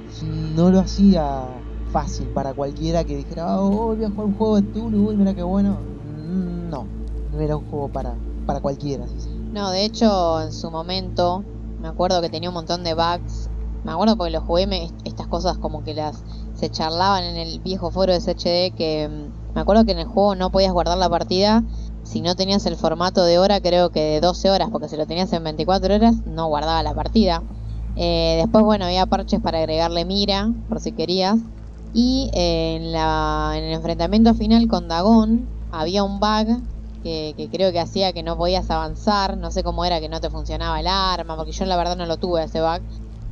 no lo hacía fácil para cualquiera que dijera, oh, voy a jugar un juego de Tulu, uy, mira qué bueno. Mm, No, no era un juego para, para cualquiera. No, de hecho, en su momento, me acuerdo que tenía un montón de bugs. Me acuerdo porque lo jugué, estas cosas como que las se charlaban en el viejo foro de SHD, que mm, me acuerdo que en el juego no podías guardar la partida si no tenías el formato de hora, creo que de 12 horas, porque si lo tenías en 24 horas, no guardaba la partida. Eh, después, bueno, había parches para agregarle mira, por si querías. Y eh, en, la, en el enfrentamiento final con Dagon, había un bug que, que creo que hacía que no podías avanzar. No sé cómo era que no te funcionaba el arma, porque yo la verdad no lo tuve ese bug.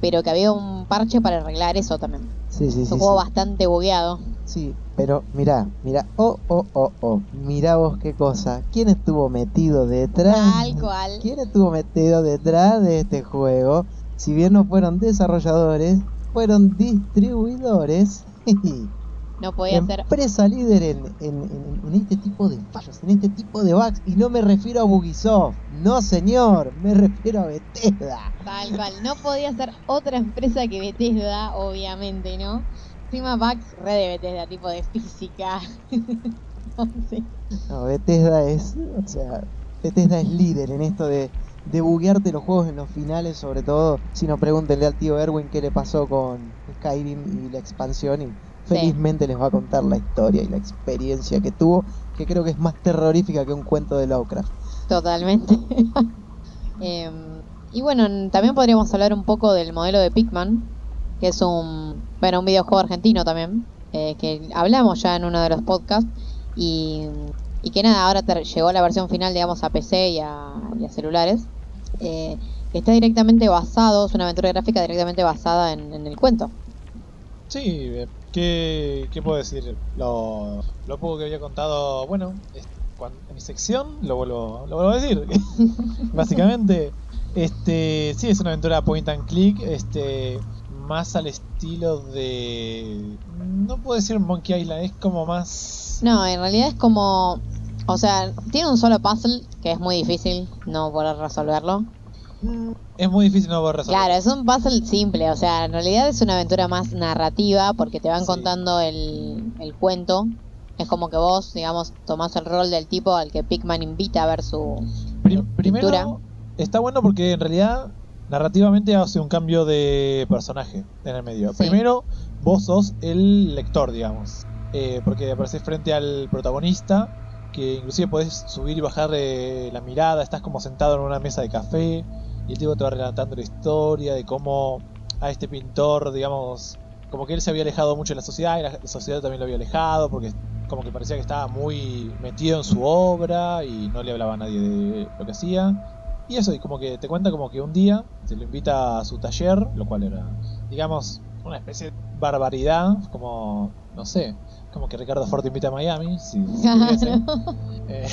Pero que había un parche para arreglar eso también. Sí, sí, Es sí. un juego sí. bastante bugueado. Sí, pero mirá, mirá, oh, oh, oh, oh, mirá vos qué cosa. ¿Quién estuvo metido detrás? Tal cual. ¿Quién estuvo metido detrás de este juego? Si bien no fueron desarrolladores, fueron distribuidores. No podía ser. Empresa líder en, en- en- en este tipo de fallos, en este tipo de bugs. Y no me refiero a Bugisoft. No, señor. Me refiero a Bethesda. Tal cual. No podía ser otra empresa que Bethesda, obviamente, ¿no? Encima bugs re de Bethesda, tipo de física. no Bethesda es, o sea, Bethesda es líder en esto de, de buguearte los juegos en los finales, sobre todo, si no pregúntenle al tío Erwin qué le pasó con Skyrim y la expansión y felizmente les va a contar la historia y la experiencia que tuvo, que creo que es más terrorífica que un cuento de Lovecraft. Totalmente. Em, y bueno, también podríamos hablar un poco del modelo de Pikman, que es un, bueno, un videojuego argentino también, eh, que hablamos ya en uno de los podcasts, y, y que nada, ahora llegó la versión final, digamos, a PC y a, y a celulares, eh, que está directamente basado, es una aventura gráfica directamente basada en, en el cuento. Sí, eh, ¿qué, qué puedo decir? Lo, lo poco que había contado, bueno, es- cuan- en mi sección lo vuelvo, lo vuelvo a decir. Básicamente, este sí es una aventura point and click, este más al estilo de no puedo decir Monkey Island, es como más No, en realidad es como, o sea, tiene un solo puzzle que es muy difícil no poder resolverlo. Es muy difícil no poder resolver. Claro, es un puzzle simple, o sea, en realidad es una aventura más narrativa porque te van Sí. contando el, el cuento. Es como que vos, digamos, tomás el rol del tipo al que Pikman invita a ver su... Prim- primero, pintura. está bueno porque en realidad narrativamente hace un cambio de personaje en el medio. Sí. Primero, vos sos el lector, digamos. Eh, porque apareces frente al protagonista, que inclusive podés subir y bajar eh, la mirada, estás como sentado en una mesa de café, y el tipo te va relatando la historia de cómo a este pintor, digamos, como que él se había alejado mucho de la sociedad y la sociedad también lo había alejado, porque como que parecía que estaba muy metido en su obra y no le hablaba a nadie de lo que hacía. Y eso, y como que te cuenta como que un día se lo invita a su taller, lo cual era, digamos, una especie de barbaridad, como, no sé, como que Ricardo Ford invita a Miami, si, si pudiese. Eh,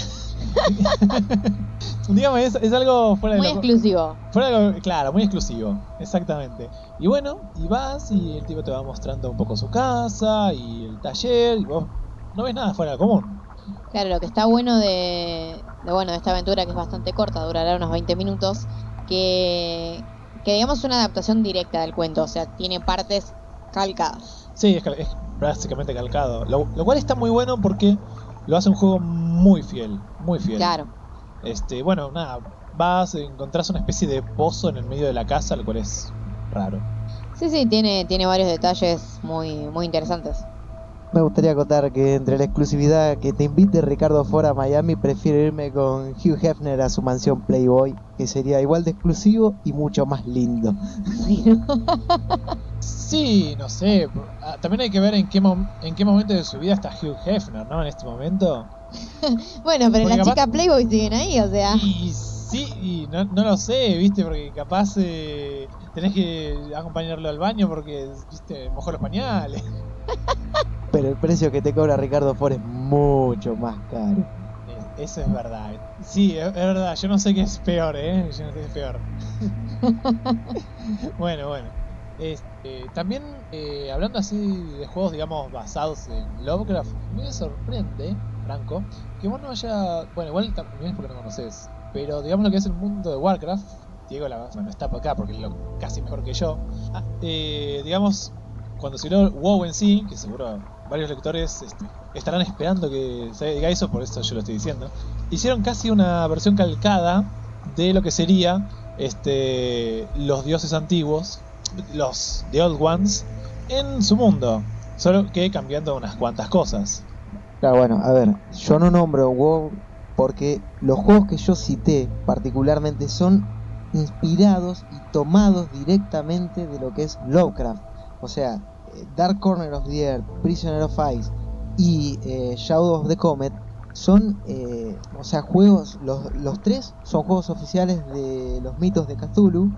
digamos, es, es algo fuera de Muy lo- exclusivo. Fuera de lo- claro, muy exclusivo, exactamente. Y bueno, y vas y el tipo te va mostrando un poco su casa y el taller y vos no ves nada fuera de lo común. Claro, lo que está bueno de, de, bueno, de esta aventura que es bastante corta, durará unos 20 minutos, que, que digamos una adaptación directa del cuento, o sea, tiene partes calcadas. Sí, es, es básicamente calcado. Lo, lo cual está muy bueno porque lo hace un juego muy fiel, muy fiel. Claro. Este, bueno, nada, vas, encontrás una especie de pozo en el medio de la casa, lo cual es raro. Sí, sí, tiene, tiene varios detalles muy, muy interesantes. Me gustaría contar que entre la exclusividad que te invite Ricardo Ford a Miami, prefiero irme con Hugh Hefner a su mansión Playboy, que sería igual de exclusivo y mucho más lindo. Sí, ¿no? Sé. ah, También hay que ver en qué, mom- en qué momento de su vida está Hugh Hefner, ¿no? En este momento. Bueno, pero las chicas Playboy siguen ahí, o sea. Y sí, y no, no lo sé, ¿viste? Porque capaz eh, tenés que acompañarlo al baño porque, ¿viste? Mojó los pañales. Pero el precio que te cobra Ricardo Ford es mucho más caro. Eh, Eso es verdad. Sí, es, es verdad. Yo no sé qué es peor, ¿eh? Yo no sé qué es peor. bueno, bueno. Este, también, eh, hablando así de juegos, digamos, basados en Lovecraft, me sorprende, Franco, que vos no haya... Bueno, igual también es porque no conoces, pero digamos lo que es el mundo de Warcraft, Diego la, bueno, está por acá porque es lo casi mejor que yo. Ah, eh, digamos, cuando salió WoW en sí, que seguro varios lectores este, estarán esperando que se diga eso, por eso yo lo estoy diciendo, hicieron casi una versión calcada de lo que sería este, los dioses antiguos, los The Old Ones, en su mundo, solo que cambiando unas cuantas cosas. Claro, bueno, a ver, yo no nombro WoW porque los juegos que yo cité particularmente son inspirados y tomados directamente de lo que es Lovecraft. O sea, Dark Corner of the Earth, Prisoner of Ice y eh, of the Comet son, eh, o sea, juegos, los, los, tres son juegos oficiales de los mitos de Cthulhu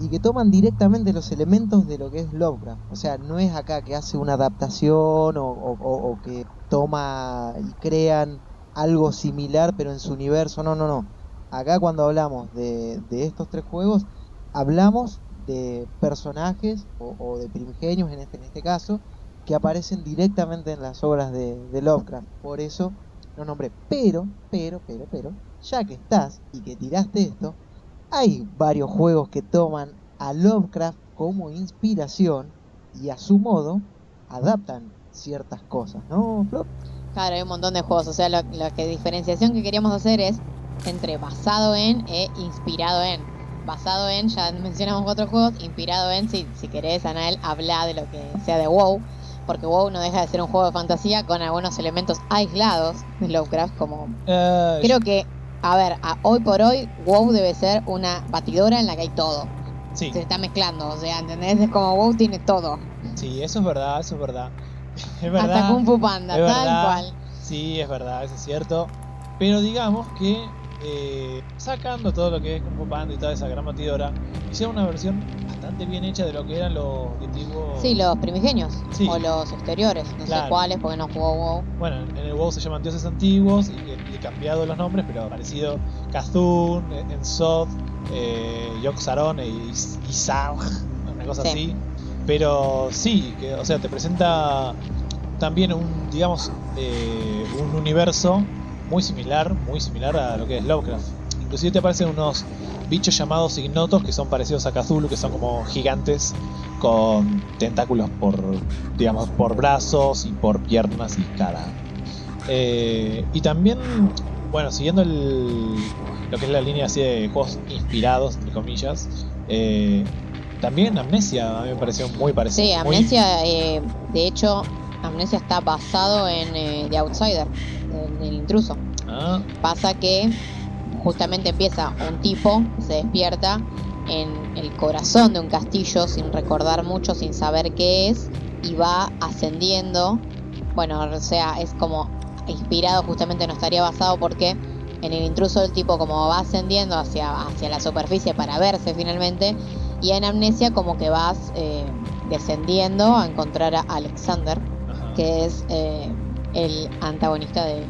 y que toman directamente los elementos de lo que es Lovecraft. O sea, no es acá que hace una adaptación o, o que toma y crean algo similar pero en su universo. No, no, no acá cuando hablamos de, estos tres juegos, hablamos de personajes o, de primigenios en este, en este caso, que aparecen directamente en las obras de, Lovecraft. Por eso lo nombré. Pero, pero, pero, pero, ya que estás y que tiraste esto, hay varios juegos que toman a Lovecraft como inspiración y a su modo adaptan ciertas cosas, ¿no, Flop? Claro, hay un montón de juegos. O sea, la diferenciación que queríamos hacer es entre basado en e inspirado en. Basado en, ya mencionamos otros juegos, inspirado en, si, si querés, Anael, habla de lo que sea de WoW, porque WoW no deja de ser un juego de fantasía con algunos elementos aislados de Lovecraft, como... Creo que, a ver, hoy por hoy, WoW debe ser una batidora en la que hay todo. Sí. Se está mezclando, o sea, ¿entendés? Es como WoW tiene todo. Sí, eso es verdad, eso es verdad. Es verdad. Hasta Kung Fu Panda, tal cual. Sí, es verdad, eso es cierto. Pero digamos que eh, sacando todo lo que es Kung Panda y toda esa gran batidora, hicieron una versión bastante bien hecha de lo que eran los antiguos. Sí, los primigenios. O los exteriores. No sé cuáles, porque no jugó WoW. Bueno, en el WoW se llaman dioses antiguos y he cambiado los nombres, pero ha parecido Kazun, Enzod, eh, Yogg-Saron e una cosa así. Pero sí, que, o sea, te presenta también un, digamos, eh, un universo muy similar, muy similar a lo que es Lovecraft. Inclusive te aparecen unos bichos llamados ignotos que son parecidos a Cthulhu, que son como gigantes con tentáculos por, digamos, por brazos y por piernas y cara. Eh, y también, bueno, siguiendo el, lo que es la línea así de juegos inspirados, entre comillas, eh, también Amnesia a mí me pareció muy parecido. Sí, Amnesia, eh, de hecho, Amnesia está basado en The Outsider el intruso. Ah. Pasa que justamente empieza un tipo, se despierta en el corazón de un castillo sin recordar mucho, sin saber qué es, y va ascendiendo. Bueno, o sea, es como inspirado, justamente no estaría basado porque en el intruso el tipo como va ascendiendo hacia, hacia la superficie para verse finalmente, y en amnesia como que vas eh, descendiendo a encontrar a Alexander, que es eh, el antagonista de,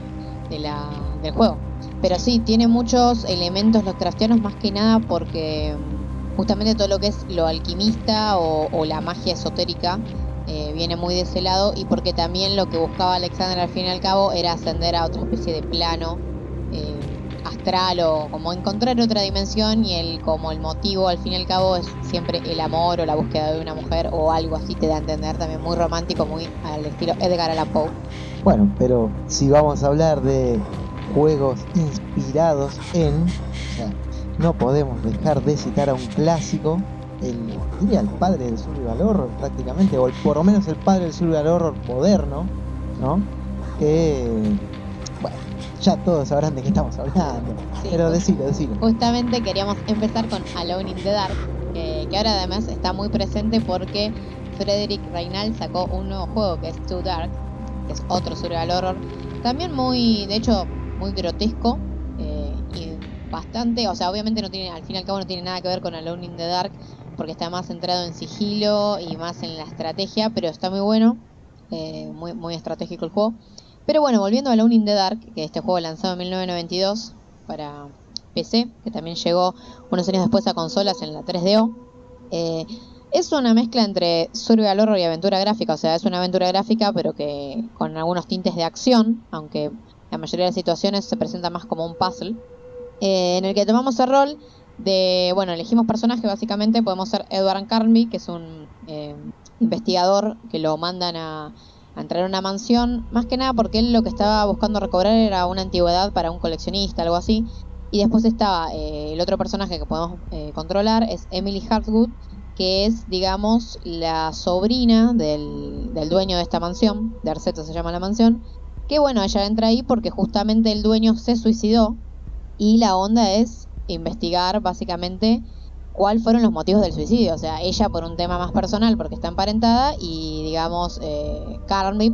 la, del juego. Pero sí, tiene muchos elementos los craftianos más que nada porque mm, justamente todo lo que es lo alquimista o, la magia esotérica eh, viene muy de ese lado y porque también lo que buscaba Alexander al fin y al cabo era ascender a otra especie de plano eh, astral o como encontrar otra dimensión y el como el motivo al fin y al cabo es siempre el amor o la búsqueda de una mujer o algo así te da a entender también muy romántico muy al estilo Edgar Allan Poe bueno, pero si vamos a hablar de juegos inspirados en, o sea, no podemos dejar de citar a un clásico, el, diría el padre del survival horror prácticamente, o por lo menos el padre del survival horror moderno, ¿no? Que, bueno, ya todos sabrán de qué estamos hablando, pero decilo, decilo. Justamente queríamos empezar con Alone in the Dark, que ahora además está muy presente porque Frederick Reinald sacó un nuevo juego que es Too Dark, es otro survival horror. También muy, de hecho, muy grotesco eh, y bastante, o sea, obviamente no tiene, al fin y al cabo no tiene nada que ver con Alone in the Dark, porque está más centrado en sigilo y más en la estrategia, pero está muy bueno, eh, muy, muy estratégico el juego. Pero bueno, volviendo a Alone in the Dark, que este juego lanzado en 1992 para PC, que también llegó unos años después a consolas en la 3DO. Eh, es una mezcla entre survival horror y aventura gráfica, o sea, es una aventura gráfica pero que con algunos tintes de acción, aunque la mayoría de las situaciones se presenta más como un puzzle, eh, en el que tomamos el rol De, bueno, elegimos personaje, básicamente podemos ser Edward Carnby, que es un eh, investigador que lo mandan a, entrar a una mansión, más que nada porque él lo que estaba buscando recobrar era una antigüedad para un coleccionista, algo así. Y después estaba eh, el otro personaje que podemos eh, controlar, es Emily Hartwood, que es, digamos, la sobrina del, del dueño de esta mansión, de Arceto se llama la mansión, que bueno, ella entra ahí porque justamente el dueño se suicidó y la onda es investigar básicamente cuáles fueron los motivos del suicidio. O sea, ella por un tema más personal porque está emparentada y digamos eh,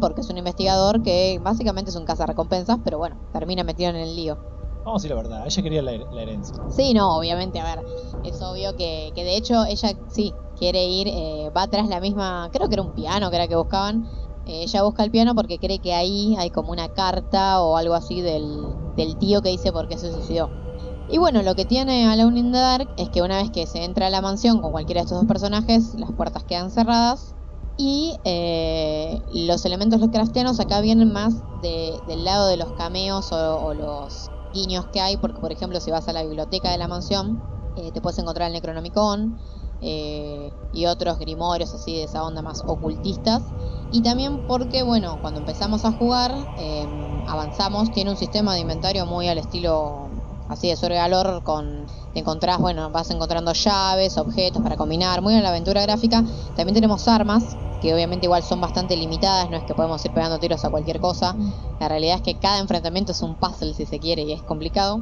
porque es un investigador que básicamente es un cazarrecompensas, pero bueno, termina metido en el lío. Vamos a decir la verdad, ella quería la, her- la herencia. Sí, no, obviamente, a ver, es obvio que, que de hecho ella sí quiere ir, eh, va tras la misma, creo que era un piano que era que buscaban, eh, ella busca el piano porque cree que ahí hay como una carta o algo así del, del tío que dice por qué se suicidó. Y bueno, lo que tiene Alone in the Dark es que una vez que se entra a la mansión con cualquiera de estos dos personajes, las puertas quedan cerradas y eh, los elementos Lovecraftianos acá vienen más de- del lado de los cameos o los que hay, porque por ejemplo si vas a la biblioteca de la mansión, eh, te puedes encontrar el Necronomicon eh, y otros grimorios así de esa onda más ocultistas. Y también porque, bueno, cuando empezamos a jugar, eh, avanzamos, tiene un sistema de inventario muy al estilo así de Sorgalor con te encontrás, bueno, vas encontrando llaves, objetos para combinar, muy en la aventura gráfica. También tenemos armas, que obviamente igual son bastante limitadas, no es que podemos ir pegando tiros a cualquier cosa. La realidad es que cada enfrentamiento es un puzzle si se quiere y es complicado.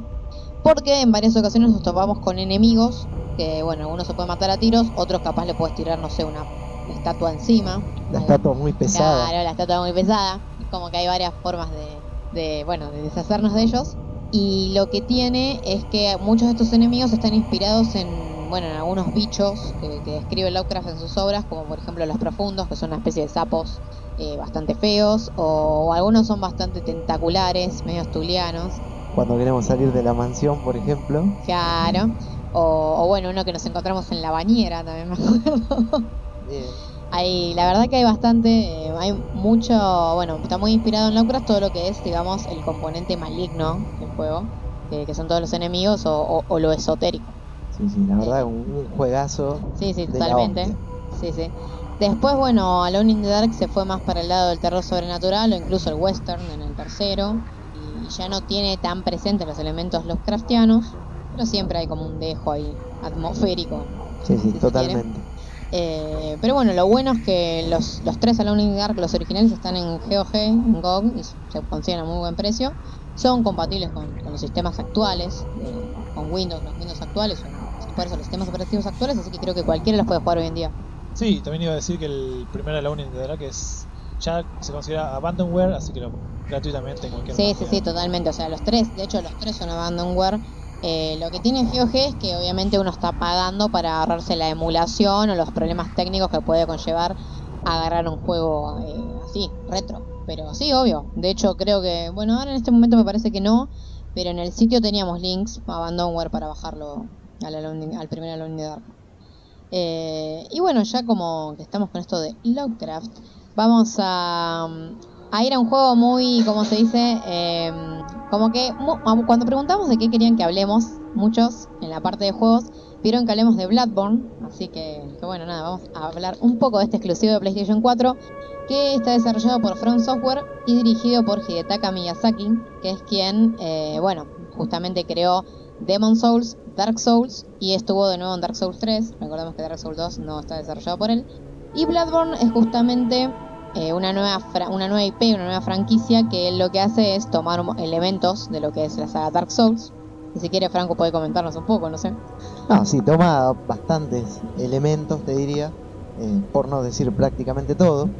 Porque en varias ocasiones nos topamos con enemigos que, bueno, algunos se pueden matar a tiros, otros capaz le puedes tirar, no sé, una estatua encima. La estatua muy pesada. Claro, la estatua muy pesada. Es como que hay varias formas de, de, bueno, de deshacernos de ellos. Y lo que tiene es que muchos de estos enemigos están inspirados en, bueno, en algunos bichos que, que describe Lovecraft en sus obras, como por ejemplo los profundos, que son una especie de sapos eh, bastante feos, o, o algunos son bastante tentaculares, medio astulianos. Cuando queremos salir de la mansión, por ejemplo. Claro. O, o bueno, uno que nos encontramos en la bañera también me acuerdo. Bien. Hay, la verdad que hay bastante, eh, hay mucho, bueno, está muy inspirado en Lovecraft todo lo que es, digamos, el componente maligno del juego, que, que son todos los enemigos o, o- o lo esotérico. Sí, sí, la verdad, un, un juegazo. Sí, sí, totalmente. Sí, sí. Después, bueno, Alone in the Dark se fue más para el lado del terror sobrenatural o incluso el western en el tercero. Y ya no tiene tan presentes los elementos Lovecraftianos, pero siempre hay como un dejo ahí atmosférico Sí, sí, totalmente. Eh, pero bueno, lo bueno es que los, los tres Alone in the Dark, los originales, están en GOG, en GOG, y se consiguen a muy buen precio. Son compatibles con, con los sistemas actuales, eh, con Windows, los Windows actuales, o por eso los sistemas operativos actuales, así que creo que cualquiera los puede jugar hoy en día. Sí, también iba a decir que el primer Alone Dark es ya se considera abandonware, así que lo gratuitamente en cualquier Sí, sí, sí, totalmente. O sea, los tres, de hecho, los tres son abandonware. Eh, lo que tiene GOG es que obviamente uno está pagando para ahorrarse la emulación o los problemas técnicos que puede conllevar agarrar un juego eh, así, retro. Pero sí, obvio. De hecho, creo que, bueno, ahora en este momento me parece que no, pero en el sitio teníamos links abandonware para bajarlo al, primer in the Dark. Eh, y bueno, ya como que estamos con esto de Lovecraft, vamos a, a ir a un juego muy, como se dice, Eh, como que cuando preguntamos de qué querían que hablemos, muchos en la parte de juegos vieron que hablemos de Bloodborne, así que, que bueno, nada, vamos a hablar un poco de este exclusivo de PlayStation 4 que está desarrollado por From Software y dirigido por Hidetaka Miyazaki, que es quien, eh, bueno, justamente creó Demon Souls, Dark Souls y estuvo de nuevo en Dark Souls 3. Recordemos que Dark Souls 2 no está desarrollado por él. Y Bloodborne es justamente eh, una, nueva fra- una nueva IP, una nueva franquicia que lo que hace es tomar elementos de lo que es la saga Dark Souls. Y si quiere Franco puede comentarnos un poco, no sé. No, sí, toma bastantes elementos, te diría, eh, por no decir prácticamente todo.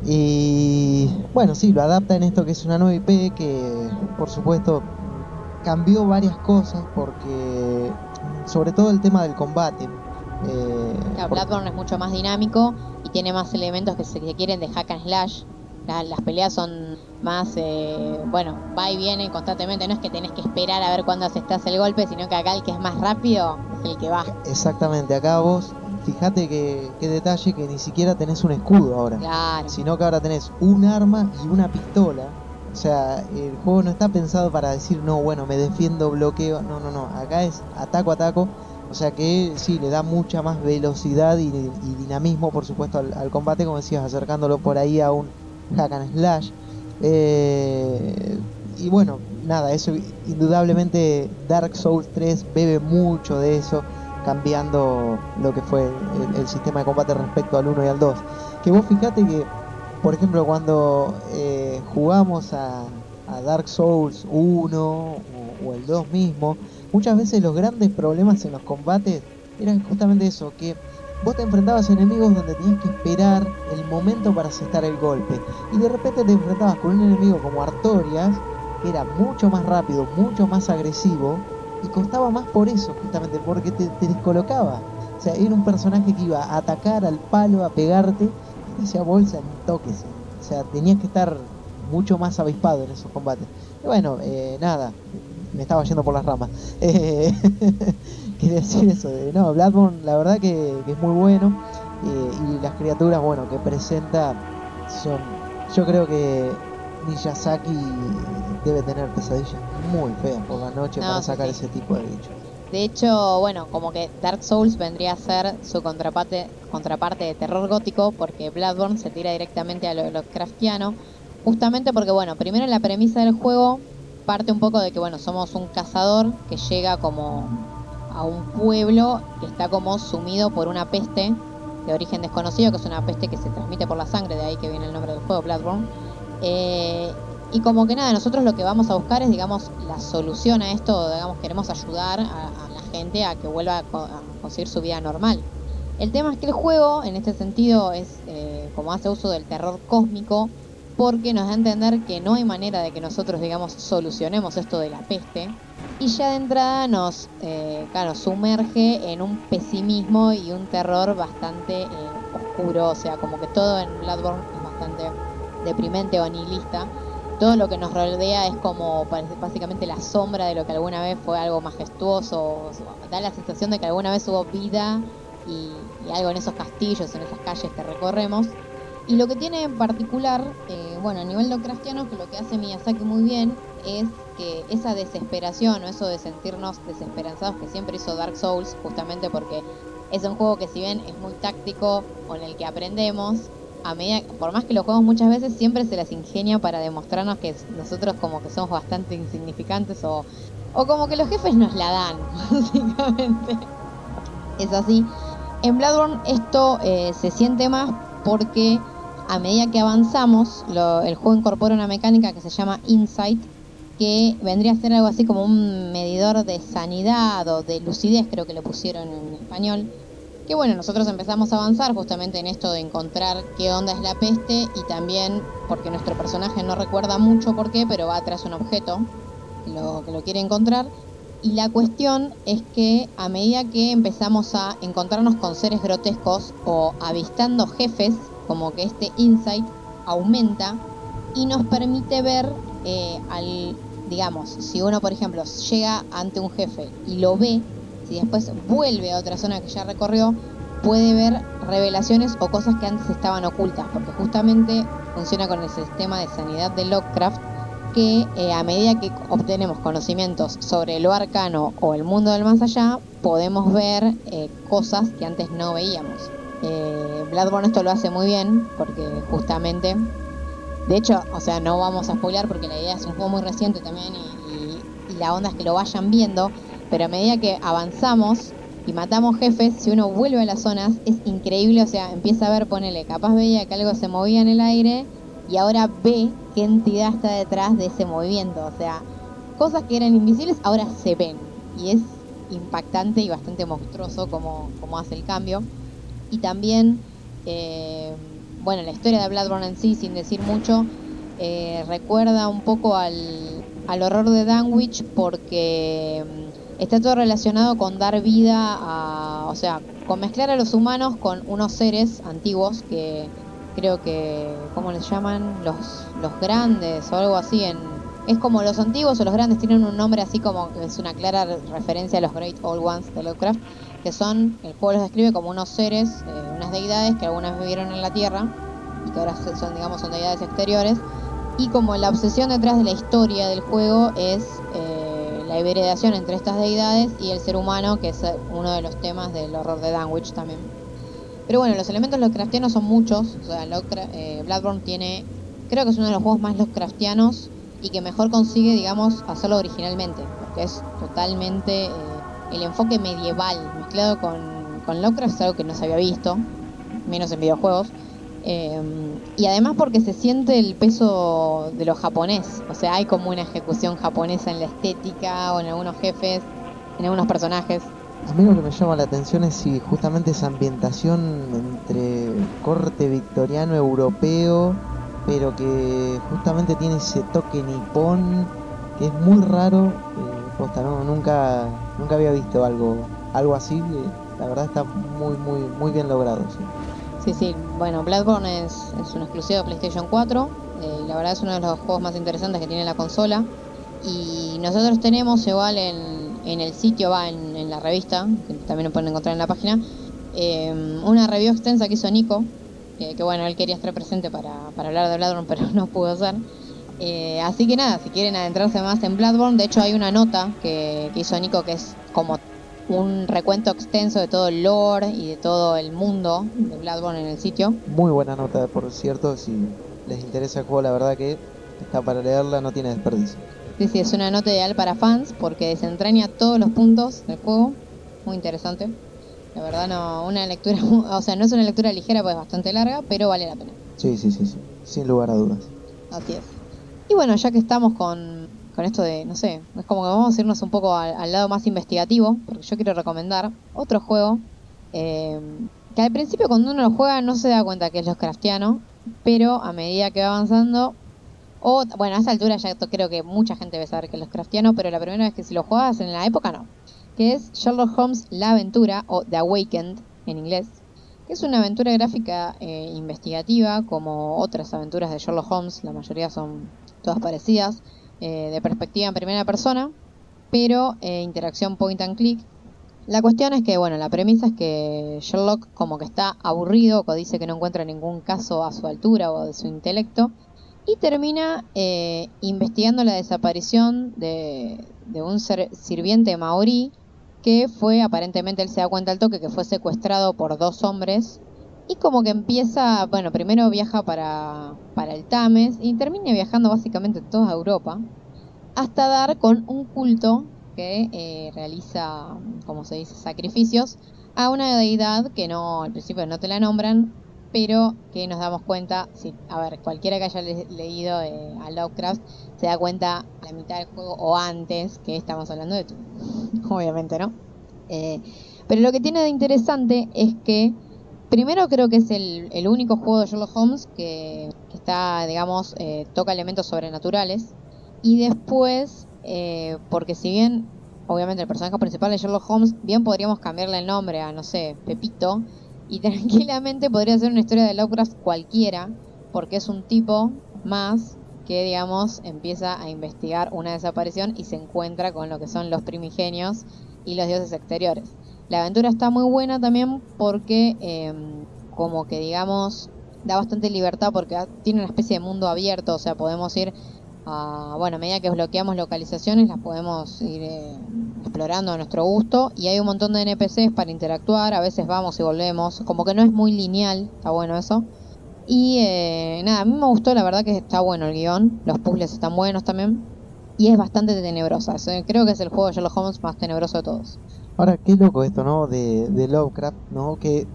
Y bueno, sí, lo adapta en esto que es una nueva IP que, por supuesto, cambió varias cosas porque, sobre todo el tema del combate. Eh, Claro, por- Bloodborne es mucho más dinámico y tiene más elementos que se que quieren de hack and slash. La- las peleas son más, eh, bueno, va y viene constantemente. No es que tenés que esperar a ver cuándo asestás el golpe, sino que acá el que es más rápido es el que va. Exactamente, acá vos, fíjate que, qué detalle que ni siquiera tenés un escudo ahora. Claro. sino que ahora tenés un arma y una pistola. O sea, el juego no está pensado para decir, no, bueno, me defiendo, bloqueo. No, no, no. Acá es ataco, ataco. O sea que sí, le da mucha más velocidad y, dinamismo, por supuesto, al, combate, como decías, acercándolo por ahí a un hack and slash. Eh, y bueno, nada, eso indudablemente Dark Souls 3 bebe mucho de eso, cambiando lo que fue el, sistema de combate respecto al 1 y al 2. Que vos fijate que, por ejemplo, cuando eh, jugamos a, Dark Souls 1 o el 2 mismo, muchas veces los grandes problemas en los combates eran justamente eso, que vos te enfrentabas a enemigos donde tenías que esperar el momento para asestar el golpe. Y de repente te enfrentabas con un enemigo como Artorias, que era mucho más rápido, mucho más agresivo, y costaba más por eso, justamente, porque te, descolocaba. O sea, era un personaje que iba a atacar al palo, a pegarte, y te hacía bolsa en toques. O sea, tenías que estar mucho más avispado en esos combates. Y bueno, eh, nada, me estaba yendo por las ramas. Eh, quería decir eso. De, no, Bloodborne la verdad que, es muy bueno. Eh, y las criaturas, bueno, que presenta son... Yo creo que Miyazaki debe tener pesadillas muy feas por la noche para sacar ese tipo de bichos. De hecho, bueno, como que Dark Souls vendría a ser su contraparte, contraparte de terror gótico, porque Bloodborne se tira directamente a lo Lovecraftiano, justamente porque, bueno, primero la premisa del juego parte un poco de que, bueno, somos un cazador que llega como a un pueblo que está como sumido por una peste de origen desconocido, que es una peste que se transmite por la sangre, de ahí que viene el nombre del juego, Bloodborne. Eh, y como que nada, nosotros lo que vamos a buscar es, digamos, la solución a esto, digamos, queremos ayudar a, la gente a que vuelva a, conseguir su vida normal. El tema es que el juego, en este sentido, es eh, como hace uso del terror cósmico, porque nos da a entender que no hay manera de que nosotros, digamos, solucionemos esto de la peste. Y ya de entrada nos, eh, claro, sumerge en un pesimismo y un terror bastante eh, oscuro, o sea, como que todo en Bloodborne es bastante deprimente o nihilista. Todo lo que nos rodea es como básicamente la sombra de lo que alguna vez fue algo majestuoso. Da la sensación de que alguna vez hubo vida y algo en esos castillos, en esas calles que recorremos. Y lo que tiene en particular, eh, bueno, a nivel Lovecraftiano, que lo que hace Miyazaki muy bien es que esa desesperación o eso de sentirnos desesperanzados que siempre hizo Dark Souls, justamente porque es un juego que si bien es muy táctico, con el que aprendemos, a medida, por más que lo jugamos muchas veces, siempre se las ingenia para demostrarnos que nosotros como que somos bastante insignificantes o, o como que los jefes nos la dan, básicamente. Es así. En Bloodborne esto eh, se siente más porque a medida que avanzamos, el juego incorpora una mecánica que se llama Insight, que vendría a ser algo así como un medidor de sanidad o de lucidez, creo que lo pusieron en español. Que bueno, nosotros empezamos a avanzar justamente en esto de encontrar qué onda es la peste y también porque nuestro personaje no recuerda mucho por qué, pero va tras un objeto que lo, que lo quiere encontrar. Y la cuestión es que a medida que empezamos a encontrarnos con seres grotescos o avistando jefes, como que este insight aumenta y nos permite ver eh, al, digamos, si uno por ejemplo llega ante un jefe y lo ve, si después vuelve a otra zona que ya recorrió, puede ver revelaciones o cosas que antes estaban ocultas, porque justamente funciona con el sistema de sanidad de Lovecraft, que eh, a medida que obtenemos conocimientos sobre lo arcano o el mundo del más allá, podemos ver eh, cosas que antes no veíamos. Eh, Bloodborne esto lo hace muy bien porque justamente, de hecho, o sea, no vamos a spoiler porque la idea es un juego muy reciente también y, la onda es que lo vayan viendo, pero a medida que avanzamos y matamos jefes, si uno vuelve a las zonas es increíble, o sea, empieza a ver, ponele, capaz veía que algo se movía en el aire y ahora ve qué entidad está detrás de ese movimiento, o sea, cosas que eran invisibles ahora se ven y es impactante y bastante monstruoso como, como hace el cambio y también, eh, bueno, la historia de Bloodborne en sí, sin decir mucho, eh, recuerda un poco al, al, horror de Danwich porque mm, está todo relacionado con dar vida a, o sea, con mezclar a los humanos con unos seres antiguos que creo que, ¿cómo les llaman? Los, los grandes o algo así en... Es como los antiguos o los grandes tienen un nombre así como es una clara referencia a los Great Old Ones de Lovecraft que son, el juego los describe como unos seres, eh, unas deidades que algunas vivieron en la Tierra y que ahora son, digamos, son deidades exteriores. Y como la obsesión detrás de la historia del juego es eh, la hibridación entre estas deidades y el ser humano, que es uno de los temas del horror de Danwich también. Pero bueno, los elementos Lovecraftianos son muchos. O sea, eh, Bloodborne tiene, creo que es uno de los juegos más Lovecraftianos y que mejor consigue, digamos, hacerlo originalmente. Porque es totalmente eh, el enfoque medieval mezclado con, con Lovecraft, es algo que no se había visto, menos en videojuegos. Eh, y además porque se siente el peso de lo japonés. O sea, hay como una ejecución japonesa en la estética o en algunos jefes, en algunos personajes. A mí lo que me llama la atención es si justamente esa ambientación entre corte victoriano europeo, pero que justamente tiene ese toque nipón, que es muy raro. Eh, nunca, nunca había visto algo, algo así. la verdad está muy, muy, muy bien logrado. Sí, sí. Bueno, Bloodborne es, es un exclusivo de PlayStation 4. Eh, la verdad es uno de los juegos más interesantes que tiene la consola. Y nosotros tenemos igual en en el sitio, va en, la revista, que también lo pueden encontrar en la página, eh, una review extensa que hizo Nico, que bueno, él quería estar presente para, hablar de Bloodborne, pero no pudo ser. Eh, así que nada, si quieren adentrarse más en Bloodborne, de hecho hay una nota que, hizo Nico que es como un recuento extenso de todo el lore y de todo el mundo de Bloodborne en el sitio. Muy buena nota, por cierto, si les interesa el juego, la verdad que está para leerla, no tiene desperdicio. Sí, sí, es una nota ideal para fans porque desentraña todos los puntos del juego. Muy interesante. La verdad, no, una lectura, o sea, no es una lectura ligera, pues es bastante larga, pero vale la pena. Sí, sí, sí, sí. sin lugar a dudas. Así es. Y bueno, ya que estamos con, con esto de, no sé, es como que vamos a irnos un poco al, lado más investigativo, porque yo quiero recomendar otro juego eh, que al principio cuando uno lo juega no se da cuenta que es los craftiano, pero a medida que va avanzando o, bueno, a esta altura ya creo que mucha gente debe saber que los craftianos, pero la primera vez que si lo jugabas en la época no. Que es Sherlock Holmes La Aventura, o The Awakened en inglés. Que es una aventura gráfica eh, investigativa, como otras aventuras de Sherlock Holmes, la mayoría son todas parecidas, eh, de perspectiva en primera persona, pero eh, interacción point and click. La cuestión es que, bueno, la premisa es que Sherlock como que está aburrido, o dice que no encuentra ningún caso a su altura o de su intelecto, y termina eh, investigando la desaparición de, un sirviente maorí que fue, aparentemente él se da cuenta al toque, que fue secuestrado por dos hombres y como que empieza, bueno, primero viaja para, para el Tames y termina viajando básicamente toda Europa hasta dar con un culto que eh, realiza, como se dice, sacrificios a una deidad que no, al principio no te la nombran, pero que nos damos cuenta, si, a ver, cualquiera que haya leído eh, a Lovecraft se da cuenta a la mitad del juego o antes que estamos hablando de tú, obviamente, ¿no? Eh, pero lo que tiene de interesante es que primero creo que es el, único juego de Sherlock Holmes que, está, digamos, eh, toca elementos sobrenaturales y después, porque si bien obviamente el personaje principal de Sherlock Holmes, bien podríamos cambiarle el nombre a, no sé, Pepito, y tranquilamente podría ser una historia de Lovecraft cualquiera, porque es un tipo más que, digamos, empieza a investigar una desaparición y se encuentra con lo que son los primigenios y los dioses exteriores. La aventura está muy buena también porque, em, como que, digamos, da bastante libertad porque tiene una especie de mundo abierto, o sea, podemos ir bueno, a medida que bloqueamos localizaciones las podemos ir eh, explorando a nuestro gusto y hay un montón de NPCs para interactuar, a veces vamos y volvemos, como que no es muy lineal, está bueno eso. Y eh, nada, a mí me gustó, la verdad que está bueno el guion, los puzzles están buenos también y es bastante tenebrosa, creo que es el juego de Sherlock Holmes más tenebroso de todos. Ahora, qué loco esto, ¿no? De, de Lovecraft, ¿no? Que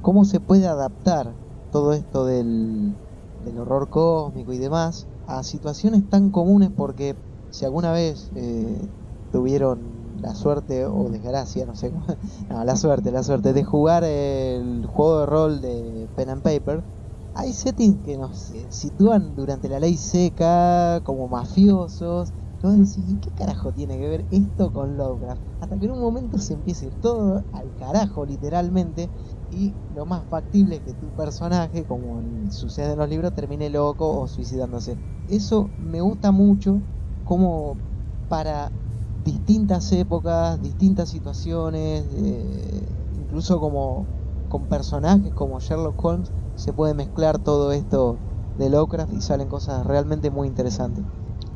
cómo se puede adaptar todo esto del, horror cósmico y demás a situaciones tan comunes porque si alguna vez eh, tuvieron la suerte o desgracia, no sé, no, la suerte, la suerte de jugar el juego de rol de Pen and Paper, hay settings que nos sitúan durante la ley seca, como mafiosos. Entonces, ¿y qué carajo tiene que ver esto con Lovecraft? Hasta que en un momento se empiece todo al carajo, literalmente, y lo más factible es que tu personaje, como sucede en los libros, termine loco o suicidándose. Eso me gusta mucho como para distintas épocas, distintas situaciones, eh, incluso como con personajes como Sherlock Holmes, se puede mezclar todo esto de Lovecraft y salen cosas realmente muy interesantes.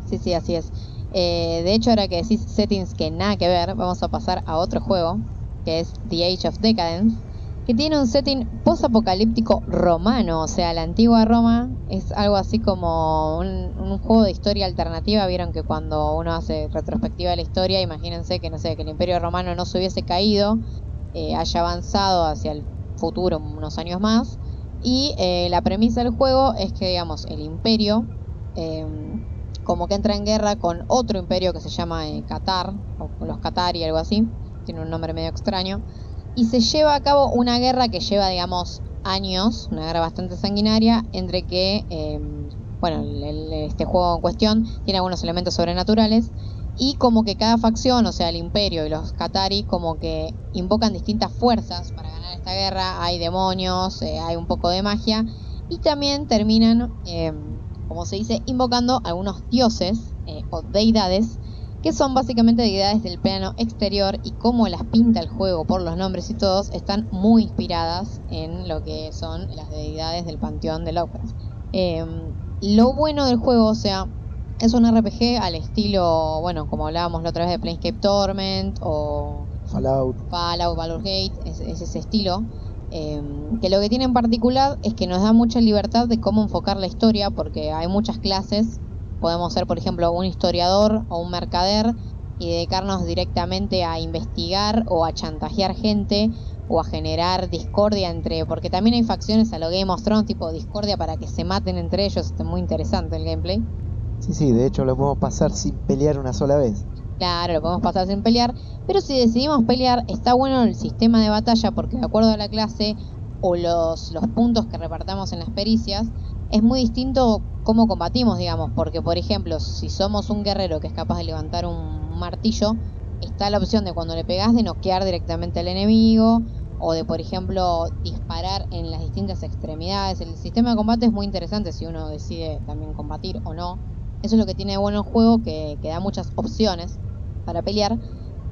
Sí, sí, así es. Eh, de hecho, ahora que decís settings que nada que ver, vamos a pasar a otro juego, que es The Age of Decadence, que tiene un setting post-apocalíptico romano, o sea, la antigua Roma es algo así como un, juego de historia alternativa. Vieron que cuando uno hace retrospectiva de la historia, imagínense que no sé, que el Imperio Romano no se hubiese caído, eh, haya avanzado hacia el futuro unos años más. Y eh, la premisa del juego es que, digamos, el Imperio em, como que entra en guerra con otro imperio que se llama eh, Qatar, o los Qatari, algo así, tiene un nombre medio extraño y se lleva a cabo una guerra que lleva, digamos, años, una guerra bastante sanguinaria, entre que, em, bueno, este juego en cuestión tiene algunos elementos sobrenaturales y como que cada facción, o sea, el imperio y los Qatari, como que invocan distintas fuerzas para ganar esta guerra, hay demonios, eh, hay un poco de magia y también terminan, em, como se dice, invocando algunos dioses eh, o deidades que son básicamente deidades del plano exterior y como las pinta el juego por los nombres y todos, están muy inspiradas en lo que son las deidades del panteón de Lovecraft. Em, lo bueno del juego, o sea, es un RPG al estilo, bueno, como hablábamos la otra vez de Planescape Torment o Fallout, Fallout, Valor Gate, es, ese estilo. Em, que lo que tiene en particular es que nos da mucha libertad de cómo enfocar la historia, porque hay muchas clases Podemos ser, por ejemplo, un historiador o un mercader y dedicarnos directamente a investigar o a chantajear gente o a generar discordia entre, porque también hay facciones a lo Game of Thrones tipo discordia para que se maten entre ellos, es muy interesante el gameplay. Sí, sí, de hecho lo podemos pasar sin pelear una sola vez. Claro, lo podemos pasar sin pelear, pero si decidimos pelear, está bueno el sistema de batalla porque de acuerdo a la clase o los, puntos que repartamos en las pericias, es muy distinto cómo combatimos, digamos, porque por ejemplo, si somos un guerrero que es capaz de levantar un martillo, está la opción de cuando le pegas de noquear directamente al enemigo o de, por ejemplo, disparar en las distintas extremidades. El sistema de combate es muy interesante si uno decide también combatir o no. Eso es lo que tiene bueno el juego, que da muchas opciones para pelear.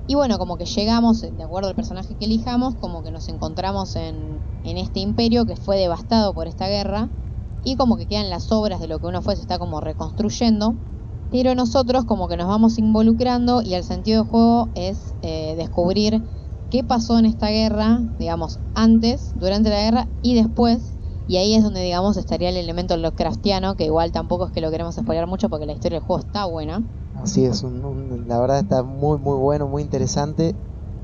Y bueno, como que llegamos, de acuerdo al personaje que elijamos, como que nos encontramos en, en este imperio que fue devastado por esta guerra y como que quedan las obras de lo que uno fue, se está como reconstruyendo. Pero nosotros como que nos vamos involucrando y el sentido del juego es eh, descubrir qué pasó en esta guerra, digamos, antes, durante la guerra y después. Y ahí es donde, digamos, estaría el elemento Lovecraftiano, que igual tampoco es que lo queremos spoiler mucho porque la historia del juego está buena. Así es, la verdad está muy, muy bueno, muy interesante.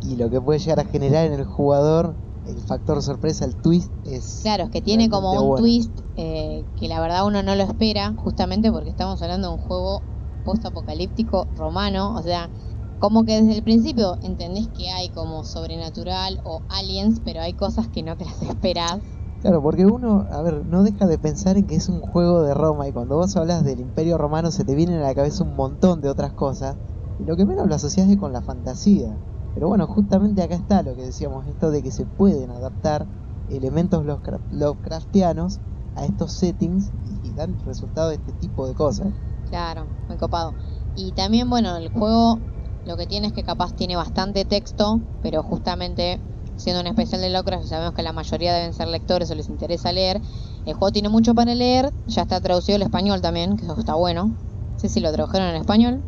Y lo que puede llegar a generar en el jugador el factor sorpresa, el twist es... Claro, es que tiene como un twist eh, que la verdad uno no lo espera, justamente porque estamos hablando de un juego post-apocalíptico romano, o sea, como que desde el principio entendés que hay como sobrenatural o aliens, pero hay cosas que no te las esperás. Claro, porque uno, a ver, no deja de pensar en que es un juego de Roma y cuando vos hablas del Imperio Romano se te vienen a la cabeza un montón de otras cosas y lo que menos lo asocias es con la fantasía. Pero bueno, justamente acá está lo que decíamos, esto de que se pueden adaptar elementos Lovecraftianos a estos settings y dan resultado de este tipo de cosas. Claro, muy copado. Y también, bueno, el juego lo que tiene es que capaz tiene bastante texto, pero justamente siendo un especial de Lovecraft, sabemos que la mayoría deben ser lectores o les interesa leer. El juego tiene mucho para leer, ya está traducido al español también, que eso está bueno. No sé si lo tradujeron en español.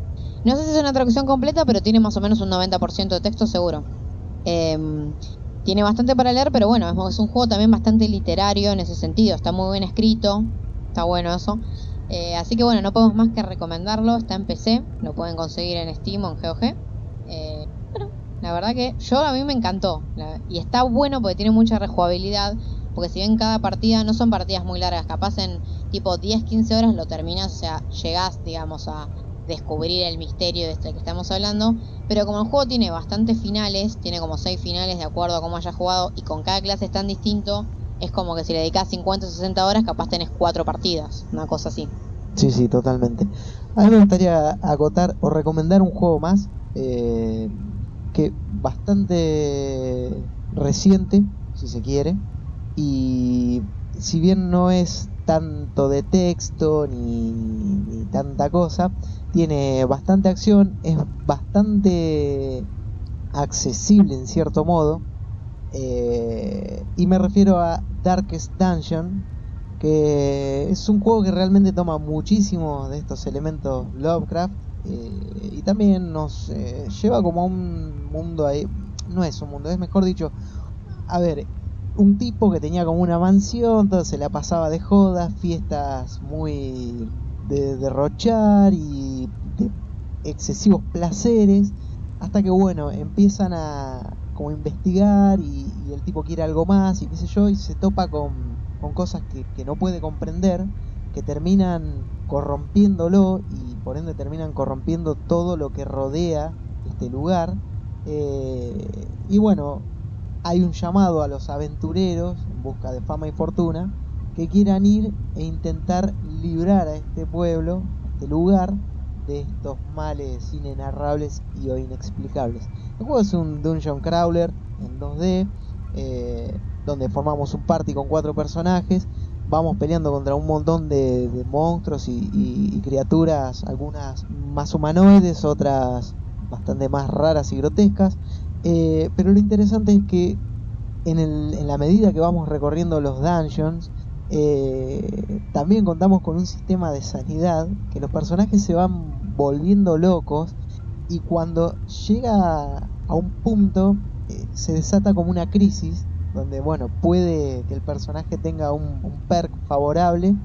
No sé si es una traducción completa, pero tiene más o menos un 90% de texto seguro. Em, tiene bastante para leer, pero bueno, es, un juego también bastante literario en ese sentido. Está muy bien escrito, está bueno eso. Eh, así que bueno, no podemos más que recomendarlo. Está en PC, lo pueden conseguir en Steam o en GOG. La verdad que yo a mí me encantó. y está bueno porque tiene mucha rejugabilidad. Porque si bien cada partida no son partidas muy largas, capaz en tipo 10-15 horas lo terminas, o sea, llegás, digamos, a, descubrir el misterio de este que estamos hablando. Pero como el juego tiene bastantes finales, tiene como 6 finales de acuerdo a cómo hayas jugado y con cada clase es tan distinto, es como que si le dedicas 50 o 60 horas, capaz tenés 4 partidas, una cosa así. Sí, sí, totalmente. A mí me gustaría agotar o recomendar un juego más eh, que bastante reciente, si se quiere, y si bien no es tanto de texto ni, ni tanta cosa, tiene bastante acción, es bastante accesible en cierto modo. Eh, y me refiero a Darkest Dungeon, que es un juego que realmente toma muchísimos de estos elementos Lovecraft eh, y también nos eh, lleva como a un mundo ahí, no es un mundo, es mejor dicho, a ver, un tipo que tenía como una mansión, se la pasaba de jodas, fiestas muy de derrochar y de excesivos placeres, hasta que bueno, empiezan a como investigar y, el tipo quiere algo más y qué sé yo, y se topa con, con cosas que no puede comprender, que terminan corrompiéndolo y por ende terminan corrompiendo todo lo que rodea este lugar. Eh, y bueno, hay un llamado a los aventureros en busca de fama y fortuna que quieran ir e intentar librar a este pueblo, a este lugar, de estos males inenarrables y o inexplicables. El juego es un dungeon crawler en 2D, eh, donde formamos un party con cuatro personajes, vamos peleando contra un montón de, monstruos y criaturas, algunas más humanoides, otras bastante más raras y grotescas. Eh, pero lo interesante es que en, el- en la medida que vamos recorriendo los dungeons, eh, también contamos con un sistema de sanidad que los personajes se van volviendo locos y cuando llega a un punto eh, se desata como una crisis donde bueno puede que el personaje tenga un, perk favorable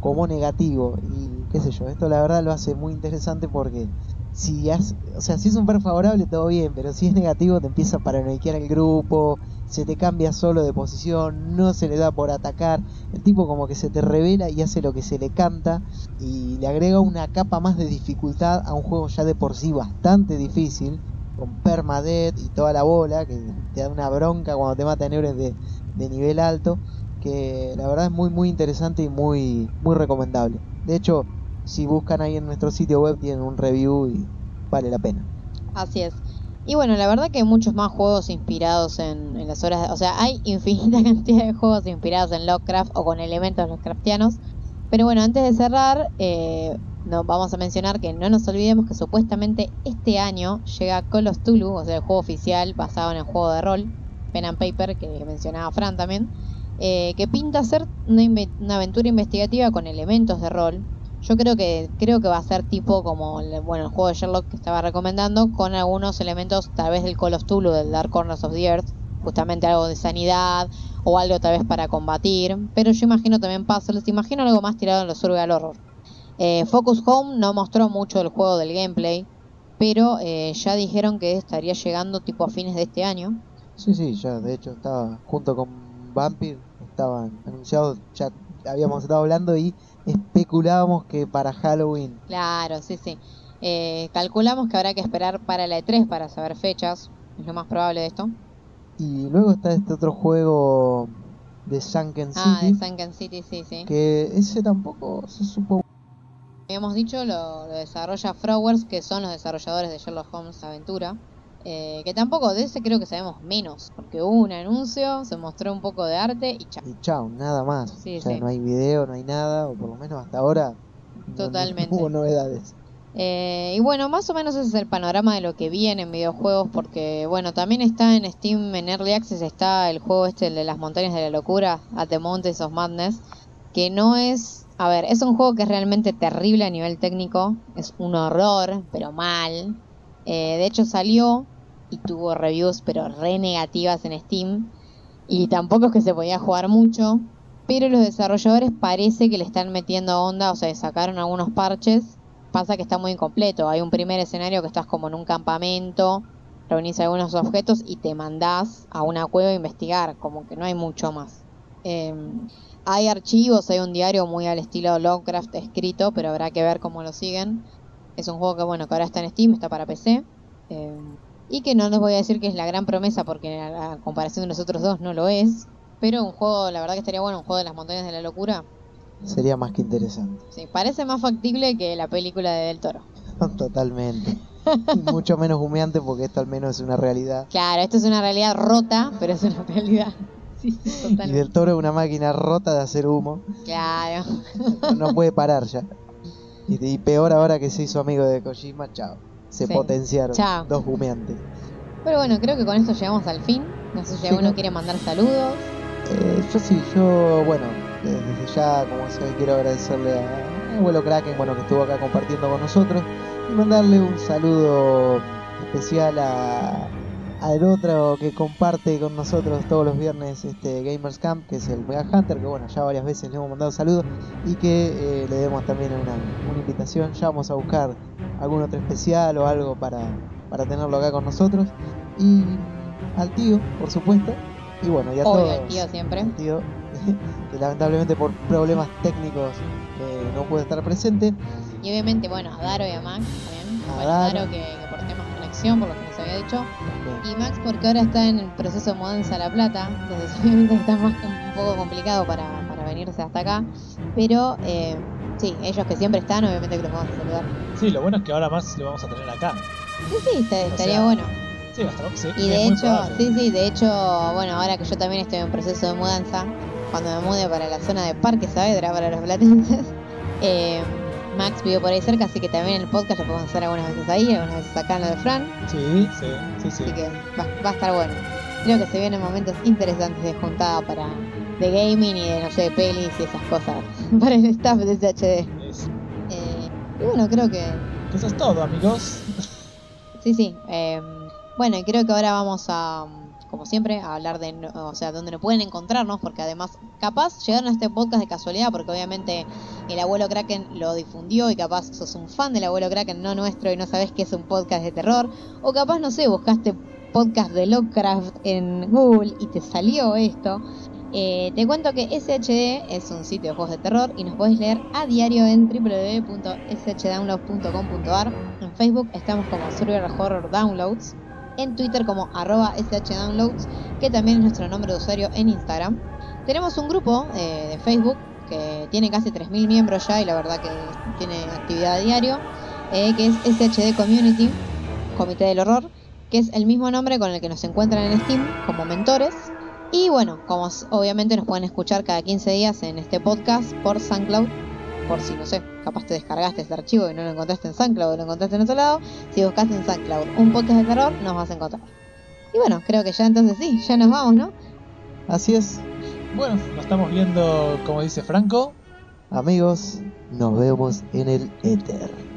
como negativo. Y qué sé yo esto la verdad lo hace muy interesante porque si has, o sea si es un perk favorable todo bien pero si es negativo te empieza a paranoiquear el grupo se te cambia solo de posición no se le da por atacar. El tipo como que se te revela y hace lo que se le canta y le agrega una capa más de dificultad a un juego ya de por sí bastante difícil con permadeath y toda la bola que te da una bronca cuando te matan héroes de, de nivel alto que la verdad es muy muy interesante y muy muy recomendable de hecho si buscan ahí en nuestro sitio web tienen un review y vale la pena Así es. Y bueno, la verdad que hay muchos más juegos inspirados en, en las horas, o sea, hay infinita cantidad de juegos inspirados en Lovecraft o con elementos Lovecraftianos. Pero bueno, antes de cerrar, eh, no, vamos a mencionar que no nos olvidemos que supuestamente este año llega Call of Tulu, o sea, el juego oficial basado en el juego de rol, Pen and Paper, que mencionaba Fran también, eh, que pinta ser una, una aventura investigativa con elementos de rol. Yo creo que creo que va a ser tipo como el, bueno el juego de Sherlock que estaba recomendando con algunos elementos tal vez del Call of Tulu del Dark Corners of the Earth, justamente algo de sanidad o algo tal vez para combatir, pero yo imagino también puzzles, imagino algo más tirado en lo survival horror. Eh, Focus Home no mostró mucho del juego del gameplay, pero eh, ya dijeron que estaría llegando tipo a fines de este año. sí sí ya de hecho estaba junto con Vampire estaban anunciados ya habíamos estado hablando y especulábamos que para Halloween Claro, sí, sí. Eh, calculamos que habrá que esperar para la E3 para saber fechas, es lo más probable de esto. Y luego está este otro juego de Sunken Ah, de City, Sunken City, sí, sí. que ese tampoco se supo. Habíamos dicho, lo, lo desarrolla Frowers, que son los desarrolladores de Sherlock Holmes Aventura. Eh, que tampoco de ese creo que sabemos menos, porque hubo un anuncio, se mostró un poco de arte y chao. Y chao, nada más. Sí, o sea, sí. no hay video, no hay nada, o por lo menos hasta ahora no- Totalmente. No, hubo novedades. Eh, y bueno, más o menos ese es el panorama de lo que viene en videojuegos, porque bueno, también está en Steam, en Early Access está el juego este, el de las montañas de la locura, At the Mountains of Madness, que no es, a ver, es un juego que es realmente terrible a nivel técnico, es un horror, pero mal. Eh, de hecho salió y tuvo reviews pero re negativas en Steam, y tampoco es que se podía jugar mucho, pero los desarrolladores parece que le están metiendo onda, o sea, sacaron algunos parches pasa que está muy incompleto. Hay un primer escenario que estás como en un campamento, reunís algunos objetos y te mandás a una cueva a investigar, como que no hay mucho más. Eh, hay archivos, hay un diario muy al estilo Lovecraft escrito, pero habrá que ver cómo lo siguen. Es un juego que bueno, que ahora está en Steam, está para PC. eh, y que no les voy a decir que es la gran promesa porque a comparación de los otros dos no lo es. Pero un juego, la verdad que estaría bueno, un juego de las montañas de la locura. Sería más que interesante. Sí, parece más factible que la película de Del Toro. Totalmente. Y mucho menos humeante porque esto al menos es una realidad. Claro, esto es una realidad rota, pero es una realidad. Sí, sí, Y totalmente. del toro es una máquina rota de hacer humo. Claro. No puede parar ya. Y, y peor ahora que se hizo amigo de Kojima, chao. Se Sí. potenciaron Chao. dos humeantes. Pero bueno, creo que con esto llegamos al fin. No sé si alguno ¿no? quiere mandar saludos. Eh, yo sí, yo, bueno, desde ya, como sé, quiero agradecerle a, abuelo Kraken, bueno, que estuvo acá compartiendo con nosotros. Y mandarle un saludo especial a, al otro que comparte con nosotros todos los viernes este Gamers Camp, que es el Mega Hunter, que bueno, ya varias veces le hemos mandado saludos y que eh, le demos también una, una, invitación. Ya vamos a buscar algún otro especial o algo para, para tenerlo acá con nosotros. Y al tío, por supuesto. Y bueno, y a Obvio, todos. al tío siempre. al tío, que lamentablemente por problemas técnicos eh, no puede estar presente. Y obviamente, bueno, a Daro y a Max también. A Bueno, Daro. Daro que, que por temas de conexión, por lo que les había dicho. Bien. Y Max porque ahora está en el proceso de mudanza a La Plata, entonces obviamente está más un poco complicado para, para venirse hasta acá. Pero eh, sí, ellos que siempre están, obviamente que los vamos a saludar. Sí, lo bueno es que ahora más lo vamos a tener acá. Sí, sí, está- estaría sea, bueno. Sí, hasta sí, Y de hecho, probable. sí, sí, de hecho, bueno, ahora que yo también estoy en proceso de mudanza, cuando me mude para la zona de Parque Saavedra, para los platenses, eh, Max vive por ahí cerca, así que también el podcast lo podemos hacer algunas veces ahí, algunas veces acá en lo de Fran, Sí, sí, sí, sí. así que va, va a estar bueno. Creo que se vienen momentos interesantes de juntada para de gaming y de, no sé, pelis y esas cosas para el staff de SHD. Es- Eh, y bueno, creo que Eso es todo, amigos. Sí, sí. eh, bueno, y creo que ahora vamos a, como siempre, a hablar de, o sea, dónde nos pueden encontrarnos, porque además, capaz llegaron a este podcast de casualidad, porque obviamente el abuelo Kraken lo difundió y capaz sos un fan del abuelo Kraken, no nuestro, y no sabes que es un podcast de terror, o capaz, no sé, buscaste podcast de Lovecraft en Google y te salió esto. Eh, te cuento que SHD es un sitio de juegos de terror y nos podés leer a diario en www.shdownload.com.ar. En Facebook estamos como Server Horror Downloads. En Twitter como arroba shdownloads, que también es nuestro nombre de usuario en Instagram. Tenemos un grupo eh, de Facebook que tiene casi 3.000 miembros ya y la verdad que tiene actividad a diario, eh, que es SHD Community, Comité del Horror, que es el mismo nombre con el que nos encuentran en Steam como mentores. Y bueno, como obviamente nos pueden escuchar cada 15 días en este podcast por SoundCloud, por si no sé, capaz te descargaste este archivo y no lo encontraste en SoundCloud o lo encontraste en otro lado, si buscaste en SoundCloud un podcast de terror, nos vas a encontrar. Y bueno, creo que ya entonces sí, ya nos vamos, ¿no? Así es, Bueno, nos estamos viendo, como dice Franco. amigos, nos vemos en el éter.